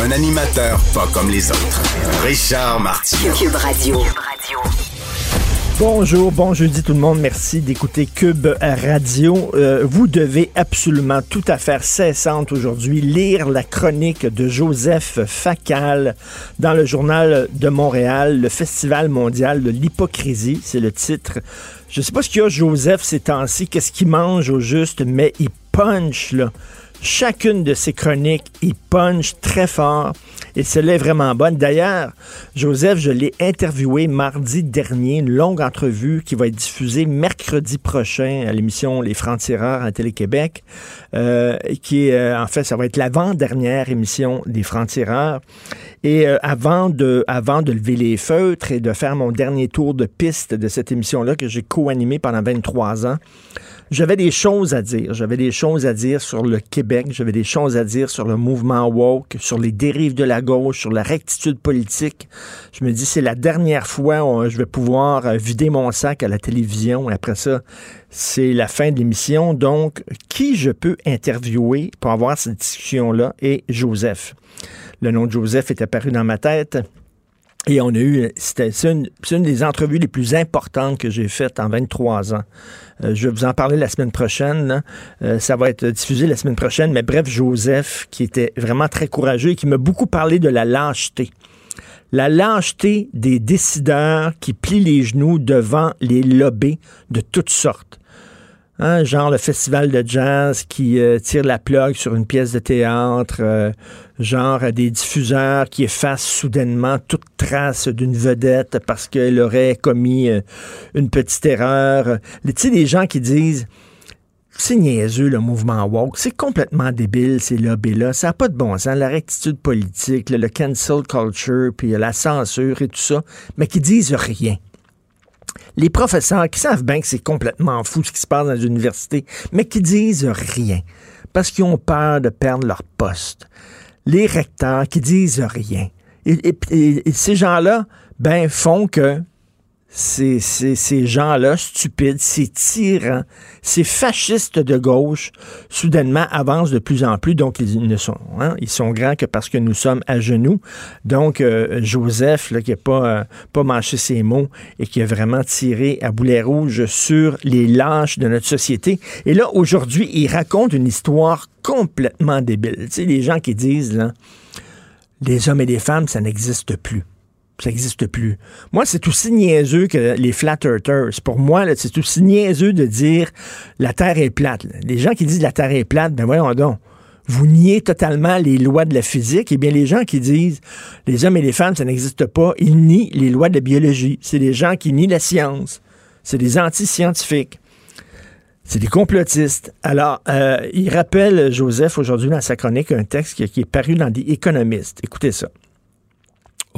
Un animateur pas comme les autres. Richard Martineau. Cube Radio. Bonjour, bon jeudi tout le monde. Merci d'écouter Cube Radio. Euh, vous devez absolument tout à faire cessante aujourd'hui lire la chronique de Joseph Facal dans le journal de Montréal, le Festival mondial de l'hypocrisie, c'est le titre. Je sais pas ce qu'il y a Joseph ces temps-ci, qu'est-ce qu'il mange au juste, mais il punch là. Chacune de ses chroniques, il punch très fort et celle-là est vraiment bonne. D'ailleurs, Joseph, je l'ai interviewé mardi dernier, une longue entrevue qui va être diffusée mercredi prochain à l'émission Les Francs-Tireurs à Télé-Québec, euh, qui euh, en fait, ça va être l'avant-dernière émission des Francs-Tireurs. Et euh, avant, de, avant de lever les feutres et de faire mon dernier tour de piste de cette émission-là que j'ai co-animé pendant 23 ans, j'avais des choses à dire. J'avais des choses à dire sur le Québec. J'avais des choses à dire sur le mouvement woke, sur les dérives de la gauche, sur la rectitude politique. Je me dis, c'est la dernière fois où je vais pouvoir euh, vider mon sac à la télévision. Après ça, c'est la fin de l'émission. Donc, qui je peux interviewer pour avoir cette discussion-là? Est Joseph. Le nom de Joseph est apparu dans ma tête. Et on a eu, c'était une des entrevues les plus importantes que j'ai faites en 23 ans. Euh, je vais vous en parler la semaine prochaine. Euh, ça va être diffusé la semaine prochaine. Mais bref, Joseph, qui était vraiment très courageux et qui m'a beaucoup parlé de la lâcheté. La lâcheté des décideurs qui plient les genoux devant les lobbies de toutes sortes. Hein, genre le festival de jazz qui euh, tire la plug sur une pièce de théâtre, euh, genre des diffuseurs qui effacent soudainement toute trace d'une vedette parce qu'elle aurait commis euh, une petite erreur. Tu sais, des gens qui disent c'est niaiseux le mouvement woke, c'est complètement débile ces lobbies-là, ça n'a pas de bon sens, la rectitude politique, le, le cancel culture, puis la censure et tout ça, mais qui disent rien les professeurs qui savent bien que c'est complètement fou ce qui se passe dans les universités, mais qui disent rien parce qu'ils ont peur de perdre leur poste. Les recteurs qui disent rien. Et, ces gens-là, ben, font que ces, ces, ces gens-là, stupides, ces tyrans, ces fascistes de gauche, soudainement avancent de plus en plus. Donc, ils ne sont, hein, ils sont grands que parce que nous sommes à genoux. Donc, euh, Joseph, là, qui n'a pas, euh, pas mâché ses mots et qui a vraiment tiré à boulet rouge sur les lâches de notre société. Et là, aujourd'hui, il raconte une histoire complètement débile. Tu sais, les gens qui disent, là, les hommes et les femmes, ça n'existe plus. Ça n'existe plus. Moi, c'est aussi niaiseux que les flat earthers. Pour moi, c'est aussi niaiseux de dire la Terre est plate. Les gens qui disent la Terre est plate, ben voyons donc. Vous niez totalement les lois de la physique. Eh bien, les gens qui disent les hommes et les femmes, ça n'existe pas, ils nient les lois de la biologie. C'est des gens qui nient la science. C'est des anti-scientifiques. C'est des complotistes. Alors, euh, il rappelle, Joseph, aujourd'hui dans sa chronique, un texte qui est paru dans des économistes. Écoutez ça.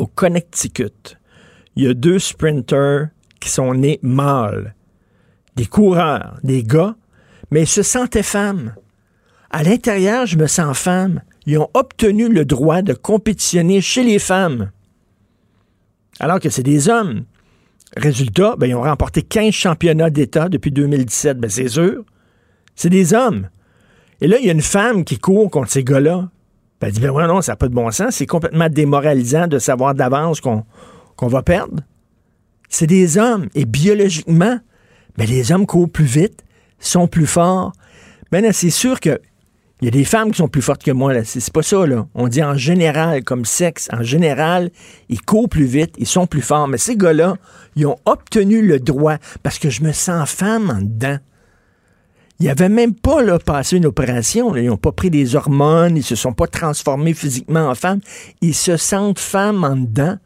Au Connecticut, il y a deux sprinters qui sont nés mâles. Des coureurs, des gars, mais ils se sentaient femmes. À l'intérieur, je me sens femme. Ils ont obtenu le droit de compétitionner chez les femmes. Alors que c'est des hommes. Résultat, ben, ils ont remporté 15 championnats d'État depuis 2017. Ben, c'est sûr. C'est des hommes. Et là, il y a une femme qui court contre ces gars-là. Ben, dit, ben ouais, non, ça n'a pas de bon sens. C'est complètement démoralisant de savoir d'avance qu'on qu'on va perdre. C'est des hommes. Et biologiquement, ben, les hommes courent plus vite, sont plus forts. Ben, c'est sûr que Il y a des femmes qui sont plus fortes que moi, là. C'est pas ça, là. On dit en général, comme sexe, en général, ils courent plus vite, ils sont plus forts. Mais ces gars-là, ils ont obtenu le droit parce que je me sens femme en dedans. Ils n'avaient même pas là, passé une opération. là. Ils n'ont pas pris des hormones, ils se sont pas transformés physiquement en femmes. Ils se sentent femmes en dedans.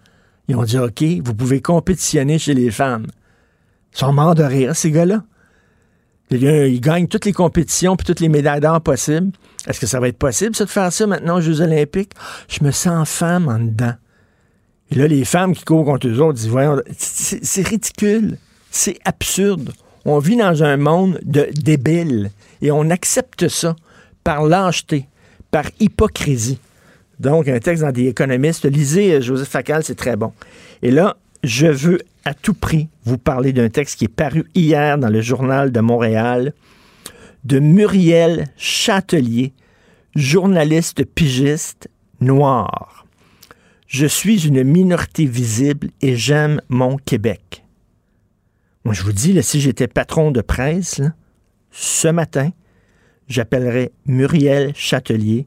Ils ont dit, OK, vous pouvez compétitionner chez les femmes. Ils sont morts de rire, ces gars-là. Ils gagnent toutes les compétitions toutes les médailles d'or possibles. Est-ce que ça va être possible, ça, de faire ça maintenant aux Jeux olympiques? Je me sens femme en dedans. Et là, les femmes qui courent contre eux autres disent, voyons, c'est ridicule. C'est absurde. On vit dans un monde de débiles et on accepte ça par lâcheté, par hypocrisie. Donc, un texte dans des économistes. Lisez euh, Joseph Facal, c'est très bon. Et là, je veux à tout prix vous parler d'un texte qui est paru hier dans le journal de Montréal de Muriel Châtelier, journaliste pigiste noire. Je suis une minorité visible et j'aime mon Québec. Moi, je vous dis, si j'étais patron de presse, ce matin, j'appellerais Muriel Châtelier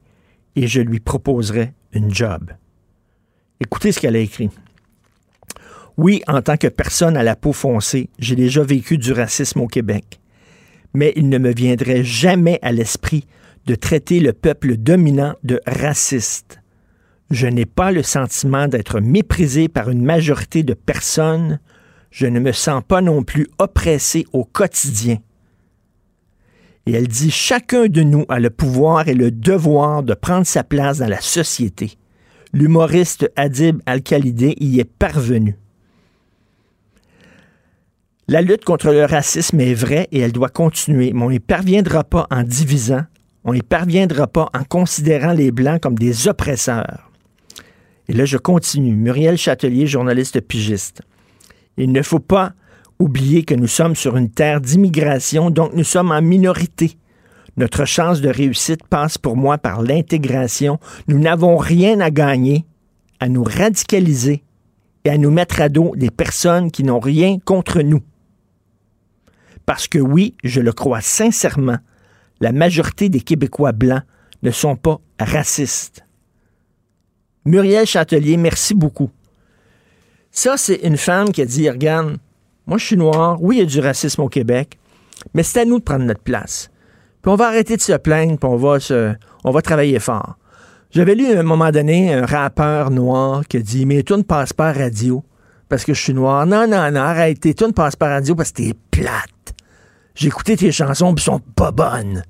et je lui proposerais une job. Écoutez ce qu'elle a écrit. Oui, en tant que personne à la peau foncée, j'ai déjà vécu du racisme au Québec. Mais il ne me viendrait jamais à l'esprit de traiter le peuple dominant de raciste. Je n'ai pas le sentiment d'être méprisé par une majorité de personnes. Je ne me sens pas non plus oppressé au quotidien. Et elle dit, chacun de nous a le pouvoir et le devoir de prendre sa place dans la société. L'humoriste Adib Al-Khalidé y est parvenu. La lutte contre le racisme est vraie et elle doit continuer, mais on n'y parviendra pas en divisant, on n'y parviendra pas en considérant les Blancs comme des oppresseurs. Et là, je continue. Muriel Châtelier, journaliste pigiste. Il ne faut pas oublier que nous sommes sur une terre d'immigration, donc nous sommes en minorité. Notre chance de réussite passe pour moi par l'intégration. Nous n'avons rien à gagner à nous radicaliser et à nous mettre à dos des personnes qui n'ont rien contre nous. Parce que oui, je le crois sincèrement, la majorité des Québécois blancs ne sont pas racistes. Muriel Châtelier, merci beaucoup. Ça, c'est une femme qui a dit, regarde, moi je suis noir, oui, il y a du racisme au Québec, mais c'est à nous de prendre notre place. Puis on va arrêter de se plaindre, puis on va, on va travailler fort. J'avais lu à un moment donné un rappeur noir qui a dit, mais toi ne passes pas radio parce que je suis noir. Non, non, non, arrête, toi ne passes pas radio parce que t'es plate. J'ai écouté tes chansons, puis sont pas bonnes.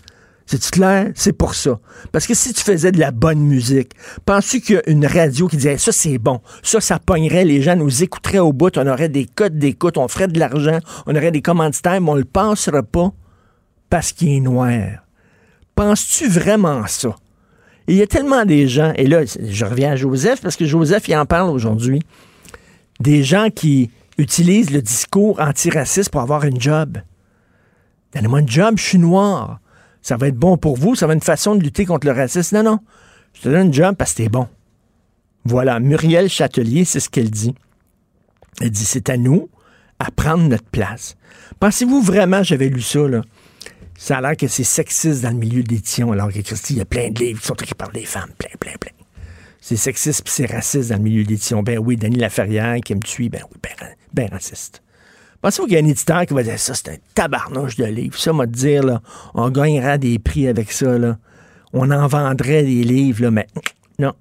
C'est clair? C'est pour ça. Parce que si tu faisais de la bonne musique, penses-tu qu'il y a une radio qui disait ça c'est bon, ça ça pognerait, les gens nous écouteraient au bout, on aurait des codes d'écoute, on ferait de l'argent, on aurait des commanditaires, mais on le pensera pas parce qu'il est noir. Penses-tu vraiment ça? Il y a tellement des gens, et là, je reviens à Joseph, parce que Joseph, il en parle aujourd'hui, des gens qui utilisent le discours antiraciste pour avoir une job. Donnez-moi une job, je suis noir. Ça va être bon pour vous, ça va être une façon de lutter contre le racisme. Non, non. Je te donne une job parce que t'es bon. Voilà, Muriel Châtelier, c'est ce qu'elle dit. Elle dit c'est à nous à prendre notre place. Pensez-vous vraiment, j'avais lu ça, là? Ça a l'air que c'est sexiste dans le milieu de l'édition, alors que Christy, il y a plein de livres qui sont écrits par des femmes, plein, plein, plein. C'est sexiste puis c'est raciste dans le milieu de l'édition. Ben oui, Denis Laferrière qui me tue, ben oui, ben, ben raciste. Pensez-vous qu'il y a un éditeur qui va dire ça, c'est un tabarnouche de livres. Ça, m'a dire, là, on gagnera des prix avec ça, là. On en vendrait des livres, là, mais non.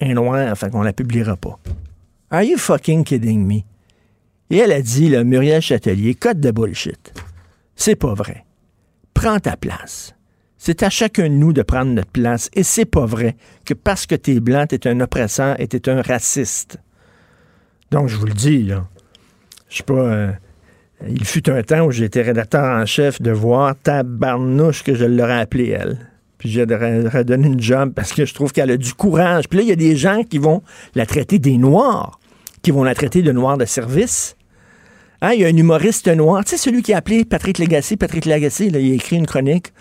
Un noir, fait qu'on la publiera pas. Are you fucking kidding me? Et elle a dit, là, Muriel Châtelier, code de bullshit. C'est pas vrai. Prends ta place. C'est à chacun de nous de prendre notre place. Et c'est pas vrai que parce que t'es blanc, t'es un oppresseur et t'es un raciste. Donc, je vous le dis, là. Je sais pas. euh, il fut un temps où j'étais rédacteur en chef de voir Tabarnouche que je l'aurais appelée, elle. Puis j'aurais donné une job parce que je trouve qu'elle a du courage. Puis là, il y a des gens qui vont la traiter des noirs, qui vont la traiter de noir de service. Hein, il y a un humoriste noir, tu sais, celui qui a appelé Patrick Lagacé. Patrick Lagacé, il a écrit une chronique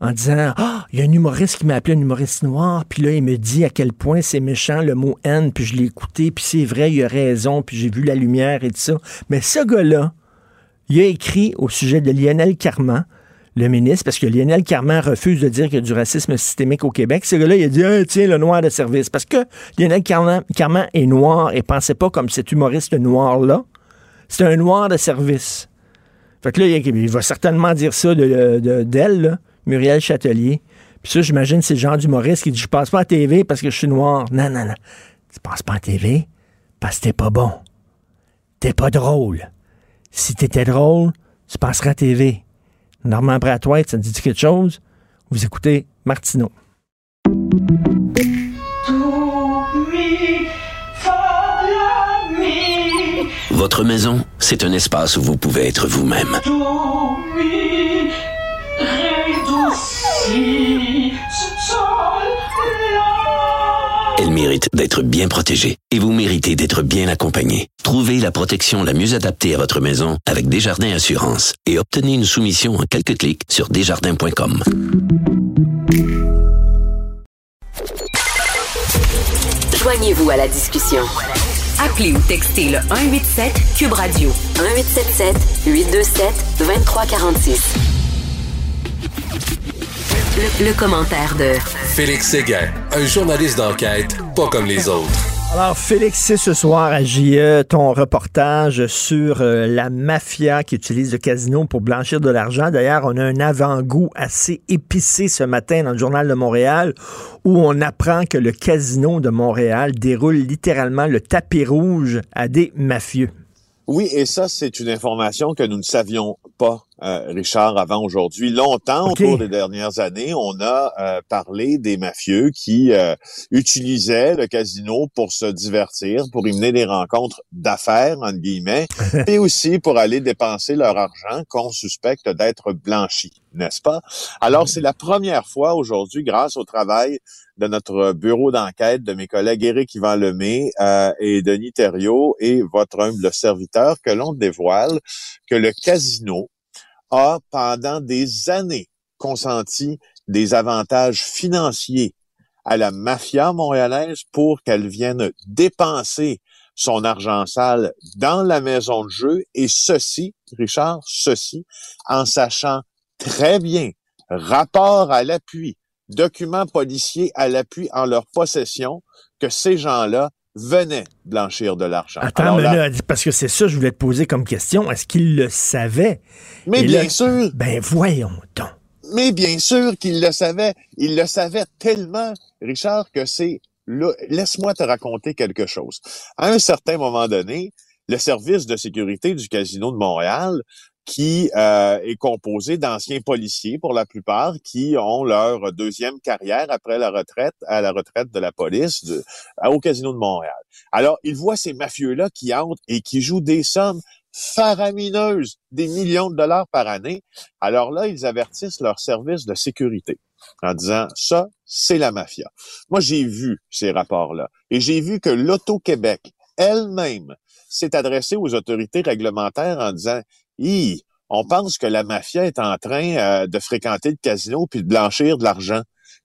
en disant Ah, il y a un humoriste qui m'a appelé un humoriste noir, puis là, il me dit à quel point c'est méchant le mot haine, puis je l'ai écouté, puis c'est vrai, il a raison, puis j'ai vu la lumière et tout ça. Mais ce gars-là, il a écrit au sujet de Lionel Carman, le ministre, parce que Lionel Carman refuse de dire qu'il y a du racisme systémique au Québec. Ce gars-là, il a dit tiens, le noir de service. Parce que Lionel Carman, est noir et pensait pas comme cet humoriste noir-là. C'est un noir de service. Fait que là, il va certainement dire ça d'elle, de, de, Muriel Châtelier. Puis ça, j'imagine, c'est le genre d'humoriste qui dit Je passe pas à TV parce que je suis noir. Non, non, non. Tu passes pas à TV parce que t'es pas bon. T'es pas drôle. Si t'étais drôle, tu passerais à TV. Normand Bratoit, ça te dit quelque chose? Vous écoutez Martineau. Votre maison, c'est un espace où vous pouvez être vous-même. Mérite d'être bien protégée et vous méritez d'être bien accompagnée. Trouvez la protection la mieux adaptée à votre maison avec Desjardins Assurance et obtenez une soumission en quelques clics sur desjardins.com. Joignez-vous à la discussion. Appelez ou textez le 187 Cube Radio 1877 827 2346. Le, commentaire de Félix Séguin, un journaliste d'enquête pas comme les autres. Alors, Félix, c'est ce soir à JE ton reportage sur euh, la mafia qui utilise le casino pour blanchir de l'argent. D'ailleurs, on a un avant-goût assez épicé ce matin dans le Journal de Montréal où on apprend que le casino de Montréal déroule littéralement le tapis rouge à des mafieux. Oui, et ça, c'est une information que nous ne savions pas, euh, Richard, avant aujourd'hui. Longtemps, au cours des dernières années, on a euh, parlé des mafieux qui euh, utilisaient le casino pour se divertir, pour y mener des rencontres d'affaires, entre guillemets, et aussi pour aller dépenser leur argent qu'on suspecte d'être blanchi, n'est-ce pas? Alors, c'est la première fois aujourd'hui, grâce au travail de notre bureau d'enquête, de mes collègues Éric Yvan Lemay euh, et Denis Thériault et votre humble serviteur, que l'on dévoile que le casino a pendant des années consenti des avantages financiers à la mafia montréalaise pour qu'elle vienne dépenser son argent sale dans la maison de jeu et ceci, Richard, ceci, en sachant très bien, rapport à l'appui, documents policiers à l'appui en leur possession que ces gens-là venaient blanchir de l'argent. Attends, mais là, parce que c'est ça que je voulais te poser comme question. Est-ce qu'ils le savaient? Mais bien sûr. Ben voyons donc. Mais bien sûr qu'ils le savaient. Ils le savaient tellement, Richard, que c'est... Laisse-moi te raconter quelque chose. À un certain moment donné, le service de sécurité du Casino de Montréal qui euh, est composé d'anciens policiers pour la plupart qui ont leur deuxième carrière après la retraite à la retraite de la police au casino de Montréal. Alors, ils voient ces mafieux-là qui entrent et qui jouent des sommes faramineuses, des millions de dollars par année. Alors là, ils avertissent leur service de sécurité en disant ça, c'est la mafia. Moi, j'ai vu ces rapports-là et j'ai vu que l'Auto-Québec elle-même s'est adressée aux autorités réglementaires en disant on pense que la mafia est en train euh, de fréquenter le casino puis de blanchir de l'argent.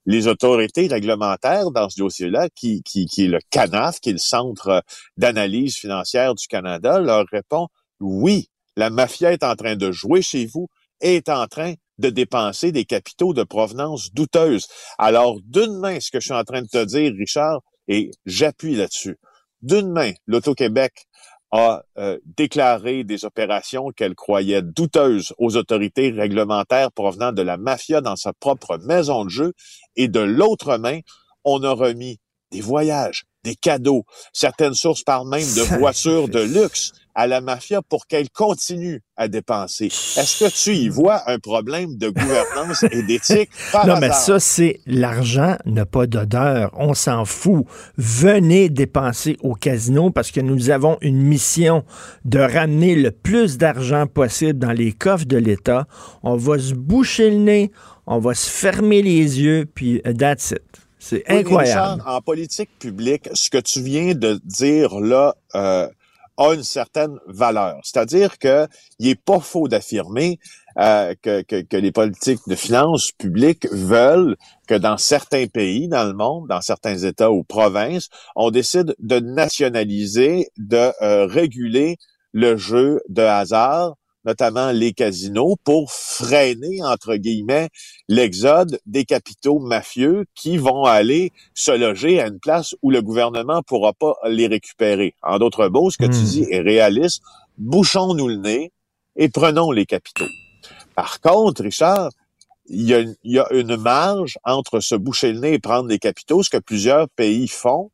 Les autorités réglementaires dans ce dossier-là, qui, qui, qui est le CANAF, qui est le Centre d'analyse financière du Canada, leur répond oui, la mafia est en train de jouer chez vous et est en train de dépenser des capitaux de provenance douteuse. Alors, d'une main, ce que je suis en train de te dire, Richard, et j'appuie là-dessus, d'une main, l'Auto-Québec a euh, déclaré des opérations qu'elle croyait douteuses aux autorités réglementaires provenant de la mafia dans sa propre maison de jeu, et de l'autre main, on a remis des voyages, des cadeaux, certaines sources parlent même de voitures de luxe à la mafia pour qu'elle continue à dépenser. Est-ce que tu y vois un problème de gouvernance et d'éthique Non, mais ça, c'est l'argent n'a pas d'odeur. On s'en fout. Venez dépenser au casino parce que nous avons une mission de ramener le plus d'argent possible dans les coffres de l'État. On va se boucher le nez, on va se fermer les yeux, puis uh, that's it. C'est incroyable. en politique publique, ce que tu viens de dire là, euh, a une certaine valeur. C'est-à-dire que il est pas faux d'affirmer euh, que, que, que, les politiques de finances publiques veulent que dans certains pays dans le monde, dans certains États ou provinces, on décide de nationaliser, de euh, réguler le jeu de hasard notamment les casinos, pour freiner, entre guillemets, l'exode des capitaux mafieux qui vont aller se loger à une place où le gouvernement pourra pas les récupérer. En d'autres mots, ce que tu Hmm. dis est réaliste. Bouchons-nous le nez et prenons les capitaux. Par contre, Richard, il y, a une, il y a une marge entre se boucher le nez et prendre les capitaux, ce que plusieurs pays font,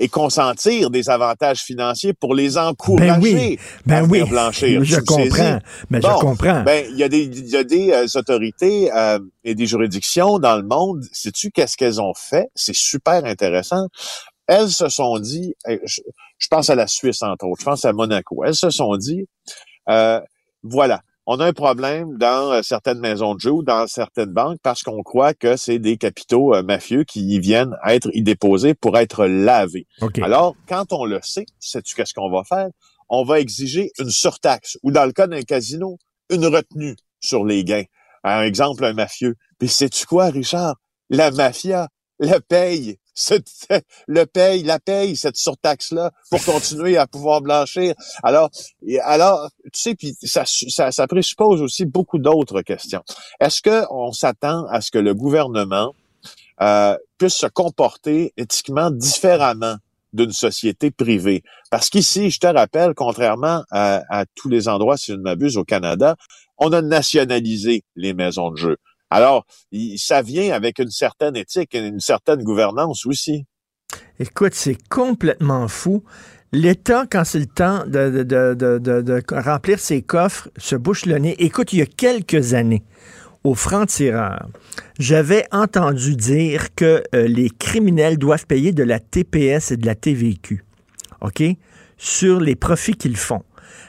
et consentir des avantages financiers pour les encourager Ben oui, à ben venir oui, blanchir. je comprends, mais je Bon, comprends. Ben, il y a des, y a des euh, autorités euh, et des juridictions dans le monde. Sais-tu qu'est-ce qu'elles ont fait? C'est super intéressant. Elles se sont dit, euh, je, je pense à la Suisse entre autres, je pense à Monaco. Elles se sont dit, euh, voilà, on a un problème dans euh, certaines maisons de jeu ou dans certaines banques parce qu'on croit que c'est des capitaux euh, mafieux qui y viennent être y déposés pour être lavés. OK. Alors, quand on le sait, sais-tu qu'est-ce qu'on va faire? On va exiger une surtaxe ou dans le cas d'un casino, une retenue sur les gains. Un exemple, un mafieux. Puis sais-tu quoi, Richard? La mafia le paye. Le paye, la paye, cette surtaxe-là, pour continuer à pouvoir blanchir. Alors, alors, tu sais, puis ça, ça, ça présuppose aussi beaucoup d'autres questions. Est-ce que on s'attend à ce que le gouvernement euh, puisse se comporter éthiquement différemment d'une société privée? Parce qu'ici, je te rappelle, contrairement à, à tous les endroits, si je ne m'abuse, au Canada, on a nationalisé les maisons de jeu. Alors, ça vient avec une certaine éthique une certaine gouvernance aussi. Écoute, c'est complètement fou. L'État, quand c'est le temps de remplir ses coffres, se bouche le nez. Écoute, il y a quelques années, au franc-tireur, j'avais entendu dire que euh, les criminels doivent payer de la TPS et de la TVQ, OK, sur les profits qu'ils font.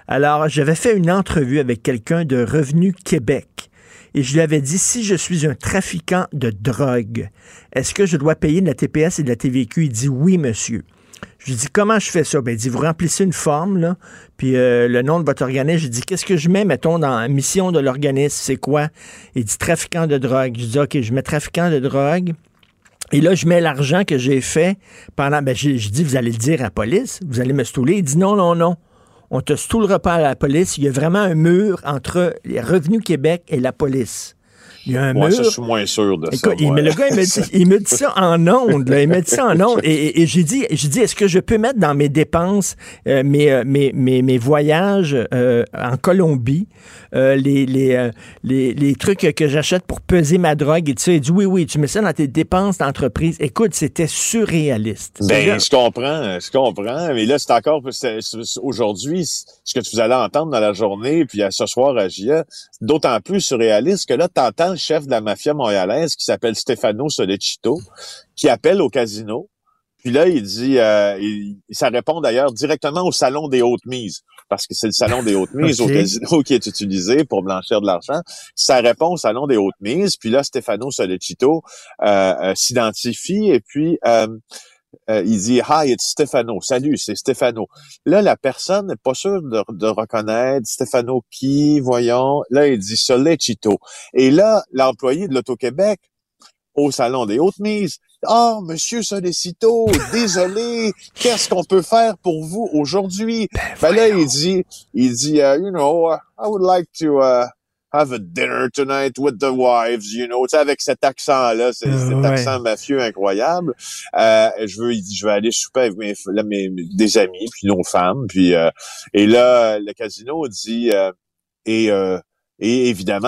Alors, j'avais fait une entrevue avec quelqu'un de Revenu Québec et je lui avais dit, si je suis un trafiquant de drogue, est-ce que je dois payer de la TPS et de la TVQ? Il dit, oui, monsieur. Je lui dis, comment je fais ça? Ben, il dit, vous remplissez une forme, là, puis euh, le nom de votre organisme. Je dis, qu'est-ce que je mets, mettons, dans la mission de l'organisme? C'est quoi? Il dit, trafiquant de drogue. Je dis, OK, je mets trafiquant de drogue. Et là, je mets l'argent que j'ai fait pendant. Ben, je, je dis, vous allez le dire à la police, vous allez me stouler. Il dit, non, non, non. On te stoulera pas à la police. Il y a vraiment un mur entre les Revenus Québec et la police. Il y a un Moi, mur. ça, je suis moins sûr de ça. Il- mais le gars, il me, dit, il me dit ça en ondes. là. Il me dit ça en ondes. Et, et- et j'ai dit, j'ai dit, est-ce que je peux mettre dans mes dépenses euh, mes, euh, mes, mes, mes voyages euh, en Colombie, euh, les, les, euh, les, les trucs que j'achète pour peser ma drogue et tout ça? Il dit, oui, oui, tu mets ça dans tes dépenses d'entreprise. Écoute, c'était surréaliste. Ben, je comprends, je comprends. Mais là, c'est encore, aujourd'hui, ce que tu allez entendre dans la journée, puis à ce soir à JA, c'est d'autant plus surréaliste que là, tu entends le chef de la mafia montréalaise qui s'appelle Stefano Solecito, qui appelle au casino. Puis là, il dit, euh, il- ça répond d'ailleurs directement au salon des hautes mises, parce que c'est le salon des hautes mises au casino qui est utilisé pour blanchir de l'argent. Ça répond au salon des hautes mises. Puis là, Stefano Solecito euh, euh, s'identifie et puis euh, euh, il dit Hi, it's Stefano. Salut, c'est Stefano. Là, la personne n'est pas sûre de, de reconnaître Stefano qui, voyons. Là, il dit Solecito. Et là, l'employé de l'Auto-Québec au salon des hautes mises. Ah, monsieur Solecito, désolé, qu'est-ce qu'on peut faire pour vous aujourd'hui? Ben, là, il dit, il dit, uh, you know, I would like to uh, have a dinner tonight with the wives, you know, tu sais, avec cet accent-là, c'est- Euh, cet ouais. accent mafieux incroyable. Euh, je veux, je vais aller souper avec mes, là, mes- des amis, puis nos femmes, puis euh, et là, le casino dit, euh, et euh, et évidemment,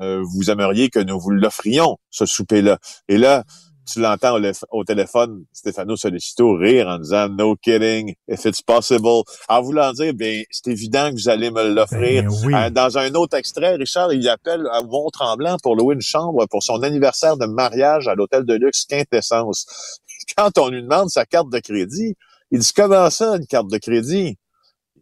euh, vous aimeriez que nous vous l'offrions, ce souper-là. Et là, tu l'entends au, téléphone, Stefano Solicito rire en disant No kidding, if it's possible. En voulant dire, bien, c'est évident que vous allez me l'offrir. Ben oui. Euh, dans un autre extrait, Richard, il appelle à Mont-Tremblant pour louer une chambre pour son anniversaire de mariage à l'hôtel de luxe Quintessence. Quand on lui demande sa carte de crédit, il dit comment ça, une carte de crédit?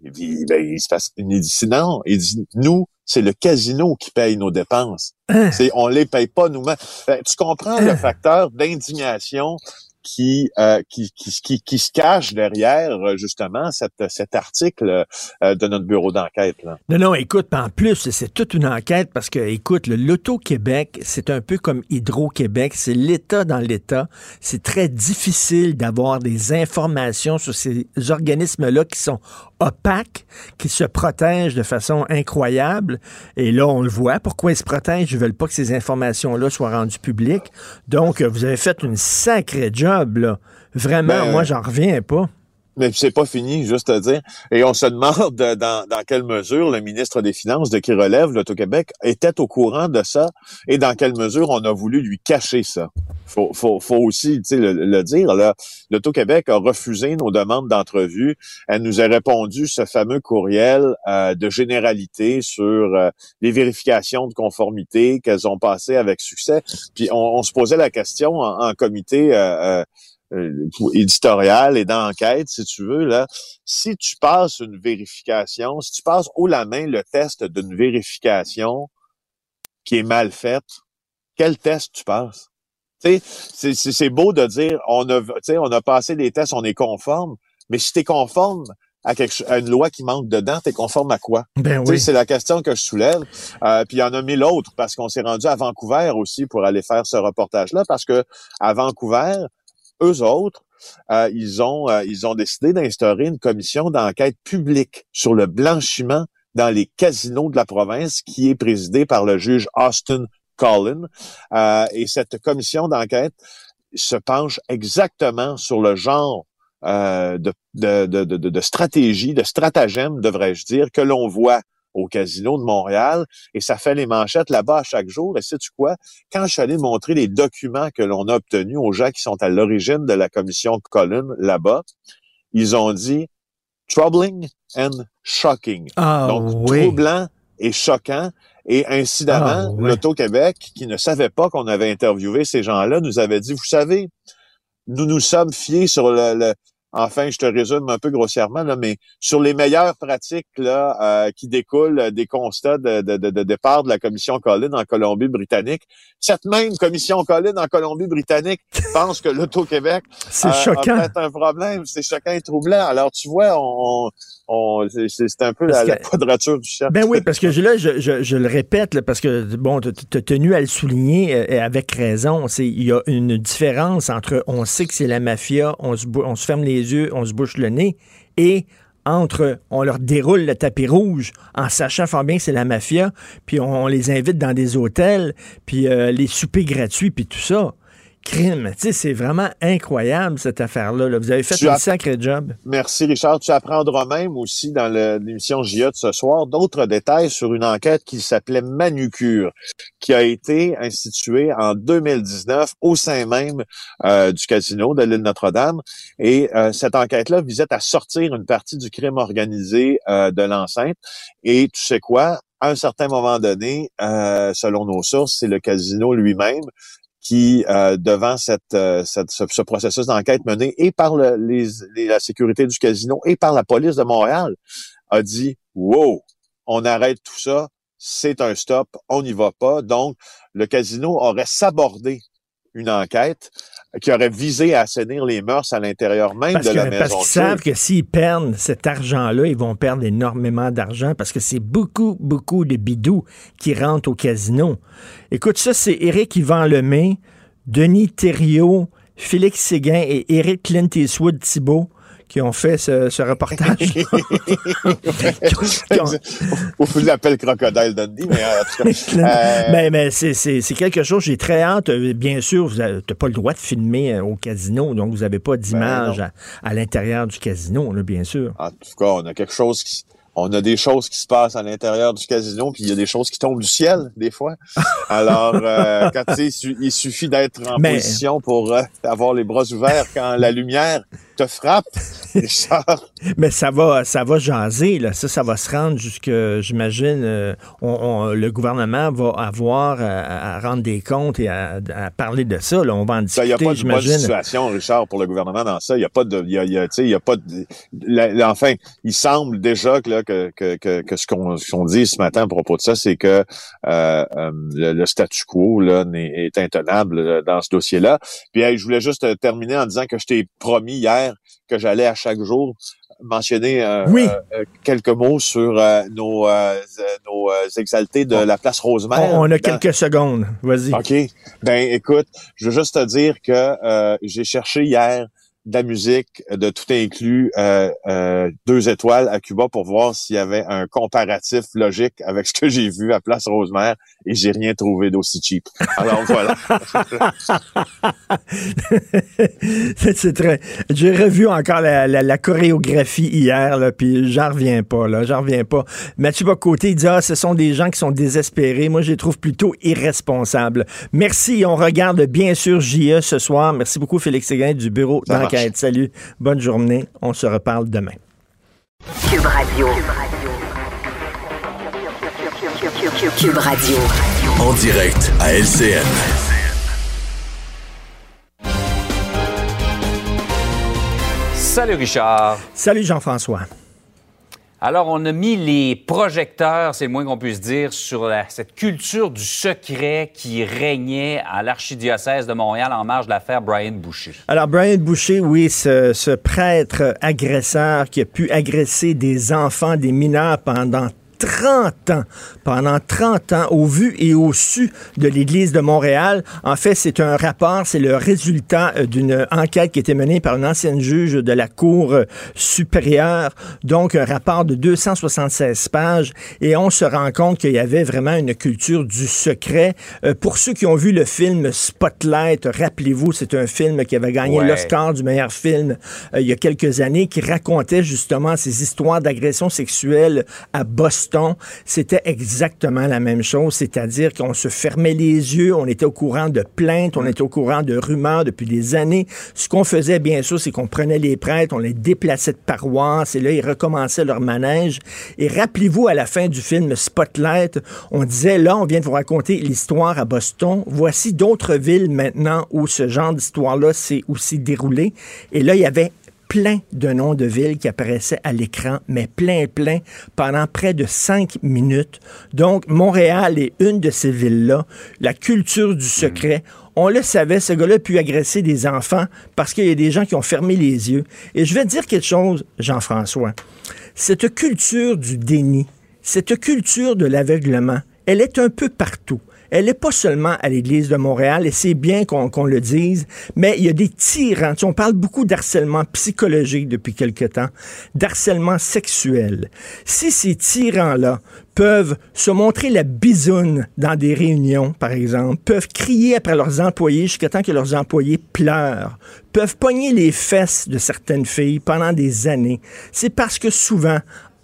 Il dit, ben, il se passe, il dit non. Il dit, nous, c'est le casino qui paye nos dépenses. Hein? C'est, on les paye pas nous-mêmes. Ben, tu comprends le facteur d'indignation qui, euh, qui, qui, qui, qui se cache derrière, euh, justement, cette, cet article euh, de notre bureau d'enquête. Là. Non, non, écoute, en plus, c'est toute une enquête parce que, écoute, le l'Auto-Québec, c'est un peu comme Hydro-Québec, c'est l'État dans l'État. C'est très difficile d'avoir des informations sur ces organismes-là qui sont opaque, qui se protègent de façon incroyable. Et là, on le voit. Pourquoi ils se protègent? Ils veulent pas que ces informations-là soient rendues publiques. Donc, vous avez fait une sacrée job, là. Vraiment, Ben, moi, j'en reviens pas. Mais c'est pas fini, juste à dire. Et on se demande dans, dans quelle mesure le ministre des Finances de qui relève l'Auto-Québec était au courant de ça et dans quelle mesure on a voulu lui cacher ça. Faut, faut, faut aussi le, le dire. L'Auto-Québec a refusé nos demandes d'entrevue. Elle nous a répondu ce fameux courriel euh, de généralité sur euh, les vérifications de conformité qu'elles ont passées avec succès. Puis on, on se posait la question en, en comité euh, euh, euh, éditorial et d'enquête, si tu veux, là, si tu passes une vérification, si tu passes haut la main le test d'une vérification qui est mal faite, quel test tu passes? Tu sais, c'est- beau de dire on a, tu sais, on a passé les tests, on est conforme, mais si tu es conforme à, quelque, à une loi qui manque dedans, tu es conforme à quoi? Ben oui. C'est la question que je soulève. Euh, puis il y en a mille autres parce qu'on s'est rendu à Vancouver aussi pour aller faire ce reportage-là parce que à Vancouver, eux autres, euh, ils ont euh, ils ont décidé d'instaurer une commission d'enquête publique sur le blanchiment dans les casinos de la province qui est présidée par le juge Austin Collin. Euh, et cette commission d'enquête se penche exactement sur le genre euh, de, de, de, de, de stratégie, de stratagème, devrais-je dire, que l'on voit au casino de Montréal et ça fait les manchettes là-bas à chaque jour. Et sais-tu quoi? Quand je suis allé montrer les documents que l'on a obtenus aux gens qui sont à l'origine de la commission Collin là-bas, ils ont dit troubling and shocking. Ah Donc, oui. troublant et choquant. Et incidemment, Ah, ouais. l'Auto-Québec, qui ne savait pas qu'on avait interviewé ces gens-là, nous avait dit, vous savez, nous nous sommes fiés sur le, le- enfin, je te résume un peu grossièrement, là, mais sur les meilleures pratiques là, euh, qui découlent des constats de, de, de, de départ de la commission Collin en Colombie-Britannique. Cette même commission Collin en Colombie-Britannique pense que l'Auto-Québec C'est euh, choquant. a peut-être un problème. C'est choquant et troublant. Alors, tu vois, on, c'est- un peu la, quadrature du cercle. Ben oui, parce que je- là, je, je, je le répète, là, parce que, bon, tu as tenu à le souligner euh, et avec raison. Il y a une différence entre on sait que c'est la mafia, on se, on se ferme les yeux, on se bouche le nez, et entre on leur déroule le tapis rouge en sachant fort bien que c'est la mafia, puis on, on les invite dans des hôtels, puis euh, les soupers gratuits, puis tout ça. Crime, tu sais, c'est vraiment incroyable cette affaire-là. là. Vous avez fait Tu un sacré job. Merci, Richard. Tu apprendras même aussi dans l'émission JA de ce soir d'autres détails sur une enquête qui s'appelait Manucure, qui a été instituée en 2019 au sein même euh, du casino de l'île Notre-Dame. Et euh, cette enquête-là visait à sortir une partie du crime organisé euh, de l'enceinte. Et tu sais quoi? À un certain moment donné, euh, selon nos sources, c'est le casino lui-même qui, euh, devant cette, euh, ce, ce processus d'enquête mené et par la sécurité du casino et par la police de Montréal, a dit Wow, on arrête tout ça, c'est un stop, on n'y va pas. Donc, le casino aurait sabordé une enquête qui aurait visé à assainir les mœurs à l'intérieur même Parce de que- la parce maison. qu'ils de savent que s'ils perdent cet argent-là, ils vont perdre énormément d'argent parce que c'est beaucoup, beaucoup de bidous qui rentrent au casino. Écoute, ça, c'est Éric Yvan Lemay, Denis Thériault, Félix Séguin et Éric Clint Eastwood Thibault qui ont fait ce, ce reportage. Ou vous l'appelle Crocodile Dundee, mais en tout cas. euh, mais mais c'est- quelque chose, j'ai très hâte. Bien sûr, vous n'avez pas le droit de filmer euh, au casino, donc vous n'avez pas d'image Ben à, à l'intérieur du casino, là, bien sûr. En tout cas, on a quelque chose qui, on a des choses qui se passent à l'intérieur du casino, puis il y a des choses qui tombent du ciel des fois. Alors, euh, quand tu sais, il su- il suffit d'être en Mais- position pour euh, avoir les bras ouverts quand la lumière te frappe, Richard. Mais ça va, ça va jaser, là. Ça, ça va se rendre jusque, j'imagine, euh, on- on- le gouvernement va avoir à, à rendre des comptes et à, à parler de ça. Là. On va en Il n'y discuter, a pas de bonne situation, Richard, pour le gouvernement dans ça. Il n'y a pas de, il y a, il y a, tu sais, il y a pas de, la- la- enfin, il semble déjà que, là, que, que, que, que ce qu'on dit ce matin à propos de ça, c'est que euh, euh, le, le statu quo là n'est- est intenable dans ce dossier-là. Puis, hey, je voulais juste terminer en disant que je t'ai promis hier que j'allais à chaque jour mentionner euh, Oui. euh, euh, quelques mots sur euh, nos, euh, nos exaltés de la place Rosemère. On, on a Dans- quelques secondes. Vas-y. OK. Ben écoute, je veux juste te dire que euh, j'ai cherché hier de la musique, de tout inclus, euh, euh, deux étoiles à Cuba pour voir s'il y avait un comparatif logique avec ce que j'ai vu à Place Rosemère et j'ai rien trouvé d'aussi cheap. Alors voilà. c'est très. J'ai revu encore la, la, la chorégraphie hier, là, puis j'en reviens pas, là, j'en reviens pas. Mathieu Bocoté, il dit ah, ce sont des gens qui sont désespérés. Moi, je les trouve plutôt irresponsables. Merci. On regarde bien sûr JE ce soir. Merci beaucoup, Félix Séguin du bureau d'enquête. Salut. Bonne journée. On se reparle demain. Cube Radio. Cube Radio. En direct à LCN. Salut Richard. Salut Jean-François. Alors, on a mis les projecteurs, c'est le moins qu'on puisse dire, sur la- cette culture du secret qui régnait à l'archidiocèse de Montréal en marge de l'affaire Brian Boucher. Alors, Brian Boucher, oui, ce, ce prêtre agresseur qui a pu agresser des enfants, des mineurs pendant 30 ans, pendant 30 ans, au vu et au su de l'Église de Montréal. En fait, c'est un rapport, c'est le résultat euh, d'une enquête qui a été menée par une ancienne juge de la Cour euh, supérieure. Donc, un rapport de 276 pages. Et on se rend compte qu'il y avait vraiment une culture du secret. Euh, pour ceux qui ont vu le film Spotlight, rappelez-vous, c'est un film qui avait gagné Ouais. l'Oscar du meilleur film euh, il y a quelques années, qui racontait justement ces histoires d'agression sexuelle à Boston. C'était exactement la même chose, c'est-à-dire qu'on se fermait les yeux, on était au courant de plaintes, on était au courant de rumeurs depuis des années. Ce qu'on faisait, bien sûr, c'est qu'on prenait les prêtres, on les déplaçait de paroisse, et là, ils recommençaient leur manège. Et rappelez-vous, à la fin du film Spotlight, on disait, là, on vient de vous raconter l'histoire à Boston. Voici d'autres villes maintenant où ce genre d'histoire-là s'est aussi déroulé. Et là, il y avait plein de noms de villes qui apparaissaient à l'écran, mais plein, plein, pendant près de cinq minutes. Donc, Montréal est une de ces villes-là. La culture du secret. On le savait, ce gars-là a pu agresser des enfants parce qu'il y a des gens qui ont fermé les yeux. Et je vais te dire quelque chose, Jean-François. Cette culture du déni, cette culture de l'aveuglement, elle est un peu partout. Elle n'est pas seulement à l'Église de Montréal, et c'est bien qu'on le dise, mais il y a des tyrans. Tu on parle beaucoup d'harcèlement psychologique depuis quelque temps, d'harcèlement sexuel. Si ces tyrans-là peuvent se montrer la bisoune dans des réunions, par exemple, peuvent crier après leurs employés jusqu'à temps que leurs employés pleurent, peuvent pogner les fesses de certaines filles pendant des années, c'est parce que souvent,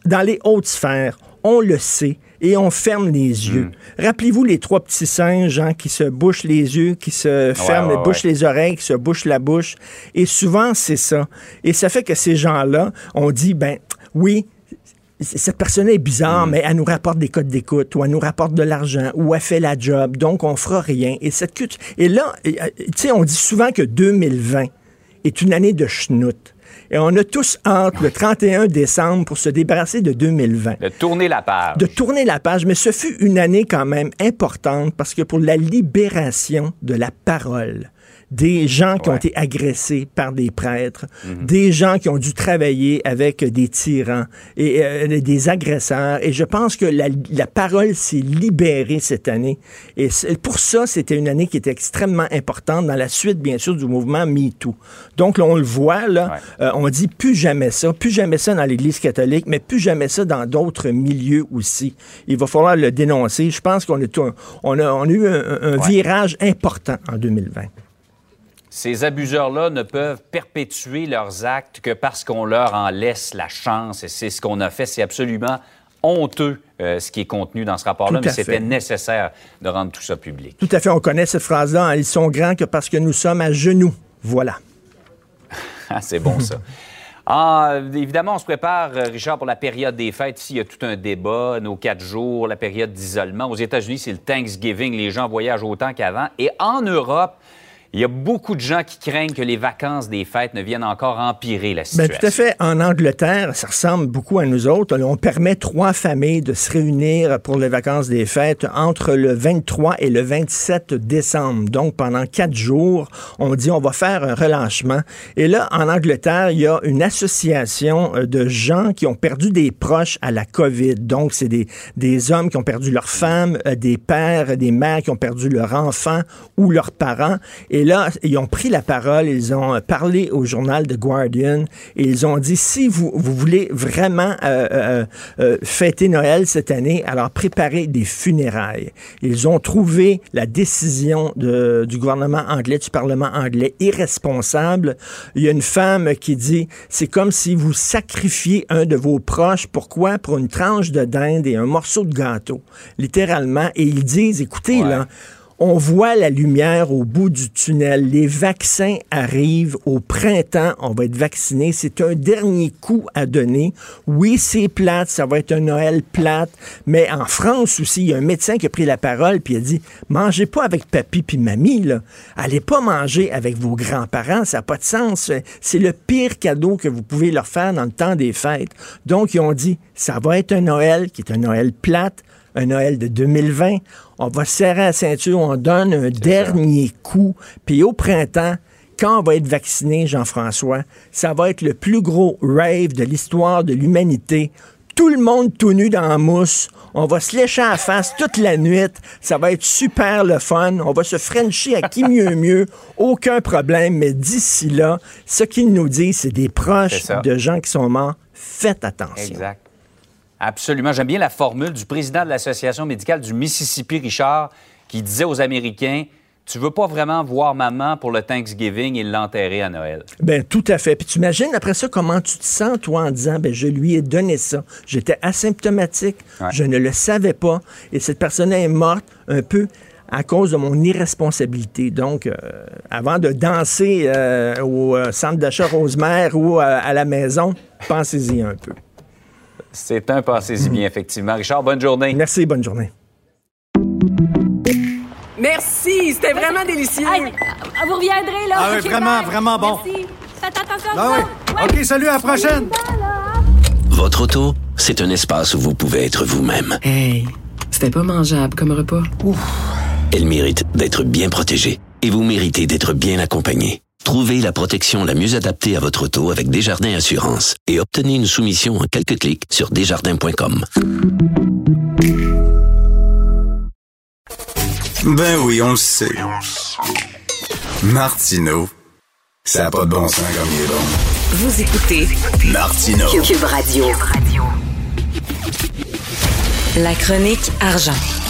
dans les hautes sphères, on le sait et on ferme les yeux. Rappelez-vous les trois petits singes hein, qui se bouchent les yeux, qui se ferment, ouais, bouchent les oreilles, qui se bouchent la bouche. Et souvent, c'est ça. Et ça fait que ces gens-là, on dit, ben oui, cette personne est bizarre, mais elle nous rapporte des codes d'écoute, ou elle nous rapporte de l'argent, ou elle fait la job, donc on fera rien. Et cette culture- Et là, euh, tu sais, on dit souvent que 2020 est une année de schnout. Et on a tous hâte le 31 décembre pour se débarrasser de 2020 De tourner la page. de tourner la page, mais ce fut une année quand même importante parce que pour la libération de la parole, des gens qui ont été agressés par des prêtres, Mhm. des gens qui ont dû travailler avec des tyrans et euh, des agresseurs. Et je pense que la, la parole s'est libérée cette année. Et pour ça, c'était une année qui était extrêmement importante dans la suite, bien sûr, du mouvement MeToo. Donc, là, on le voit, là, euh, on dit plus jamais ça, plus jamais ça dans l'Église catholique, mais plus jamais ça dans d'autres milieux aussi. Il va falloir le dénoncer. Je pense qu'on a, on a, on a eu un, un Ouais. virage important en 2020. Ces abuseurs-là ne peuvent perpétuer leurs actes que parce qu'on leur en laisse la chance. Et c'est ce qu'on a fait. C'est absolument honteux euh, ce qui est contenu dans ce rapport-là, mais c'était nécessaire de rendre tout ça public. Tout à fait, on connaît cette phrase-là. hein, Ils sont grands que parce que nous sommes à genoux. Voilà. Ah, c'est bon, ça. Ah, évidemment, on se prépare, euh, Richard, pour la période des fêtes. Ici, il y a tout un débat, nos quatre jours, la période d'isolement. Aux États-Unis, c'est le Thanksgiving. Les gens voyagent autant qu'avant. Et en Europe, il y a beaucoup de gens qui craignent que les vacances des fêtes ne viennent encore empirer la Ben, situation. tout à fait. En Angleterre, ça ressemble beaucoup à nous autres. On permet trois familles de se réunir pour les vacances des fêtes entre le 23 et le 27 décembre. Donc, pendant quatre jours, on dit on va faire un relâchement. Et là, en Angleterre, il y a une association euh, de gens qui ont perdu des proches à la COVID. Donc, c'est des, des hommes qui ont perdu leur femme, euh, des pères, des mères qui ont perdu leur enfant ou leurs parents. Et là, ils ont pris la parole, ils ont parlé au journal The Guardian et ils ont dit si vous, vous voulez vraiment euh, euh, euh, fêter Noël cette année, alors préparez des funérailles. Ils ont trouvé la décision de, du gouvernement anglais, du Parlement anglais, irresponsable. Il y a une femme qui dit c'est comme si vous sacrifiez un de vos proches. Pourquoi? Pour une tranche de dinde et un morceau de gâteau, littéralement. Et ils disent, écoutez, là, on voit la lumière au bout du tunnel. Les vaccins arrivent au printemps. On va être vacciné. C'est un dernier coup à donner. Oui, c'est plate. Ça va être un Noël plate. Mais en France aussi, il y a un médecin qui a pris la parole puis a dit mangez pas avec papy puis mamie. Là. Allez pas manger avec vos grands-parents. Ça n'a pas de sens. C'est le pire cadeau que vous pouvez leur faire dans le temps des fêtes. Donc, ils ont dit ça va être un Noël qui est un Noël plate un Noël de 2020. On va serrer la ceinture, on donne un dernier coup. Puis au printemps, quand on va être vacciné, Jean-François, ça va être le plus gros rave de l'histoire de l'humanité. Tout le monde tout nu dans la mousse. On va se lécher à la face toute la nuit. Ça va être super le fun. On va se frencher à qui mieux mieux. Aucun problème. Mais d'ici là, ce qu'ils nous disent, c'est des proches de gens qui sont morts. Faites attention. Exact. Absolument. J'aime bien la formule du président de l'Association médicale du Mississippi, Richard, qui disait aux Américains tu veux pas vraiment voir maman pour le Thanksgiving et l'enterrer à Noël. Ben tout à fait. Puis tu imagines après ça comment tu te sens toi en disant ben je lui ai donné ça. J'étais asymptomatique, je ne le savais pas et cette personne est morte un peu à cause de mon irresponsabilité. Donc, euh, avant de danser euh, au euh, centre d'achat Rosemère ou à la maison, pensez-y un peu. C'est un passez-y bien, effectivement. Richard, bonne journée. Merci, bonne journée. Merci, c'était vraiment délicieux. vous reviendrez, là. Ah oui, vraiment, vraiment bon. Merci. Faites attention ah oui. OK, salut, à la prochaine. Votre auto, c'est un espace où vous pouvez être vous-même. Hey, c'était pas mangeable comme repas. Ouf. Elle mérite d'être bien protégée et vous méritez d'être bien accompagnée. Trouvez la protection la mieux adaptée à votre auto avec Desjardins Assurance et obtenez une soumission en quelques clics sur desjardins.com. Ben oui, on le sait. Martineau, ça n'a pas de bon sens comme il est bon. Vous écoutez Martineau. Cube Radio. La chronique argent.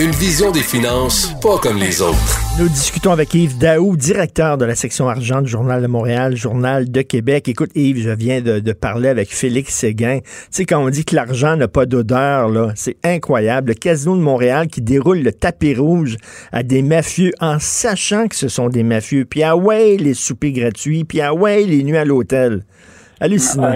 Une vision des finances pas comme les autres. Nous discutons avec Yves Daou, directeur de la section argent du Journal de Montréal, Journal de Québec. Écoute, Yves, je viens de, parler avec Félix Séguin. Tu sais, quand on dit que l'argent n'a pas d'odeur, là, c'est incroyable. Le Casino de Montréal qui déroule le tapis rouge à des mafieux en sachant que ce sont des mafieux. Puis ah ouais, les soupers gratuits, puis ah ouais, les nuits à l'hôtel. Hallucinant.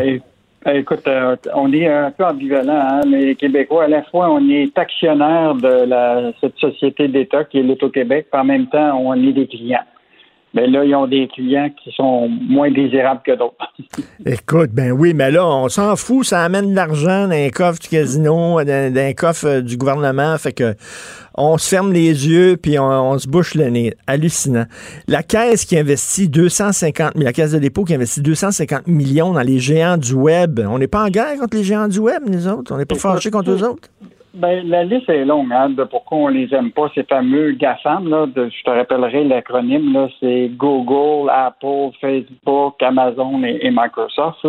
Écoute, euh, on est un peu ambivalent, hein, les Québécois. À la fois, on est actionnaire de la, cette société d'État qui est l'Auto-Québec, puis en même temps, on est des clients. Mais là, ils ont des clients qui sont moins désirables que d'autres. Écoute, ben oui, mais là, on s'en fout, ça amène de l'argent dans un coffre du casino, dans, un coffre euh, du gouvernement, fait que on se ferme les yeux puis on, se bouche le nez. Hallucinant. La caisse qui investit 250 la caisse de dépôt qui investit 250 millions dans les géants du web. On n'est pas en guerre contre les géants du web, nous autres. On n'est pas fâchés contre eux autres. Ben, la liste est longue, hein, de pourquoi on les aime pas, ces fameux GAFAM, là, de, je te rappellerai l'acronyme, là, c'est Google, Apple, Facebook, Amazon et, Microsoft,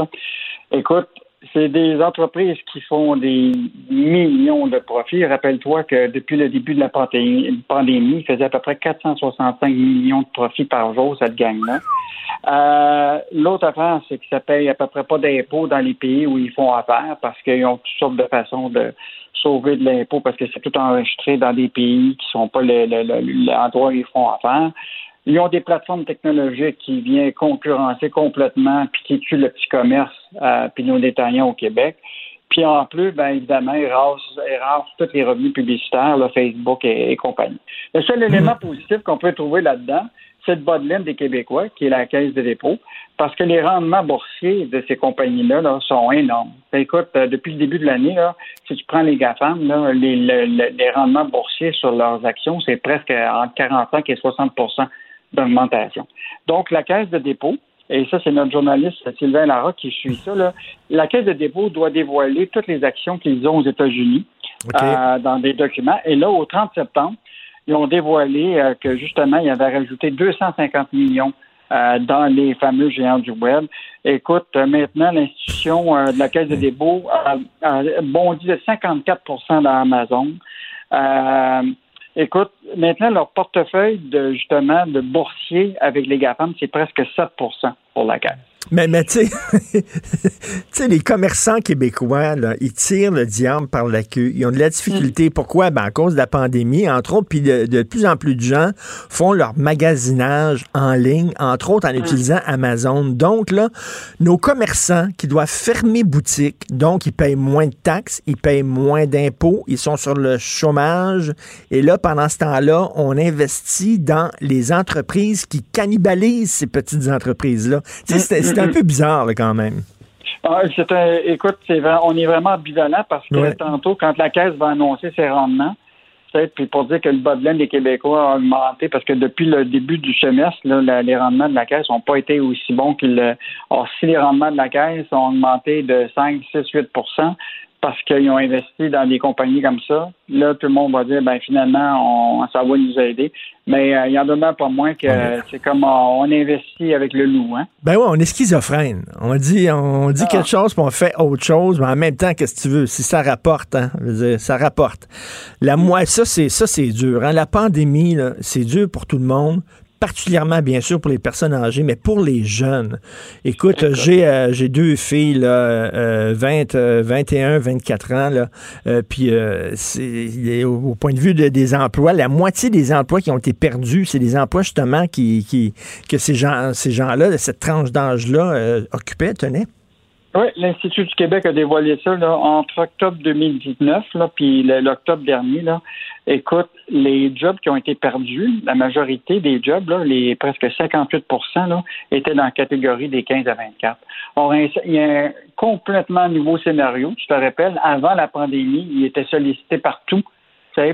Écoute, c'est des entreprises qui font des millions de profits. Rappelle-toi que depuis le début de la pandémie, ils faisaient à peu près 465 millions de profits par jour, cette gang-là. Euh, L'autre affaire, c'est que ça paye à peu près pas d'impôts dans les pays où ils font affaire parce qu'ils ont toutes sortes de façons de sauver de l'impôt parce que c'est tout enregistré dans des pays qui sont pas l'endroit où ils font affaire. Ils ont des plateformes technologiques qui viennent concurrencer complètement puis qui tuent le petit commerce euh, puis nos détaillants au Québec. Puis en plus, ben évidemment, ils rasent, tous les revenus publicitaires, Facebook et, compagnie. Le seul élément positif qu'on peut trouver là-dedans, c'est le bas de laine des Québécois, qui est la caisse de dépôt, parce que les rendements boursiers de ces compagnies-là sont énormes. Ben, écoute, euh, depuis le début de l'année, si tu prends les GAFAM, les, les, rendements boursiers sur leurs actions, c'est presque entre 45 et 60 d'augmentation. Donc, la caisse de dépôt, et ça, c'est notre journaliste Sylvain Lara qui suit ça, là, la caisse de dépôt doit dévoiler toutes les actions qu'ils ont aux États-Unis euh, dans des documents. Et là, au 30 septembre, ils ont dévoilé euh, que justement, ils avaient rajouté 250 millions euh, dans les fameux géants du web. Écoute, euh, maintenant, l'institution euh, de la Caisse de dépôt a, a bondi de 54% dans Amazon. Écoute, maintenant, leur portefeuille de justement de boursier avec les GAFAM, c'est presque 7% pour la Caisse. Mais, mais tu sais, les commerçants québécois, là, ils tirent le diable par la queue. Ils ont de la difficulté. Pourquoi? Ben, à cause de la pandémie, entre autres, puis de, de plus en plus de gens font leur magasinage en ligne, entre autres en utilisant Amazon. Donc, là, nos commerçants qui doivent fermer boutique, donc ils payent moins de taxes, ils payent moins d'impôts, ils sont sur le chômage. Et là, pendant ce temps-là, on investit dans les entreprises qui cannibalisent ces petites entreprises-là. Tu c'est un peu bizarre, là, quand même. Ah, un- écoute, on est vraiment ambivalent parce que Ouais. tantôt, quand la Caisse va annoncer ses rendements, puis pour dire que le bas de laine des Québécois a augmenté, parce que depuis le début du semestre, là, la- les rendements de la Caisse n'ont pas été aussi bons qu'ils le... Or, si les rendements de la Caisse ont augmenté de 5, 6, 8 parce qu'ils ont investi dans des compagnies comme ça, là, tout le monde va dire, ben finalement, on, ça va nous aider. Mais euh, il y en demeure pas moins que c'est comme on, on investit avec le loup, hein? Ben ouais, on est schizophrène. On dit, on dit quelque chose, puis on fait autre chose, mais en même temps, qu'est-ce que tu veux? Si ça rapporte, hein? Je veux dire, ça rapporte. La moi, ça, c'est ça, c'est dur. Hein? La pandémie, là, c'est dur pour tout le monde particulièrement bien sûr pour les personnes âgées, mais pour les jeunes. Écoute, j'ai euh, j'ai deux filles là, euh, 20, euh, 21, 24 ans là, euh, puis euh, c'est au, point de vue de- des emplois, la moitié des emplois qui ont été perdus, c'est des emplois justement qui, qui que ces gens ces gens-là, cette tranche d'âge là occupaient, tenaient. Oui, l'Institut du Québec a dévoilé ça là, entre octobre 2019 là, puis l'octobre dernier. Là. Écoute, les jobs qui ont été perdus, la majorité des jobs, là, les presque 58 là, étaient dans la catégorie des 15 à 24. Or, il y a un complètement nouveau scénario. Tu te rappelles, avant la pandémie, il était sollicité partout.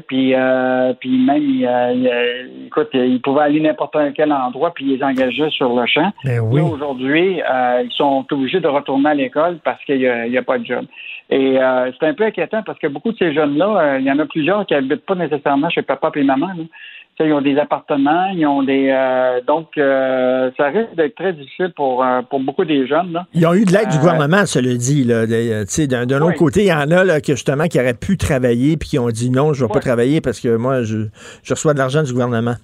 Puis, euh, puis même, il, euh, euh, écoute, il pouvait aller n'importe quel endroit, puis ils les engageaient sur le champ. Ben oui. Aujourd'hui, euh, ils sont obligés de retourner à l'école parce qu'il n'y a, pas de job. Et euh, c'est un peu inquiétant parce que beaucoup de ces jeunes-là, il y en a plusieurs qui habitent pas nécessairement chez papa et maman. Là. Ils ont des appartements, ils ont des euh, donc euh, ça risque d'être très difficile pour euh, pour beaucoup des jeunes. Là. Ils ont eu de l'aide du gouvernement, dit. Euh, tu sais, D'un autre côté, il y en a là, que justement qui auraient pu travailler puis qui ont dit non, je ne vais pas travailler parce que moi, je, je reçois de l'argent du gouvernement.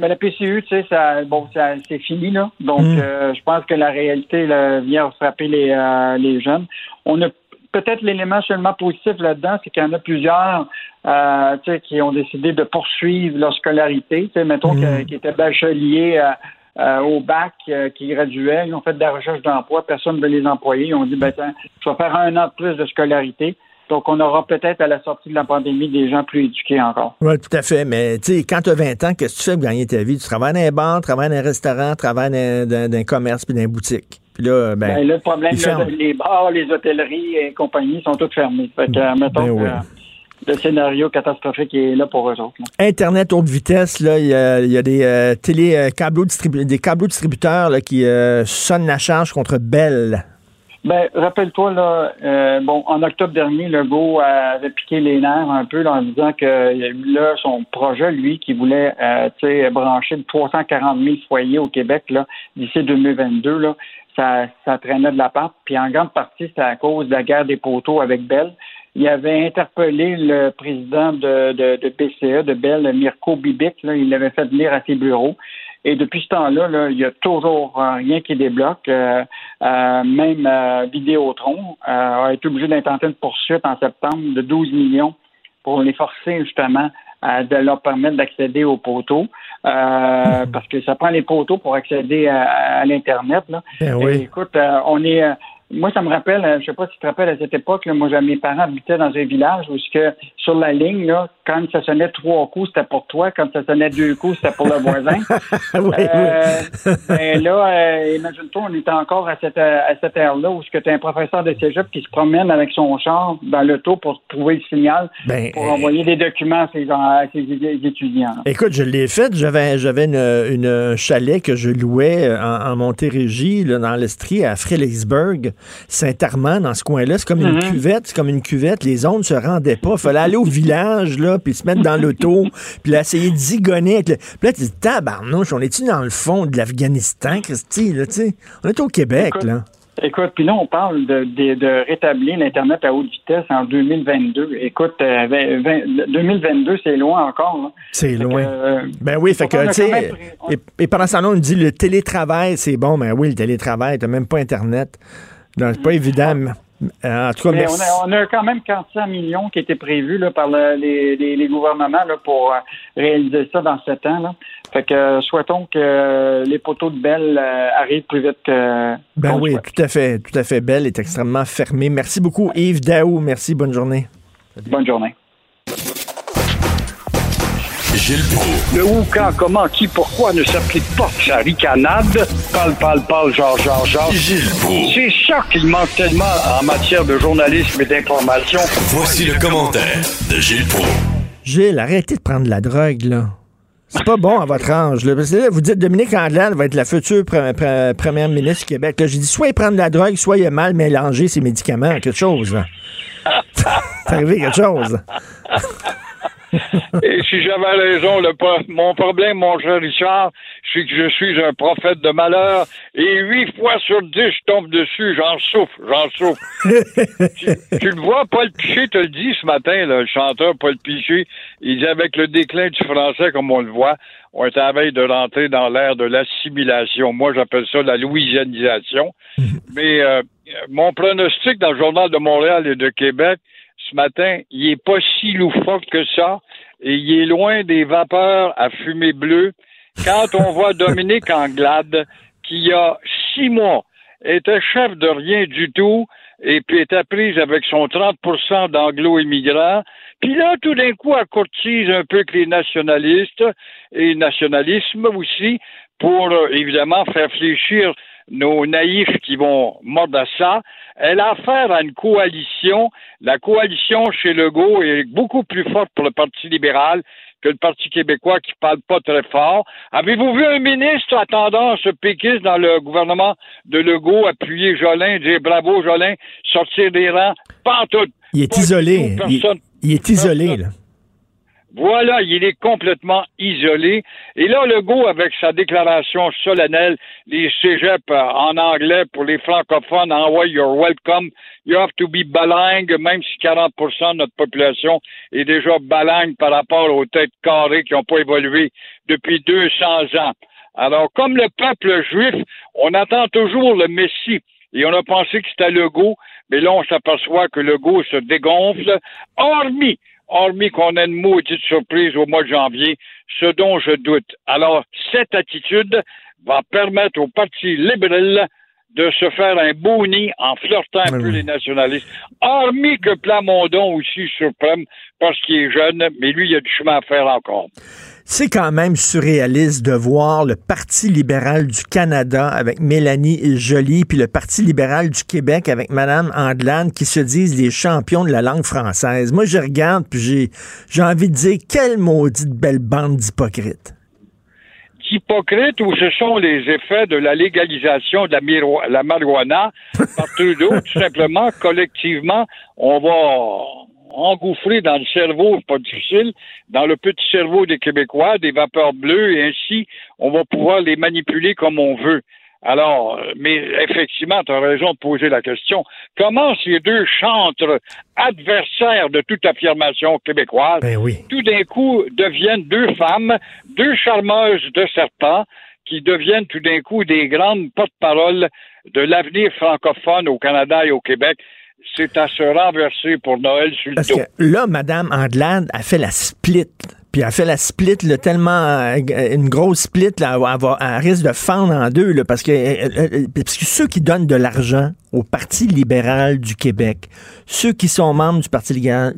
Mais la PCU, tu sais, ça, bon, ça, c'est fini là. Donc, Mm. je pense que la réalité là, vient frapper les, les jeunes. On a peut-être l'élément seulement positif là-dedans, c'est qu'il y en a plusieurs, euh, qui ont décidé de poursuivre leur scolarité. Tu sais, mettons Mm. que- qui étaient bacheliers euh, euh, au bac, euh, qui graduaient, ils ont fait de la recherche d'emploi, personne ne veut les employer. Ils ont dit, ben, tiens, je vais faire un an de plus de scolarité. Donc, on aura peut-être à la sortie de la pandémie des gens plus éduqués encore. Oui, tout à fait. Mais tu sais, quand tu as 20 ans, qu'est-ce que tu fais pour gagner ta vie? Tu travailles dans un bar, tu travailles dans un restaurant, tu travailles dans, dans- dans un commerce puis dans une boutique. Puis là, ben, Ben, là, le problème, là, les bars, les hôtelleries et compagnie sont toutes fermées. Fait que, euh, mettons Ben que le scénario catastrophique est là pour eux autres. là. Internet haute vitesse, là, il y a, il y a des euh, télé euh, câbleaux distribu- des câbleaux distributeurs là, qui euh, sonnent la charge contre Bell. Ben, rappelle-toi, là, euh, bon, en octobre dernier, Legault avait piqué les nerfs un peu là, en disant que là, son projet, lui, qui voulait euh, brancher de 340 000 foyers au Québec là, d'ici 2022, là, ça, ça traînait de la patte. Puis en grande partie, c'était à cause de la guerre des poteaux avec Bell. Il avait interpellé le président de, de, de BCE, de Bell, Mirko Bibic. Là, il l'avait fait venir à ses bureaux. Et depuis ce temps-là, là, il y a toujours euh, rien qui débloque. Euh, euh, même euh, Vidéotron euh, a été obligé d'intenter une poursuite en septembre de 12 millions pour les forcer justement de leur permettre d'accéder aux poteaux. Euh, parce que ça prend les poteaux pour accéder à, à l'Internet. Là. Ben Et oui. écoute, euh, on est. moi, ça me rappelle, euh, je sais pas si tu te rappelles à cette époque, là, moi, mes parents habitaient dans un village où que sur la ligne, là, quand ça sonnait trois coups, c'était pour toi, quand ça sonnait deux coups, c'était pour le voisin. oui, Euh, ben là, euh, imagine-toi, on est encore à cette, à cette ère-là où tu as un professeur de cégep qui se promène avec son char dans l'auto pour trouver le signal Ben, pour euh, envoyer des documents à ses, à ses étudiants. là. Écoute, je l'ai fait. J'avais, j'avais une, une chalet que je louais en, en Montérégie, là, dans l'Estrie, à Frédéricksburg. Saint-Armand, dans ce coin-là. C'est comme une Mhm. cuvette, c'est comme une cuvette. Les ondes se rendaient pas. Fallait aller au village, là, puis se mettre dans l'auto, puis là, essayer de zigonner. Avec le... Puis là, tu dis, tabarnouche, on est-tu dans le fond de l'Afghanistan, Christy, là, tu sais? On est au Québec, Écoute, là. Écoute, puis là, on parle de, de, de rétablir l'Internet à haute vitesse en 2022. Écoute, euh, vingt- vingt- 2022, c'est loin encore. là. C'est loin. que, euh, Ben oui, fait que, tu sais, et, et pendant ce temps-là, on dit le télétravail, c'est bon. Ben oui, le télétravail, t'as même pas Internet. C'est pas évident. euh, en tout cas, Mais merci. on, a, on a quand même 400 millions qui étaient prévus là, par le- les, les- les gouvernements là, pour euh, réaliser ça dans sept ans. Là. Fait que euh, souhaitons que euh, les poteaux de Belle arrivent plus vite que. Ben oui, souhaite. tout à fait, tout à fait. Belle est extrêmement fermée. Merci beaucoup, Yves Daou. Merci, bonne journée. Bonne journée. Gilles Proulx. Le où, quand, comment, qui, pourquoi ne s'applique pas sa ricanade? Parle, parle, parle, genre, genre, genre. Gilles Proulx. C'est ça qu'il manque tellement en matière de journalisme et d'information. Voici le commentaire de Gilles Proulx. Gilles, arrêtez de prendre de la drogue, là. C'est pas bon à votre âge. Là. Parce que là, vous dites Dominique Anglade va être la future pre- pre- première ministre du Québec. Là, J'ai dit soit il prend de la drogue, soit il a mal mélangé ses médicaments. Quelque chose. C'est arrivé quelque chose. Et si j'avais raison, le pro- mon problème, mon cher Richard, c'est que je suis un prophète de malheur et huit fois sur dix, je tombe dessus, j'en souffre, j'en souffre. tu, tu le vois, Paul Piché te le dit ce matin, là, le chanteur Paul Piché, il dit avec le déclin du français, comme on le voit, on est à la veille de rentrer dans l'ère de l'assimilation. Moi, j'appelle ça la louisianisation. Mais euh, mon pronostic dans le Journal de Montréal et de Québec, ce matin, il est pas si loufoque que ça, et il est loin des vapeurs à fumée bleue. Quand on voit Dominique Anglade, qui il y a six mois était chef de rien du tout, et puis était prise avec son 30% d'anglo-immigrants, puis là, tout d'un coup, elle courtise un peu que les nationalistes, et nationalisme aussi, pour euh, évidemment faire fléchir nos naïfs qui vont mordre à ça. Elle a affaire à une coalition. La coalition chez Legault est beaucoup plus forte pour le Parti libéral que le Parti québécois qui parle pas très fort. Avez-vous vu un ministre à tendance péquiste dans le gouvernement de Legault appuyer Jolin, dire bravo Jolin, sortir des rangs? Pas en tout. Il est Pas isolé. tout, Il, personne. il est isolé, là. Voilà, il est complètement isolé. Et là, Legault, avec sa déclaration solennelle, les cégeps euh, en anglais pour les francophones, envoie You're welcome, you have to be bilingue, même si 40% de notre population est déjà bilingue par rapport aux têtes carrées qui n'ont pas évolué depuis 200 ans. Alors, comme le peuple juif, on attend toujours le Messie. Et on a pensé que c'était Legault, mais là, on s'aperçoit que Legault se dégonfle, hormis hormis qu'on ait une maudite surprise au mois de janvier, ce dont je doute. Alors, cette attitude va permettre au Parti libéral de se faire un beau nid en flirtant un peu les nationalistes. Hormis que Plamondon aussi surprenne parce qu'il est jeune, mais lui, il a du chemin à faire encore. C'est quand même surréaliste de voir le Parti libéral du Canada avec Mélanie Joly, puis le Parti libéral du Québec avec Mme Andelane qui se disent les champions de la langue française. Moi, je regarde, puis j'ai, j'ai envie de dire, quelle maudite belle bande d'hypocrites. Hypocrite ou ce sont les effets de la légalisation de la, la marijuana? Par Trudeau, tout simplement, collectivement, on va engouffrer dans le cerveau, pas difficile, dans le petit cerveau des Québécois, des vapeurs bleues, et ainsi, on va pouvoir les manipuler comme on veut. Alors, mais effectivement, tu as raison de poser la question. Comment ces deux chantres adversaires de toute affirmation québécoise, tout d'un coup deviennent deux femmes, deux charmeuses de serpents, qui deviennent tout d'un coup des grandes porte-paroles de l'avenir francophone au Canada et au Québec? C'est à se renverser pour Noël sur le Parce dos. que là, Mme Andelade a fait la split. Puis elle fait la split là, tellement euh, une grosse split, là, elle, va- elle risque de fendre en deux, là, parce, que, euh, euh, parce que ceux qui donnent de l'argent au Parti libéral du Québec, ceux qui sont membres du Parti libéral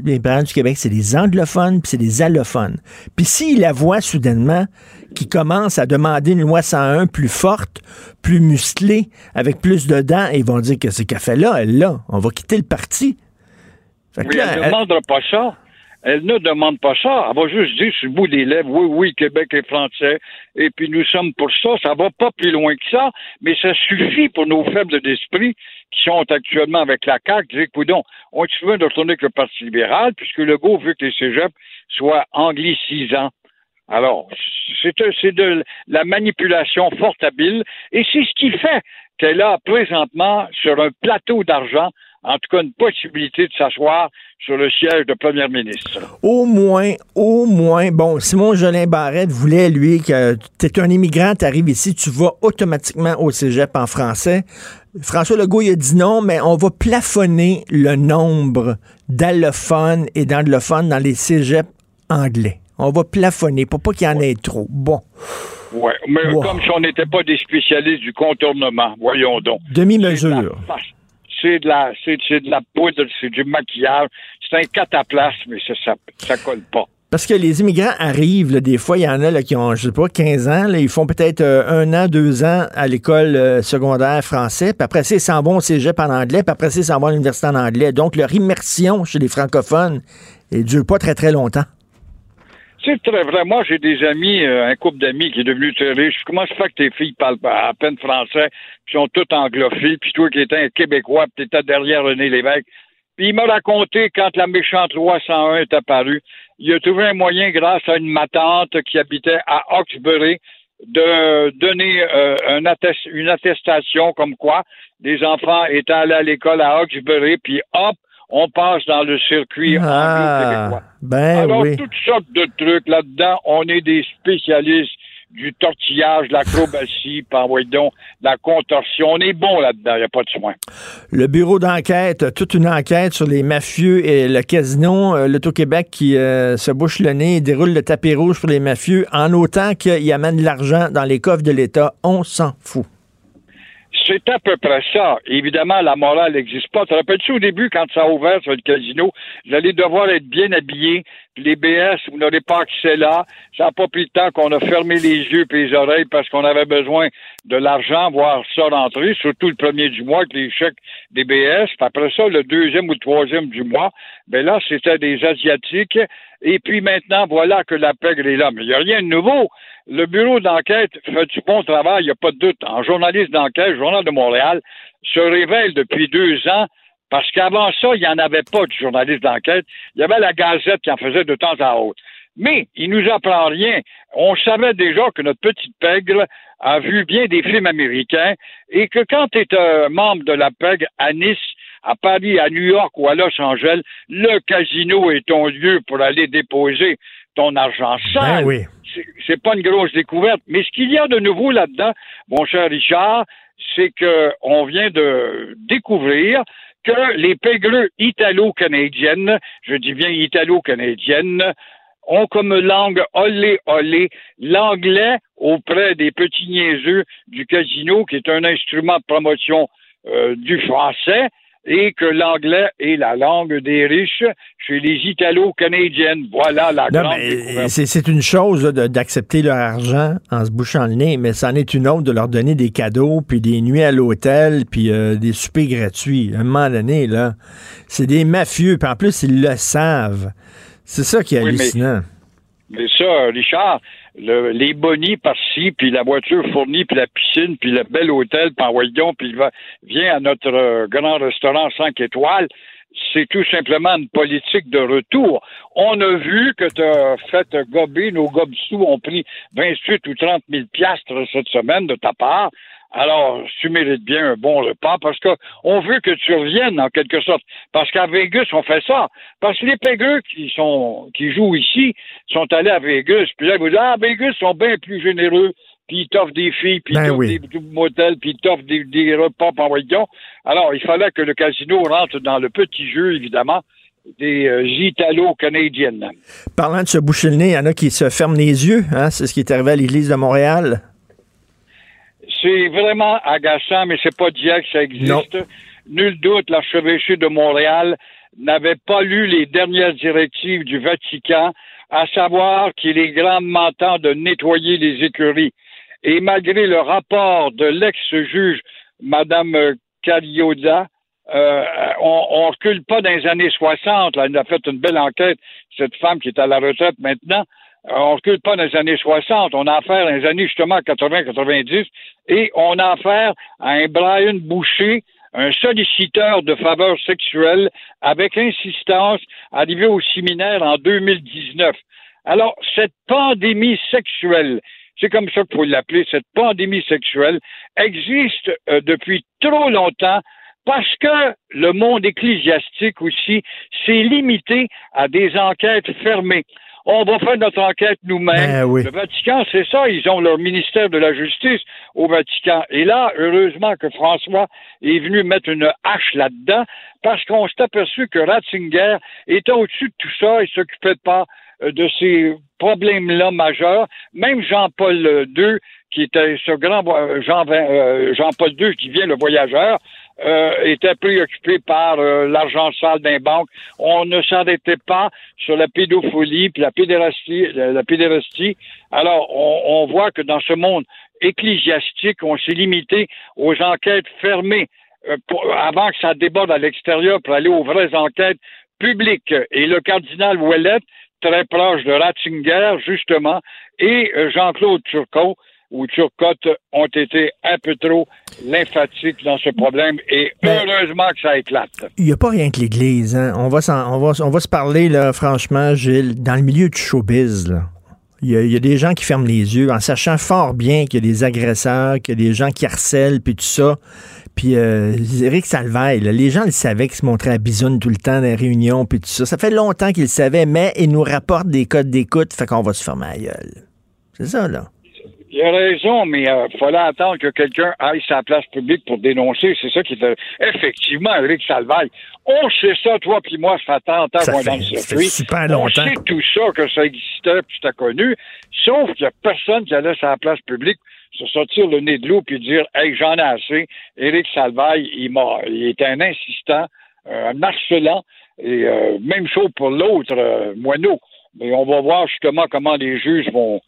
du Québec, c'est des anglophones puis c'est des allophones. Puis s'ils la voient soudainement qui commence à demander une loi 101 plus forte, plus musclée, avec plus de dents, ils vont dire que ce qu'elle fait là, elle là, on va quitter le parti. Fait que Oui, là, elle ne demandera pas ça. Elle ne demande pas ça. Elle va juste dire sur le bout des oui, oui, Québec est français, et puis nous sommes pour ça. Ça va pas plus loin que ça, mais ça suffit pour nos faibles d'esprit qui sont actuellement avec la CAQ, dire, coudon, on est veut de retourner avec le Parti libéral, puisque le go veut que les cégeps soient anglicisants. Alors, c'est de la manipulation fort habile, et c'est ce qui fait qu'elle a présentement sur un plateau d'argent en tout cas une possibilité de s'asseoir sur le siège de premier ministre. Au moins, au moins, bon, Simon Jolin Barrette voulait, lui, que tu es un immigrant, tu arrives ici, tu vas automatiquement au cégep en français. François Legault, il a dit non, mais on va plafonner le nombre d'allophones et d'anglophones dans les cégeps anglais. On va plafonner pour pas qu'il y en ait trop. Bon. Oui, mais comme si on n'était pas des spécialistes du contournement, voyons donc. Demi-mesure c'est de la c'est, de la poudre, c'est du maquillage. C'est un cataplasme, mais ça, ça, colle pas. Parce que les immigrants arrivent, des fois, il y en a qui ont, je sais pas, 15 ans, ils font peut-être euh, un an, deux ans à l'école euh, secondaire français, puis après ça, ils s'en vont au cégep en anglais, puis après ils s'en vont à l'université en anglais. Donc, leur immersion chez les francophones ne dure pas très, très longtemps. C'est très vrai. Moi, j'ai des amis, euh, un couple d'amis qui est devenu très riche. Comment se fait que tes filles parlent à peine français, puis sont toutes anglophiles, puis toi qui étais un Québécois, puis t'étais derrière René Lévesque. Puis il m'a raconté, quand la méchante loi 101 est apparue, il a trouvé un moyen, grâce à une matante qui habitait à Hawkesbury, de donner euh, une attestation comme quoi les enfants étaient allés à l'école à Hawkesbury, puis hop, on passe dans le circuit ah, anglo-québécois. Ben Alors, toutes sortes de trucs là-dedans. On est des spécialistes du tortillage, de l'acrobatie, par donc, la contorsion. On est bon là-dedans, il n'y a pas de soin. Le bureau d'enquête, toute une enquête sur les mafieux et le casino, euh, l'Auto-Québec qui euh, se bouche le nez et déroule le tapis rouge pour les mafieux en autant qu'ils amènent de l'argent dans les coffres de l'État. On s'en fout. C'est à peu près ça. Évidemment, la morale n'existe pas. Te rappelles-tu au début, quand ça a ouvert sur le casino, vous allez devoir être bien habillé. Les BS, vous n'aurez pas accès là. Ça n'a pas pris le temps qu'on a fermé les yeux et les oreilles parce qu'on avait besoin de l'argent, voir ça rentrer, surtout le premier du mois, avec les chèques des BS. Puis après ça, le deuxième ou le troisième du mois, ben là, c'était des Asiatiques. Et puis maintenant, voilà que la pègre est là. Mais il n'y a rien de nouveau. Le bureau d'enquête fait du bon travail, il n'y a pas de doute. En journaliste d'enquête, Journal de Montréal se révèle depuis deux ans parce qu'avant ça, il n'y en avait pas de journaliste d'enquête. Il y avait la Gazette qui en faisait de temps à autre. Mais il nous apprend rien. On savait déjà que notre petite pègre a vu bien des films américains et que quand tu es un membre de la pègre à Nice, à Paris, à New York ou à Los Angeles, le casino est ton lieu pour aller déposer ton argent sale. Ben oui c'est pas une grosse découverte. Mais ce qu'il y a de nouveau là-dedans, mon cher Richard, c'est qu'on vient de découvrir que les pégreux italo-canadiennes, je dis bien italo-canadiennes, ont comme langue olé olé l'anglais auprès des petits niaiseux du casino, qui est un instrument de promotion euh, du français, et que l'anglais est la langue des riches chez les Italo-Canadiennes. Voilà la grande C'est une chose d'accepter leur argent en se bouchant le nez, mais c'en est une autre de leur donner des cadeaux, puis des nuits à l'hôtel, puis euh, des soupers gratuits. À un moment donné, là, c'est des mafieux, puis en plus, ils le savent. C'est ça qui est hallucinant. mais ça, Richard, les bonnies par-ci, puis la voiture fournie, puis la piscine, puis le bel hôtel, puis en puis il va, vient à notre euh, grand restaurant 5 étoiles, c'est tout simplement une politique de retour. On a vu que tu as fait gober, nos gobsous ont pris 28 ou 30 000 piastres cette semaine de ta part. Alors, tu mérites bien un bon repas parce qu'on veut que tu reviennes en quelque sorte. Parce qu'à Vegas, on fait ça. Parce que les pégueux qui sont qui jouent ici sont allés à Vegas. Puis là, ils vous disent Ah, Vegas sont bien plus généreux. Puis ils t'offrent des filles, puis ils ben t'offrent des motels, puis ils t'offrent des, repas par voyant. Alors, il fallait que le casino rentre dans le petit jeu, évidemment, des euh, Italo-Canadiennes. Parlant de se boucher le nez, il y en a qui se ferment les yeux. Hein? C'est ce qui est arrivé à l'Église de Montréal. C'est vraiment agaçant, mais c'est pas d'hier que ça existe. Nul doute, l'archevêché de Montréal n'avait pas lu les dernières directives du Vatican, à savoir qu'il est grandement temps de nettoyer les écuries. Et malgré le rapport de l'ex-juge, Madame Carioda, euh, on, on recule pas dans les années 60. Là. Elle a fait une belle enquête, cette femme qui est à la retraite maintenant. On recule pas dans les années 60. On a affaire dans les années justement 80-90 et on a affaire à un Brian Boucher, un solliciteur de faveurs sexuelles avec insistance arrivé au séminaire en 2019. Alors, cette pandémie sexuelle, c'est comme ça qu'il faut l'appeler, cette pandémie sexuelle existe euh, depuis trop longtemps parce que le monde ecclésiastique aussi s'est limité à des enquêtes fermées. On va faire notre enquête nous-mêmes. Ben oui. Le Vatican, c'est ça, ils ont leur ministère de la Justice au Vatican. Et là, heureusement que François est venu mettre une hache là-dedans, parce qu'on s'est aperçu que Ratzinger était au-dessus de tout ça, il s'occupait pas euh, de ces problèmes-là majeurs. Même Jean-Paul II, qui était ce grand vo- Jean, euh, Jean-Paul II qui vient le voyageur, euh, était préoccupé par euh, l'argent sale d'un banque. On ne s'arrêtait pas sur la pédophilie puis la pédérastie. La, pédérastie. Alors, on, on voit que dans ce monde ecclésiastique, on s'est limité aux enquêtes fermées euh, avant que ça déborde à l'extérieur pour aller aux vraies enquêtes publiques. Et le cardinal Ouellet, très proche de Ratzinger, justement, et euh, Jean-Claude Turcot, ou Turcotte, ont été un peu trop lymphatiques dans ce problème. Et heureusement que ça éclate. Il n'y a pas rien que l'Église. Hein. On, va on, va, on va se parler, là, franchement, Gilles, dans le milieu du showbiz. Là. Il y, a, il y a des gens qui ferment les yeux en sachant fort bien qu'il y a des agresseurs, qu'il y a des gens qui harcèlent, puis tout ça. Puis euh, Éric Salvaille, là, les gens le savaient qu'il se montrait à bisoune tout le temps dans les réunions, puis tout ça. Ça fait longtemps qu'ils le savaient, mais ils nous rapportent des codes d'écoute, fait qu'on va se fermer la gueule. C'est ça, là. Il a raison, mais il fallait attendre que quelqu'un aille la place publique pour dénoncer. C'est ça qui était. Effectivement, Eric Salvaille, on sait ça, toi puis moi, ça fait 30 ans qu'on est dans le ça fait circuit. super On longtemps. sait tout ça, que ça existait, puis c'était connu. Sauf qu'il n'y a personne qui allait la place publique se sortir le nez de l'eau puis dire Hey, j'en ai assez. Éric Salvaille, il, m'a, il est un insistant, euh, un harcelant, et euh, même chose pour l'autre, euh, Moineau. Mais on va voir justement comment les juges vont euh,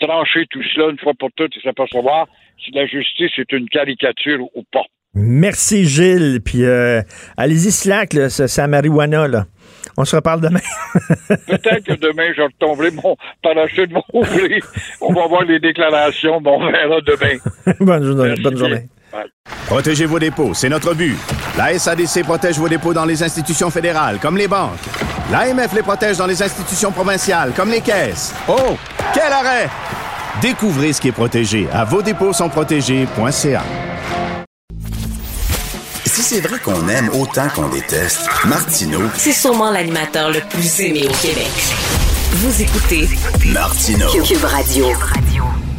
trancher tout cela une fois pour toutes et s'apercevoir si la justice est une caricature ou pas. Merci, Gilles. Puis euh, allez-y, slack, là, ça, c'est la marijuana, là. On se reparle demain. Peut-être que demain, je retomberai mon parachute va ouvrir. On va voir les déclarations, mais on verra demain. bonne journée. Merci bonne journée. Bye. Protégez vos dépôts, c'est notre but. La SADC protège vos dépôts dans les institutions fédérales, comme les banques. L'AMF les protège dans les institutions provinciales, comme les caisses. Oh, quel arrêt! Découvrez ce qui est protégé à vos dépôts sont protégés.ca. Si c'est vrai qu'on aime autant qu'on déteste, Martineau, C'est sûrement l'animateur le plus aimé au Québec. Vous écoutez Martineau. Cube Radio.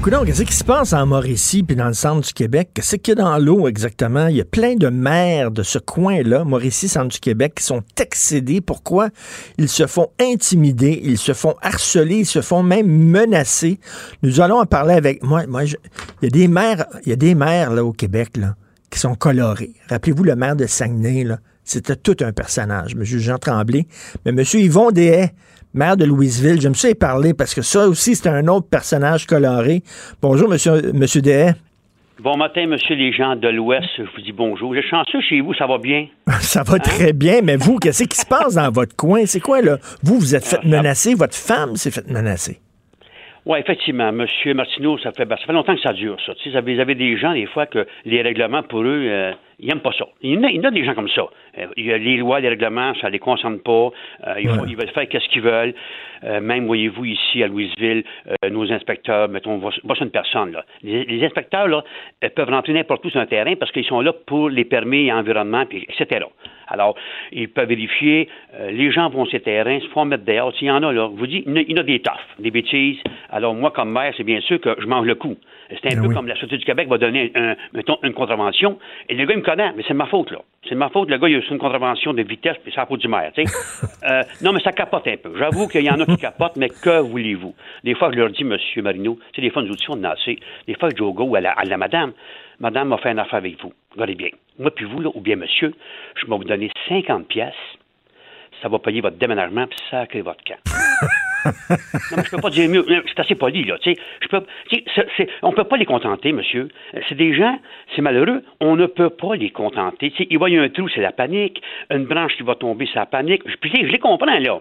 Coudon, qu'est-ce qui se passe en Mauricie puis dans le centre du Québec? Qu'est-ce qu'il y a dans l'eau exactement? Il y a plein de maires de ce coin-là, Mauricie, centre du Québec, qui sont excédés. Pourquoi? Ils se font intimider, ils se font harceler, ils se font même menacer. Nous allons en parler avec moi. Moi, je- il y a des maires, il y a des maires là au Québec là qui sont colorés. Rappelez-vous le maire de Saguenay là, c'était tout un personnage, M. Jean Tremblay, mais M. Yvon Deshaies, maire de Louisville, j'aime ça y parler parce que ça aussi c'est un autre personnage coloré. Bonjour Monsieur Monsieur. Bon matin, monsieur les gens de l'Ouest. Je vous dis bonjour. J'ai chanceux chez vous, ça va bien? Ça va très bien, mais vous, qu'est-ce qui se passe dans votre coin? C'est quoi, là? Vous, vous êtes fait menacer, votre femme s'est fait menacer. Oui, effectivement. Monsieur Martineau, ça fait, ben, ça fait longtemps que ça dure, ça. Vous avez, vous avez des gens, des fois, que les règlements, pour eux, euh, ils n'aiment pas ça. Il y, en a, il y en a des gens comme ça. Euh, il y a les lois, les règlements, ça les concerne pas. Euh, ils, Ouais. ils veulent faire qu'est-ce qu'ils veulent. Euh, même, voyez-vous, ici, à Louisville, nos inspecteurs, mettons, sur une personne, là. Les, les inspecteurs, là, peuvent rentrer n'importe où sur un terrain parce qu'ils sont là pour les permis et environnement, puis, etc. Alors, ils peuvent vérifier, euh, les gens vont sur ces terrains, se font mettre dehors. Il y en a, là, je vous dis, il y en a, il des toughs, des bêtises. Alors, moi, comme maire, c'est bien sûr que je mange le coup. C'est un Ah peu oui. comme la Société du Québec va donner un, mettons, une contravention, et le gars, il me connaît, mais c'est de ma faute, là. C'est de ma faute, le gars, il a reçu une contravention de vitesse, puis c'est la faute du maire, tu sais. Euh, non, mais ça capote un peu. J'avoue qu'il y en a qui capotent, mais que voulez-vous? Des fois, je leur dis, Monsieur Marino, tu sais, des fois, nous aussi, on en. Des fois, gars ou à la, à la madame, Madame m'a fait une affaire avec vous. Regardez bien. Moi, puis vous, là, ou bien monsieur, je vais vous donner 50 pièces ça va payer votre déménagement puis sacrer votre camp. non, mais je peux pas dire mieux. C'est assez poli, là. Tu sais, je peux, tu sais, c'est- c'est- on peut pas les contenter, monsieur. C'est des gens, c'est malheureux. On ne peut pas les contenter. Tu sais, ils voient un trou, c'est la panique. Une branche qui va tomber, c'est la panique. Je, puis, je les comprends, là.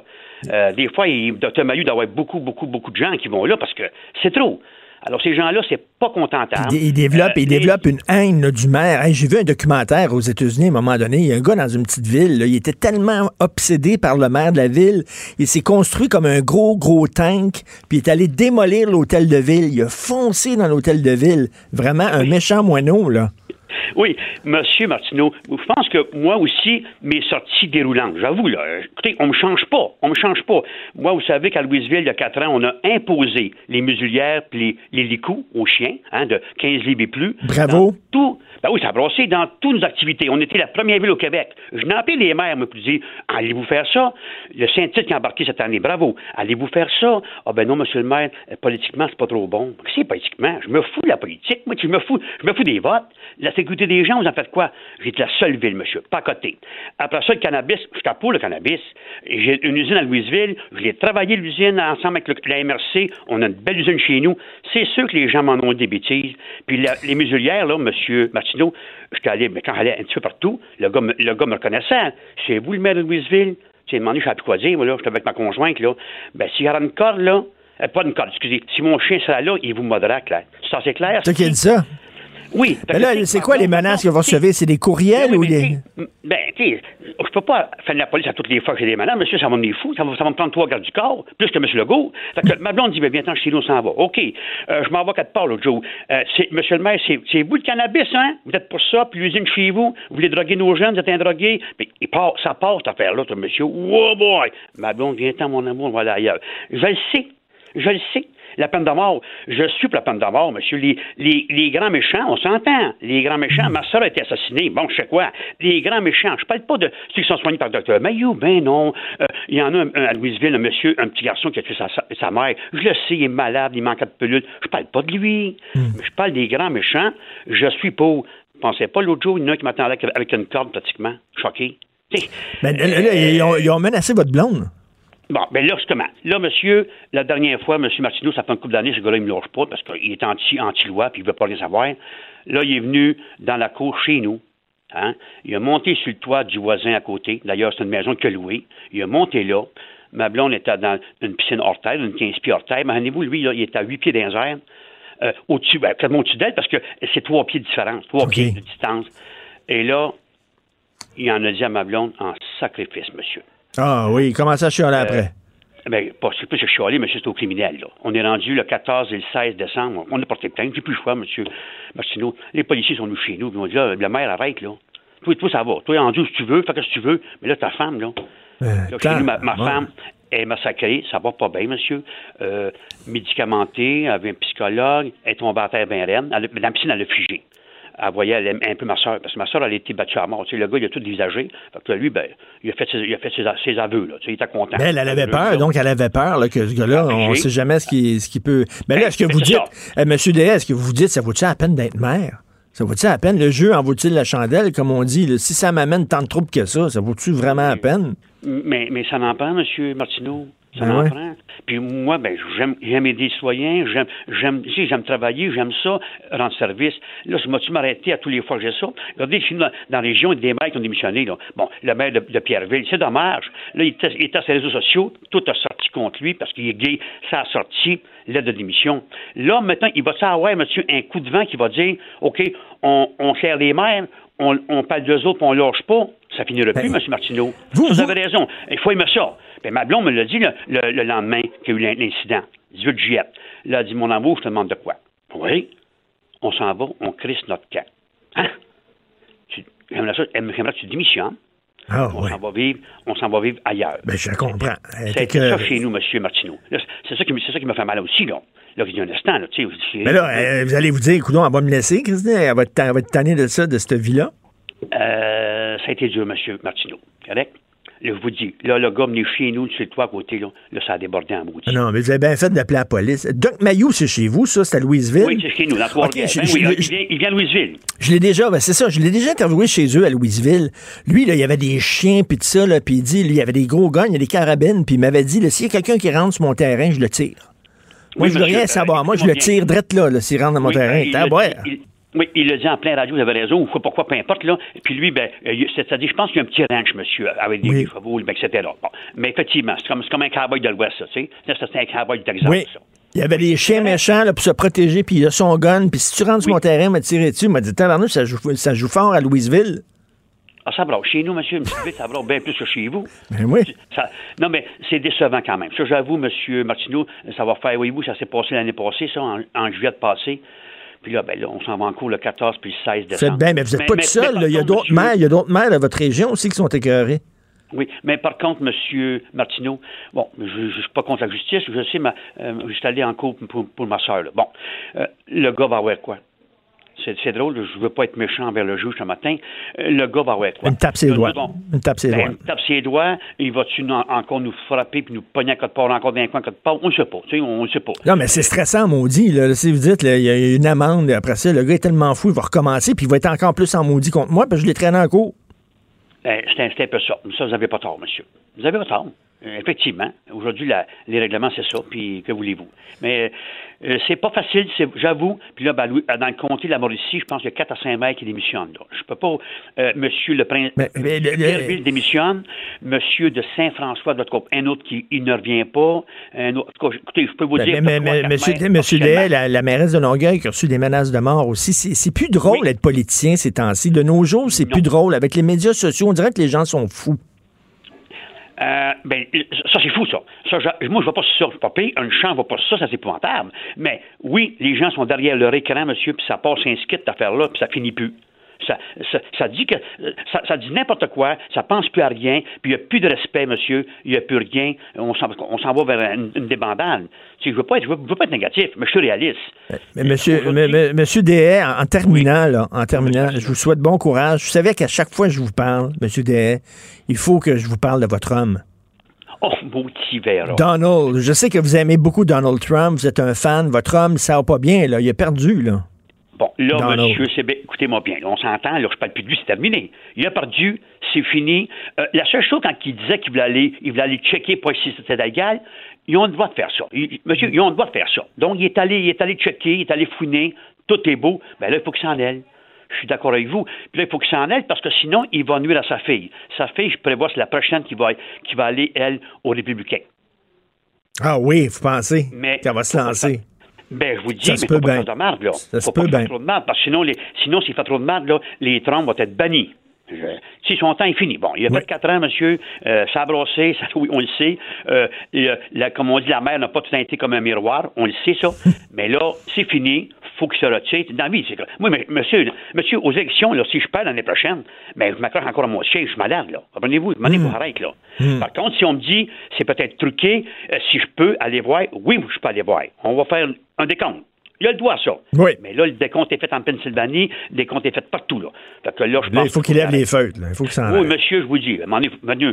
Euh, des fois, il, doit avoir beaucoup, beaucoup, beaucoup de gens qui vont là parce que c'est trop. Alors, ces gens-là, c'est pas contentable. Il, il développe, Euh, il les- développe une haine là, du maire. Hey, J'ai vu un documentaire aux États-Unis à un moment donné. Il y a un gars dans une petite ville. là, il était tellement obsédé par le maire de la ville. Il s'est construit comme un gros, gros tank. Puis il est allé démolir l'hôtel de ville. Il a foncé dans l'hôtel de ville. Vraiment un méchant moineau, là. Oui, Monsieur Martineau, je pense que moi aussi, mes sorties déroulantes, j'avoue, là, écoutez, on me change pas, on me change pas. Moi, vous savez qu'à Louisville, il y a quatre ans, on a imposé les musulières puis les, les licous aux chiens, hein, de 15 livres et plus. Bravo. Dans tout, ben oui, ça a brassé dans toutes nos activités. On était la première ville au Québec. Je n'ai appelé les maires, me dire, allez-vous faire ça? Le Saint-Tite qui a embarqué cette année, bravo. Allez-vous faire ça? Ah ben non, monsieur le maire, euh, politiquement, c'est pas trop bon. C'est politiquement? Je me fous de la politique. Moi, je me fous, je me fous des votes. La sécurité des gens, vous en faites quoi? J'étais la seule ville, monsieur, pas à côté. Après ça, le cannabis, je suis le cannabis. J'ai une usine à Louisville, je l'ai travaillé l'usine ensemble avec le- la MRC, on a une belle usine chez nous. C'est sûr que les gens m'en ont des bêtises. Puis les musulières, là, monsieur Martineau, j'étais allé, mais quand j'allais un petit peu partout, le gars, me- le gars me reconnaissait. C'est vous le maire de Louisville? J'ai demandé, je quoi dire, moi, là, j'étais avec ma conjointe, là. Ben, s'il y aura une corde, là, euh, pas une corde, excusez, si mon chien sera là, il vous modera, clair. Ça, c'est clair? C'est toi qui as dit ça? Oui. Mais là, c'est quoi les menaces que vous recevez? C'est des courriels Ben ou mais des... Ben, tu sais, je peux pas faire de la police à toutes les fois que j'ai des menaces. Monsieur, ça va me fou. Ça va, ça va me prendre trois gardes du corps, plus que monsieur Legault. Fait que ma blonde dit, ben, viens, chez nous, on s'en va. OK. Euh, je m'en vais quatre part, l'autre jour. Euh, monsieur le maire, c'est, vous le cannabis, hein? Vous êtes pour ça, puis l'usine chez vous. Vous voulez droguer nos jeunes, vous êtes un drogué. Puis, il part, ça part, cette affaire-là, monsieur. Wow, boy! Ma blonde, viens-t'en, mon amour, on va aller ailleurs. Je le sais. Je le sais. La peine de mort, je suis pour la peine de mort, monsieur. Les, les, les grands méchants, on s'entend. Les grands méchants, ma soeur a été assassinée. Bon, je sais quoi. Les grands méchants, je parle pas de ceux qui sont soignés par le docteur Mayou. Ben non. Euh, Il y en a un, un à Louisville, un monsieur, un petit garçon qui a tué sa, mère. Je le sais, il est malade, il manque de pelule. Je parle pas de lui. Mais je parle des grands méchants. Je suis pour. Pensez pas l'autre jour, il y en a un qui m'attendait avec, avec une corde pratiquement. Choqué. Tu sais, Ben, là, là, ils, ont, ils ont menacé votre blonde. Bon, ben là, c'est comment? Là, monsieur, la dernière fois, monsieur Martineau, ça fait un couple d'années, ce gars-là, il me lâche pas parce qu'il est anti, anti-loi puis il veut pas rien savoir. Là, il est venu dans la cour chez nous. Hein? Il a monté sur le toit du voisin à côté. D'ailleurs, c'est une maison qu'il a louée. Il a monté là. Ma blonde était dans une piscine hors terre, une 15 pieds hors terre. Imaginez-vous, lui, là, il était à 8 pieds dans les airs. Euh, au-dessus, ben, au-dessus d'elle, parce que c'est trois pieds de différence, trois pieds de distance. Et là, il en a dit à ma blonde en sacrifice, monsieur. Ah oui, comment ça, je suis allé après? Ben, pas, c'est plus que je suis allé, monsieur, c'est au criminel, là. On est rendu le 14 et le 16 décembre. On a porté plainte. J'ai plus le choix, monsieur Martineau. Les policiers sont venus chez nous. Ils m'ont dit, là, la mère arrête, là. Toi, toi, ça va. Toi, en Dieu, si tu veux, fais ce que tu veux. Mais là, ta femme, là. là, chez clair. nous, ma, ma Bon. femme est massacrée. Ça va pas bien, monsieur. Euh, médicamentée, avait un psychologue. Elle est tombée à terre bien reine. Elle dans la piscine, elle a figé. Elle voyait elle aimait un peu ma soeur, parce que ma soeur, elle a été battue à mort. Tu sais, le gars, il a tout visagé. Fait que lui, ben, il a fait ses, il a fait ses, ses aveux, là. Tu sais, il était content. Mais elle, elle avait peur, donc elle avait peur là, que ce gars-là, on ne sait jamais ce qui, ce qui peut. Mais là, est-ce que Ben, vous dites, euh, Monsieur DS, est-ce que vous dites, ça vaut-il la peine d'être maire? Ça vaut-il la peine? Le jeu en vaut-il la chandelle, comme on dit? là? si ça m'amène tant de troubles que ça, ça vaut-tu vraiment la peine? Mais, mais ça n'en prend, M. Martineau. Ça Ben en ouais. prend. Puis moi, ben, j'aime, j'aime aider les citoyens, j'aime, j'aime, sais, j'aime travailler, j'aime ça, rendre service. Là, je m'as-tu m'arrêter à tous les fois que j'ai ça? Regardez, nous, dans, dans la région, il y a des maires qui ont démissionné, là. Bon, le maire de, de Pierreville, c'est dommage. Là, il était, il était sur les réseaux sociaux, tout a sorti contre lui parce qu'il est gay. Ça a sorti l'aide de démission. Là, maintenant, il va savoir, monsieur, un coup de vent qui va dire, OK, on, on sert les maires, on, on parle d'eux autres, on lâche pas. Ça finira plus, M. Martineau. vous, avez raison. Il faut aimer ça. Puis ma blonde me l'a dit le, le- le lendemain qu'il y a eu l'in- l'incident, 18 juillet. Là, elle dit Mon amour, je te demande de quoi? Oui. On s'en va, on crisse notre camp. Hein? J'aimerais que tu démissionnes. Ah, on ouais. s'en va vivre, on s'en va vivre ailleurs. Ben, je comprends. Ça a fait été que- ça chez nous, M. Martineau. C'est ça qui, me- c'est ça qui m'a fait mal aussi, là. Là, il y a un instant, là, tu sais. c'est- Mais là, euh, vous allez vous dire, écoute, elle va me laisser, Christine, elle va être tannée de ça, de cette vie-là. Euh, ça a été dur, M. Martineau. Correct? Là, je vous dis, là, le gars venu chez nous, le toit à côté, là, là ça a débordé en maudit. Non, mais vous avez bien fait d'appeler la police. Doc Mayou, c'est chez vous, ça? C'est à Louisville? Oui, c'est chez nous, dans Trois-Rivières. Ok, je- Ben oui, là, il, vient, il vient de Louisville. Je l'ai déjà, ben c'est ça, je l'ai déjà interviewé chez eux à Louisville. Lui, là, il y avait des chiens puis tout ça, là, puis il dit, lui, il y avait des gros guns, il y a des carabines, puis il m'avait dit, s'il y a quelqu'un qui rentre sur mon terrain, je le tire. Moi, Oui, je veux rien euh, savoir. Moi, je le tire drette là, là s'il rentre dans mon Oui, terrain. à l'a il- Oui, il le dit en plein radio, vous avez raison, ou quoi, pourquoi, peu importe, là. Puis lui, ben, euh, c'est-à-dire, je pense qu'il y a un petit ranch, monsieur, avec des, Oui. chevaux, etc. Bon. Mais effectivement, c'est comme, un cowboy de l'Ouest, ça, tu sais. Ça, C'est un cowboy du Texas, Oui. ça. Il y avait des chiens méchants là, pour se protéger, puis il a son gun, puis si tu rentres sur mon terrain, m'a tiré dessus, il m'a dit, tabarnouche, ça joue, ça joue fort à Louisville. Ah, ça brasse. Chez nous, monsieur, ville, ça brasse bien plus que chez vous. Ben oui. Ça- non, mais c'est décevant quand même. Ça, j'avoue, monsieur Martineau, ça va faire, oui, vous, ça s'est passé l'année passée, ça, en, en juillet passé. Puis là, ben là, on s'en va en cours le 14 puis le 16 Faites décembre. bien, mais vous n'êtes pas tout seul. Il y a d'autres maires, il y a d'autres maires de votre région aussi qui sont écœurés. Oui, mais par contre, Monsieur Martineau, bon, je ne suis pas contre la justice, je sais, ma, euh, je suis allé en cours pour, pour ma soeur. Bon, euh, le gars va avoir quoi? C'est drôle, je veux pas être méchant envers le juge ce matin. Euh, le gars va avoir quoi? Une tape ses doigts. nous, on- Une tape ses ben, doigts. une tape ses doigts, il va-tu encore nous frapper puis nous pogner à côté encore dans un coin à côté? On ne sait pas, tu sais, on ne sait pas. Non, mais c'est stressant, maudit. Là. Si vous dites, il y a une amende, après ça, le gars est tellement fou, il va recommencer, puis il va être encore plus en maudit contre moi, que je l'ai traîné en cours. Ben, c'est un, peu ça. Ça, vous n'avez pas tort, monsieur. Vous avez pas tort. Euh, effectivement. Aujourd'hui, les règlements, c'est ça. Puis, que voulez-vous? Mais euh, c'est pas facile, c'est- j'avoue. Puis là, ben, Louis- dans le comté de la Mauricie, je pense qu'il y a 4 à 5 maires qui démissionnent. Là. Je peux pas... euh, monsieur le prince... Mais- mais le- le- Pierreville démissionne. Monsieur de Saint-François, un autre qui il ne revient pas. Un autre... en tout cas, Écoutez, je peux vous Ben, dire... mais, monsieur, maires monsieur. Dehaye, la, la mairesse de Longueuil qui a reçu des menaces de mort aussi, c'est c'est plus drôle d'être politicien ces temps-ci. De nos jours, c'est plus drôle. Avec les médias sociaux, on dirait que les gens sont fous. Euh, ben, ça, c'est fou, ça. ça moi, je ne vois pas ça. Je. Un champ ne va pas ça, ça, c'est épouvantable. Mais oui, les gens sont derrière leur écran, monsieur, puis ça passe un skit, cette affaire-là, puis ça finit plus. Ça, ça, ça dit que ça, ça dit n'importe quoi, ça pense plus à rien, puis il n'y a plus de respect, monsieur, il n'y a plus rien, on s'en, va vers une, une débandade. Tu sais, je veux je veux, pas être négatif, mais je suis réaliste. Mais monsieur, mais- mais- monsieur Dehaye, en, terminant, là, en terminant, je vous souhaite bon courage. Vous savez qu'à chaque fois que je vous parle, monsieur Dehaye, il faut que je vous parle de votre homme. Oh, beau petit verre. Donald, je sais que vous aimez beaucoup Donald Trump, vous êtes un fan, votre homme, ça va pas bien, là, il a perdu, là. Bon, là, Donald. monsieur, c'est bien- écoutez-moi bien, là, on s'entend, là, je parle plus de lui, c'est terminé. Il a perdu, c'est fini. Euh, la seule chose, quand il disait qu'il voulait aller, il voulait aller checker pour si c'était légal, ils ont le droit de faire ça. Ils- monsieur, ils ont le droit de faire ça. Donc, il est allé, il est allé checker, il est allé fouiner, tout est beau, ben là, il faut qu'il s'en aille. Je suis d'accord avec vous. Puis là, il faut qu'il s'en aille parce que sinon, il va nuire à sa fille. Sa fille, je prévois, c'est la prochaine qui va, qui va aller, elle, aux Républicains. Ah oui, vous pensez Mais- qu'elle va se lancer? Ben, je vous dis, Ça mais faut pas bien. faire de marde, là. Ça faut pas peut faire trop de marde, parce que sinon, les, sinon s'il fait trop de marde, là, les Trump vont être bannis. Je- si son temps est fini. Bon, il a fait quatre ans, monsieur, euh, ça a brossé, ça, oui, on le sait. Euh, le- la- comme on dit, la mer n'a pas tout été comme un miroir, on le sait, ça. mais là, c'est fini, faut qu'il se retire. Dans la vie, c'est que- Moi, mais, monsieur, monsieur, aux élections, là, si je perds l'année prochaine, ben, je m'accroche encore à mon siège, je suis malade, là. Comprenez-vous? Demandez vous arrête, là. Hmm. Par contre, si on me dit, c'est peut-être truqué, euh, si je peux aller voir, oui, je peux aller voir. On va faire un décompte. Il a le droit à ça. Oui. Mais là, le décompte est fait en Pennsylvanie, le décompte est fait partout, là. Fait que là, je Là, pense il faut qu'il lève les feutres, là. il faut qu'il s'en oui, monsieur, je vous dis, Manu, je,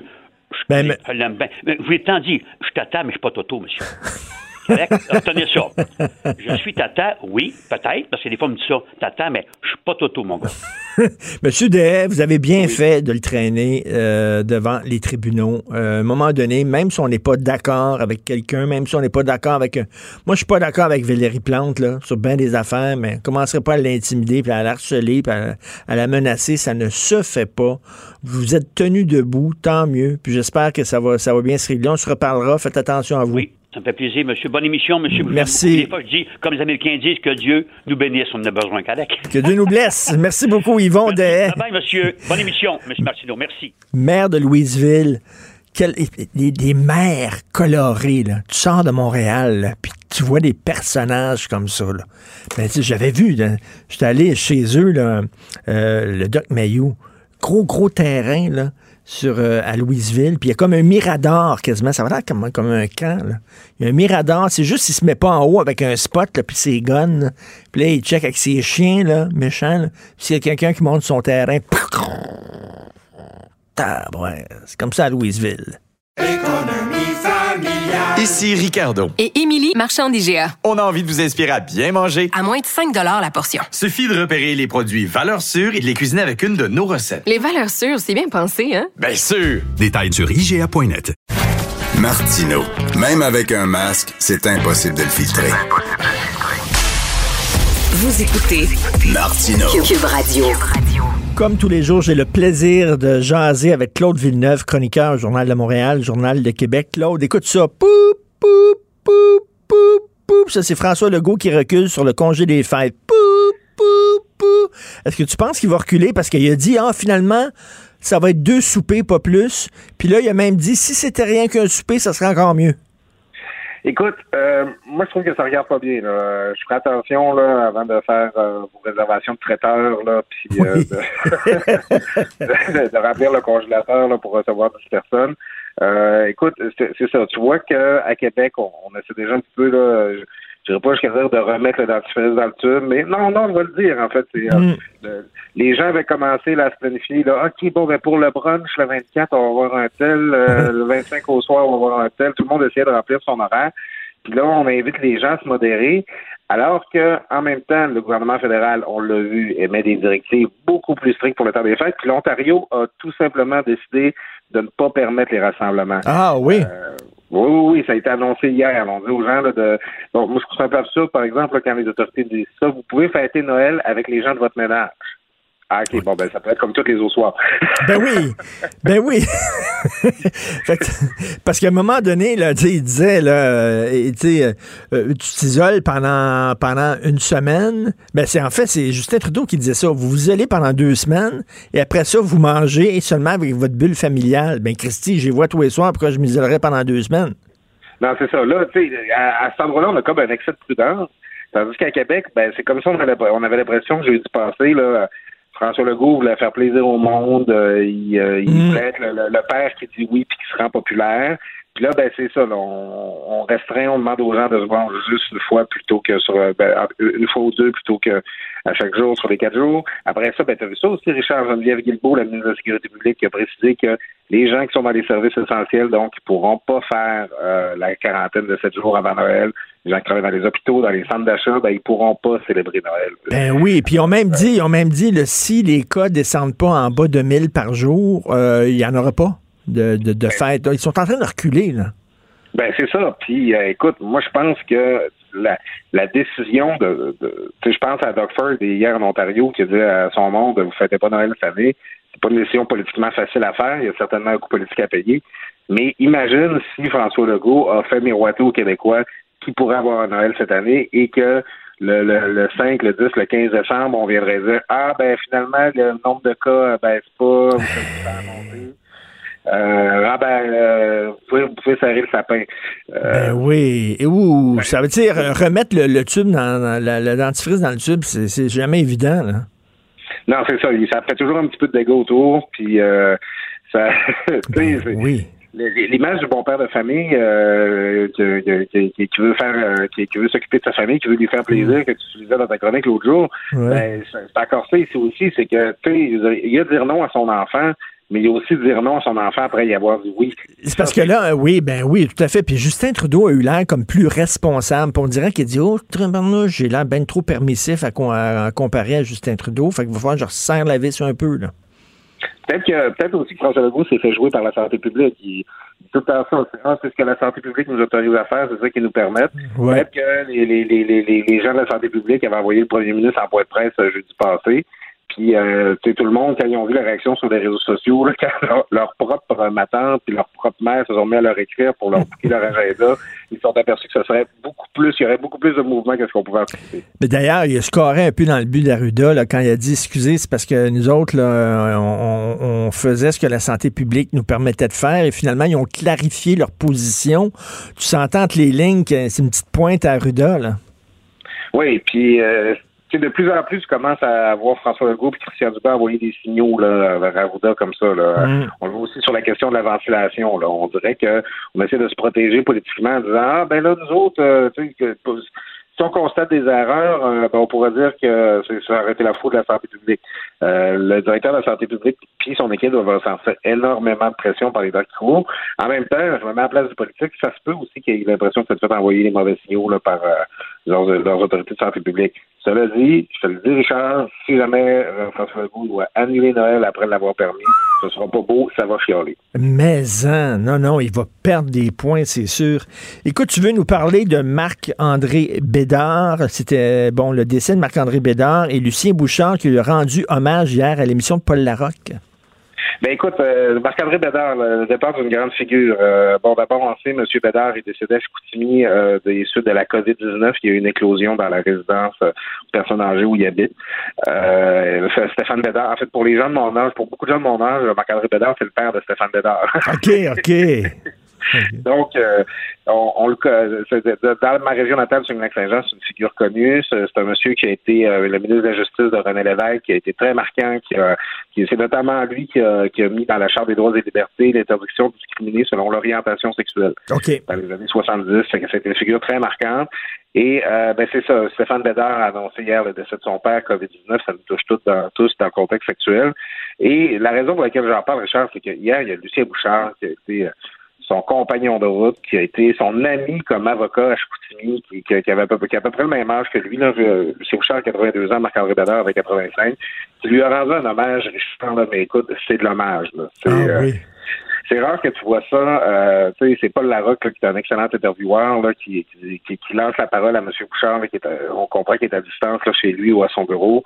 Ben, mais- je l'aime bien. Mais je vous ai tant dit, je tata, mais je suis pas toto, monsieur. Correct? Retenez ça. Je suis tata, oui, peut-être, parce que des fois, on me dit ça, tata, mais je suis pas toto, mon gars. Monsieur Dehaye, vous avez bien fait de le traîner euh, devant les tribunaux. Euh, à un moment donné, même si on n'est pas d'accord avec quelqu'un, même si on n'est pas d'accord avec... un- Moi, je suis pas d'accord avec Valérie Plante, là, sur bien des affaires, mais on commencerait pas à l'intimider, puis à la harceler, puis à, à la menacer. Ça ne se fait pas. Vous êtes tenu debout, tant mieux. Puis j'espère que ça va, ça va bien se régler. On se reparlera. Faites attention à vous. Oui, ça me fait plaisir, monsieur. Bonne émission, monsieur. Merci. Des fois, je dis, comme les Américains disent, que Dieu nous bénisse, on en a besoin qu'avec. Que Dieu nous blesse. Merci beaucoup, Yvon Dehaye. Bye bye, monsieur. Bonne émission, monsieur Martineau. Merci. maire de Louisville, quel- des, des maires colorés, là. Tu sors de Montréal, là, puis tu vois des personnages comme ça, là. Ben, j'avais vu, j'étais allé chez eux, là, euh, le Doc Mayou. Gros, gros terrain, là, sur, euh, à Louisville, puis il y a comme un mirador quasiment, ça va l'air comme, un camp, là. Il y a un mirador, c'est juste qu'il se met pas en haut avec un spot, là, puis ses guns, puis là, il check avec ses chiens, là, méchants, là. Puis s'il y a quelqu'un qui monte son terrain, c'est comme ça à Louisville. Ici Ricardo. Et Émilie, marchand d'IGA. On a envie de vous inspirer à bien manger. À moins de 5 la portion. Suffit de repérer les produits valeurs sûres et de les cuisiner avec une de nos recettes. Les valeurs sûres, c'est bien pensé, hein? Bien sûr! Détails sur IGA.net. Martino. Même avec un masque, c'est impossible de le filtrer. Vous écoutez Martino. Cube Radio. Comme tous les jours, j'ai le plaisir de jaser avec Claude Villeneuve, chroniqueur Journal de Montréal, Journal de Québec. Claude, écoute ça. Poup, poup, poup, poup, poup. Ça, c'est François Legault qui recule sur le congé des fêtes. Poup, poup, poup. Est-ce que tu penses qu'il va reculer? Parce qu'il a dit, ah, finalement, ça va être deux soupers, pas plus. Puis là, il a même dit, si c'était rien qu'un souper, ça serait encore mieux. Écoute, euh, moi je trouve que ça regarde pas bien. Là. Je ferai attention là, avant de faire euh, vos réservations de traiteur, là, puis euh, de, de, remplir le congélateur là, pour recevoir 10 personnes. Euh, écoute, c'est ça. Tu vois qu'à Québec, on, on, essaie déjà un petit peu là. Je, je dirais pas jusqu'à dire de remettre le dentifrice dans le tube, mais non, non, on va le dire, en fait. c'est Mm. le- les gens avaient commencé là, à se planifier, là, OK, bon, ben pour le brunch, le 24, on va avoir un tel, euh, le 25 au soir, on va avoir un tel. Tout le monde essayait de remplir son horaire. Puis là, on invite les gens à se modérer, alors que en même temps, le gouvernement fédéral, on l'a vu, émet des directives beaucoup plus strictes pour le temps des fêtes. Puis l'Ontario a tout simplement décidé de ne pas permettre les rassemblements. Ah oui. Oui, oui, oui, ça a été annoncé hier. On dit aux gens là, de. Bon, moi, je trouve ça un peu absurde, par exemple, là, quand les autorités disent ça, vous pouvez fêter Noël avec les gens de votre ménage. Ah, OK, bon, ben, ça peut être comme tous les autres soirs. Ben oui, ben oui. Parce qu'à un moment donné, là, il disait, là, euh, euh, euh, tu t'isoles pendant, pendant une semaine. Ben c'est en fait, c'est Justin Trudeau qui disait ça. Vous vous isolez pendant deux semaines et après ça, vous mangez seulement avec votre bulle familiale. Ben Christy, j'y vois tous les soirs, pourquoi je m'isolerais pendant deux semaines? Non, c'est ça. Là, tu sais, à, à cet endroit-là, on a comme un excès de prudence. Tandis qu'à Québec, ben, c'est comme ça on avait, on avait l'impression que j'ai dû passer, là. François Legault voulait faire plaisir au monde. euh, il euh, il Mm. voulait être le, le- le père qui dit oui puis qui se rend populaire. Puis là, ben c'est ça. là, on, on restreint, on demande aux gens de se voir juste une fois plutôt que sur euh, ben, une fois ou deux plutôt que à chaque jour sur les quatre jours. Après ça, ben t'as vu ça aussi, Richard Geneviève Guilbeault, la ministre de la Sécurité publique, qui a précisé que les gens qui sont dans les services essentiels, donc, ils pourront pas faire euh, la quarantaine de sept jours avant Noël. Les gens qui travaillent dans les hôpitaux, dans les centres d'achat, ben ils pourront pas célébrer Noël. Ben oui, puis ont même dit, ont même dit, là, si les cas descendent pas en bas de 1000 par jour, euh, il y en aura pas de, de, de fête. Ils sont en train de reculer, là. Ben c'est ça. Puis euh, écoute, moi je pense que la, la décision de, je pense à Doug Ford hier en Ontario qui dit à son monde vous fêtez pas Noël cette année. C'est pas une décision politiquement facile à faire. Il y a certainement un coût politique à payer. Mais imagine si François Legault a fait miroiter aux Québécois qui pourrait avoir un Noël cette année et que le, le, le 5, le 10, le 15 décembre, on viendrait dire Ah ben finalement le nombre de cas baisse pas, vous faites pas annoncer. Euh, ah ben, euh, vous, pouvez, vous pouvez serrer le sapin. Euh, Ben oui. Et ouh, ça veut dire remettre le, le tube dans, dans la- le dentifrice dans le tube, c'est jamais évident, là. Non, c'est ça. Ça fait toujours un petit peu de dégâts autour. Puis, ça. c'est- oui. L'image du bon père de famille qui, veut faire, qui, qui veut s'occuper de sa famille, qui veut lui faire plaisir, que tu utilisais dans ta chronique l'autre jour, Ouais. ben, c'est encore ça ici aussi, c'est que tu sais, il a dire non à son enfant, mais il y a aussi dire non à son enfant après y avoir dit oui. C'est parce que là, euh, oui, ben oui, tout à fait. Puis Justin Trudeau a eu l'air comme plus responsable. Puis on dirait qu'il dit Oh, j'ai l'air bien trop permissif à, com- à- à comparer à Justin Trudeau. Fait qu'il va falloir que je resserre la vis un peu, là. Peut-être que peut-être aussi que François Legault s'est fait jouer par la santé publique. Il, tout temps ça, c'est ce que la santé publique nous autorise à faire, c'est ça qu'ils nous permettent. Ouais. Peut-être que les, les, les, les, les- les gens de la santé publique avaient envoyé le premier ministre en point de presse euh, jeudi passé. Puis euh, tu sais, tout le monde, quand ils ont vu la réaction sur les réseaux sociaux, là, quand leur, leur propre matin puis leur propre mère se sont mis à leur écrire pour leur bouquer leur agenda, ils se sont aperçus que ce serait beaucoup plus, il y aurait beaucoup plus de mouvement que ce qu'on pouvait anticiper. Mais d'ailleurs, il a scoré un peu dans le but d'Arruda là, quand il a dit excusez, c'est parce que nous autres, là, on, faisait ce que la santé publique nous permettait de faire et finalement, ils ont clarifié leur position. Tu s'entends entre les lignes c'est une petite pointe à Arruda, là. Oui, puis euh, de plus en plus, tu commences à voir François Legault et Christian Dubé envoyer des signaux là, vers Arruda comme ça. Là. Mm. On le voit aussi sur la question de la ventilation. Là. On dirait que on essaie de se protéger politiquement en disant Ah ben là, nous autres, euh, tu sais, que- si on constate des erreurs, euh, ben, on pourrait dire que c'est- ça aurait été la faute de la santé publique. Euh, le directeur de la santé publique puis son équipe doivent ressentir énormément de pression par les doctoraux. En même temps, je me mets à la place du politique, ça se peut aussi qu'il y ait l'impression que ça te fait envoyer les mauvais signaux là, par euh, leurs, leurs autorités de santé publique. Cela dit, je te le dis, Richard, si jamais euh, François Legault doit annuler Noël après l'avoir permis, ce sera pas beau, ça va chialer. Mais hein, non, non, il va perdre des points, c'est sûr. Écoute, tu veux nous parler de Marc-André Bédard? C'était, bon, le décès de Marc-André Bédard et Lucien Bouchard qui lui a rendu hommage hier à l'émission de Paul Larocque. Ben écoute, euh, Marc-André Bédard, le, départ d'une grande figure. Euh, bon, d'abord, on sait, M. Bédard est décédé à Chicoutimi euh, des suites de la COVID-19. Il y a eu une éclosion dans la résidence euh, personnes âgées où il habite. Euh, Stéphane Bédard, en fait, pour les gens de mon âge, pour beaucoup de gens de mon âge, Marc-André Bédard, c'est le père de Stéphane Bédard. OK, OK. Donc, euh, on, on le c'est dans ma région natale, sur lac saint jean c'est une figure connue. C'est c'est un monsieur qui a été euh, le ministre de la Justice de René Lévesque, qui a été très marquant, qui a, qui c'est notamment lui qui a, qui a mis dans la Charte des droits et libertés l'interdiction de discriminer selon l'orientation sexuelle. OK. Dans les années 70, fait que c'était une figure très marquante. Et euh, ben c'est ça, Stéphane Bédard a annoncé hier le décès de son père, COVID-19, ça nous touche tous dans, tous dans le contexte actuel. Et la raison pour laquelle j'en parle, Richard, c'est que hier, il y a Lucien Bouchard qui a été son compagnon de route, qui a été son ami comme avocat à Chicoutimi, qui, qui, avait à peu, qui a à peu près le même âge que lui, là, euh, Bouchard, a 82 ans, Marc-André Bédard avec 85, qui lui a rendu un hommage, Richard, là, mais écoute, c'est de l'hommage, là. C'est, Ah euh, c'est rare que tu vois ça. Euh, tu sais, c'est Paul Larocque là, qui est un excellent intervieweur là, qui, qui, lance la parole à M. Bouchard, là, qui est, à- on comprend qu'il est à distance là, chez lui ou à son bureau.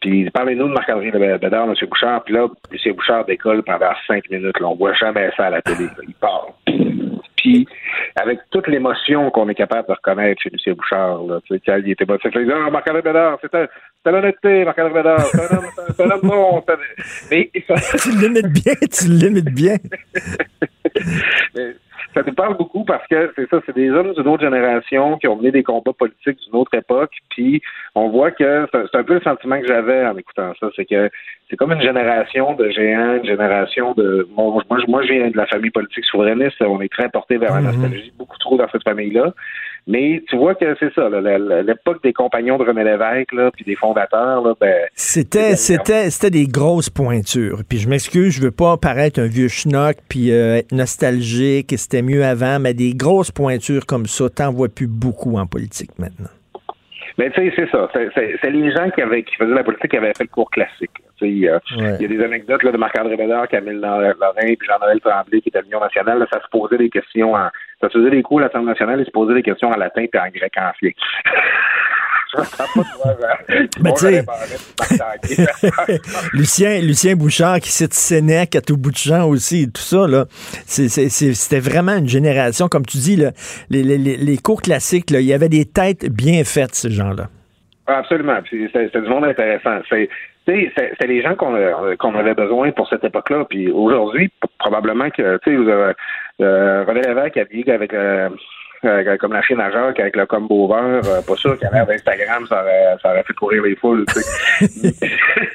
Puis parlez-nous de Marc-André Bédard, M. Bouchard. Puis là, M. Bouchard décolle pendant cinq minutes. Là. On voit jamais ça à la télé. là. Il parle. Puis, avec toute l'émotion qu'on est capable de reconnaître chez Lucien Bouchard, là, tu sais, il était bon, il dit, ah, Marc-André Bédard, c'est un- c'est l'honnêteté, Marc-André Bédard, c'est un homme, c'est un homme bon. c'est un- Mais, tu le limites bien, tu le limites bien. Mais ça nous parle beaucoup parce que c'est ça, c'est des hommes d'une autre génération qui ont mené des combats politiques d'une autre époque. Puis on voit que c'est un peu le sentiment que j'avais en écoutant ça, c'est que c'est comme une génération de géants, une génération de. Bon, moi, moi, je viens de la famille politique souverainiste. On est très porté vers la nostalgie, beaucoup trop dans cette famille-là. Mais tu vois que c'est ça, l'époque des compagnons de René Lévesque, là, puis des fondateurs, là, ben, C'était, c'était, c'était des grosses pointures. Puis je m'excuse, je veux pas paraître un vieux schnock puis euh, être nostalgique et c'était mieux avant, mais des grosses pointures comme ça, t'en vois plus beaucoup en politique maintenant. Mais tu sais, c'est ça. C'est- les gens qui, avaient, qui faisaient la politique qui avaient fait le cours classique. Tu sais, Il y, a- Ouais. y a des anecdotes là, de Marc-André Bédard, Camille Lorrain, puis Jean-Noël Tremblay, qui était à l'Union nationale. là, ça se posait des questions en. Ça se faisait des cours à l'Assemblée nationale, ils se posaient des questions en latin et en grec ancien. Euh, bon, tu. Lucien, Lucien Bouchard qui cite Sénèque à tout bout de champ aussi, et tout ça, là. C'était vraiment une génération, comme tu dis, là, les, les- les- les cours classiques, là, il y avait des têtes bien faites, ces gens-là. Absolument. C'est du monde intéressant. C'est les gens qu'on avait besoin pour cette époque-là. Puis aujourd'hui, probablement que tu sais, vous avez, euh, René Lévesque avec euh, euh, comme la Chine à Jacques avec le combo vert, euh, pas sûr qu'à l'air d'Instagram, ça aurait, ça aurait fait courir les foules. tu sais.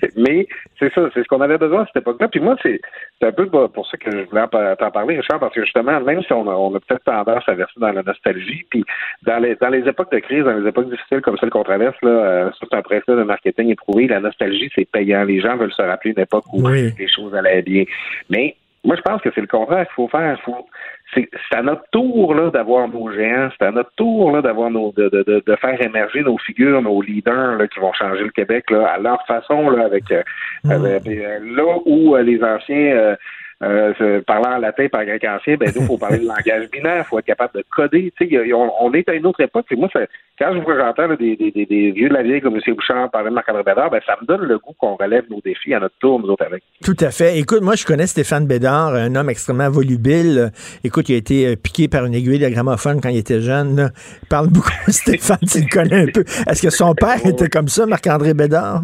Mais c'est ça, c'est ce qu'on avait besoin à cette époque-là. Puis moi, c'est un peu pour ça que je voulais t'en parler, Richard, parce que justement, même si on a, on a peut-être tendance à verser dans la nostalgie, puis dans les, dans les époques de crise, dans les époques difficiles comme celles qu'on traverse, là, euh, ça, c'est un principe de marketing éprouvé. La nostalgie, c'est payant. Les gens veulent se rappeler une époque où Oui. les choses allaient bien. Mais moi, je pense que c'est le contraire qu'il faut faire. Faut, c'est, à notre tour là, d'avoir nos géants, c'est à notre tour là, d'avoir nos, de, de, de, de faire émerger nos figures, nos leaders là, qui vont changer le Québec là, à leur façon, là, avec, euh, avec, euh, là où euh, les anciens euh, parlant en latin par grec ancien, ben nous, il faut parler le langage binaire, il faut être capable de coder. On, on est à une autre époque. Et moi, ça, quand je vois j'entends là, des, des, des, des vieux de la vieille comme M. Bouchard parler de Marc-André Bédard, ben, ça me donne le goût qu'on relève nos défis à notre tour, nous autres, avec. Tout à fait. Écoute, moi, je connais Stéphane Bédard, un homme extrêmement volubile. Écoute, il a été euh, piqué par une aiguille de gramophone quand il était jeune. là. Il parle beaucoup. Stéphane, tu le connais un peu. Est-ce que son père était comme ça, Marc-André Bédard?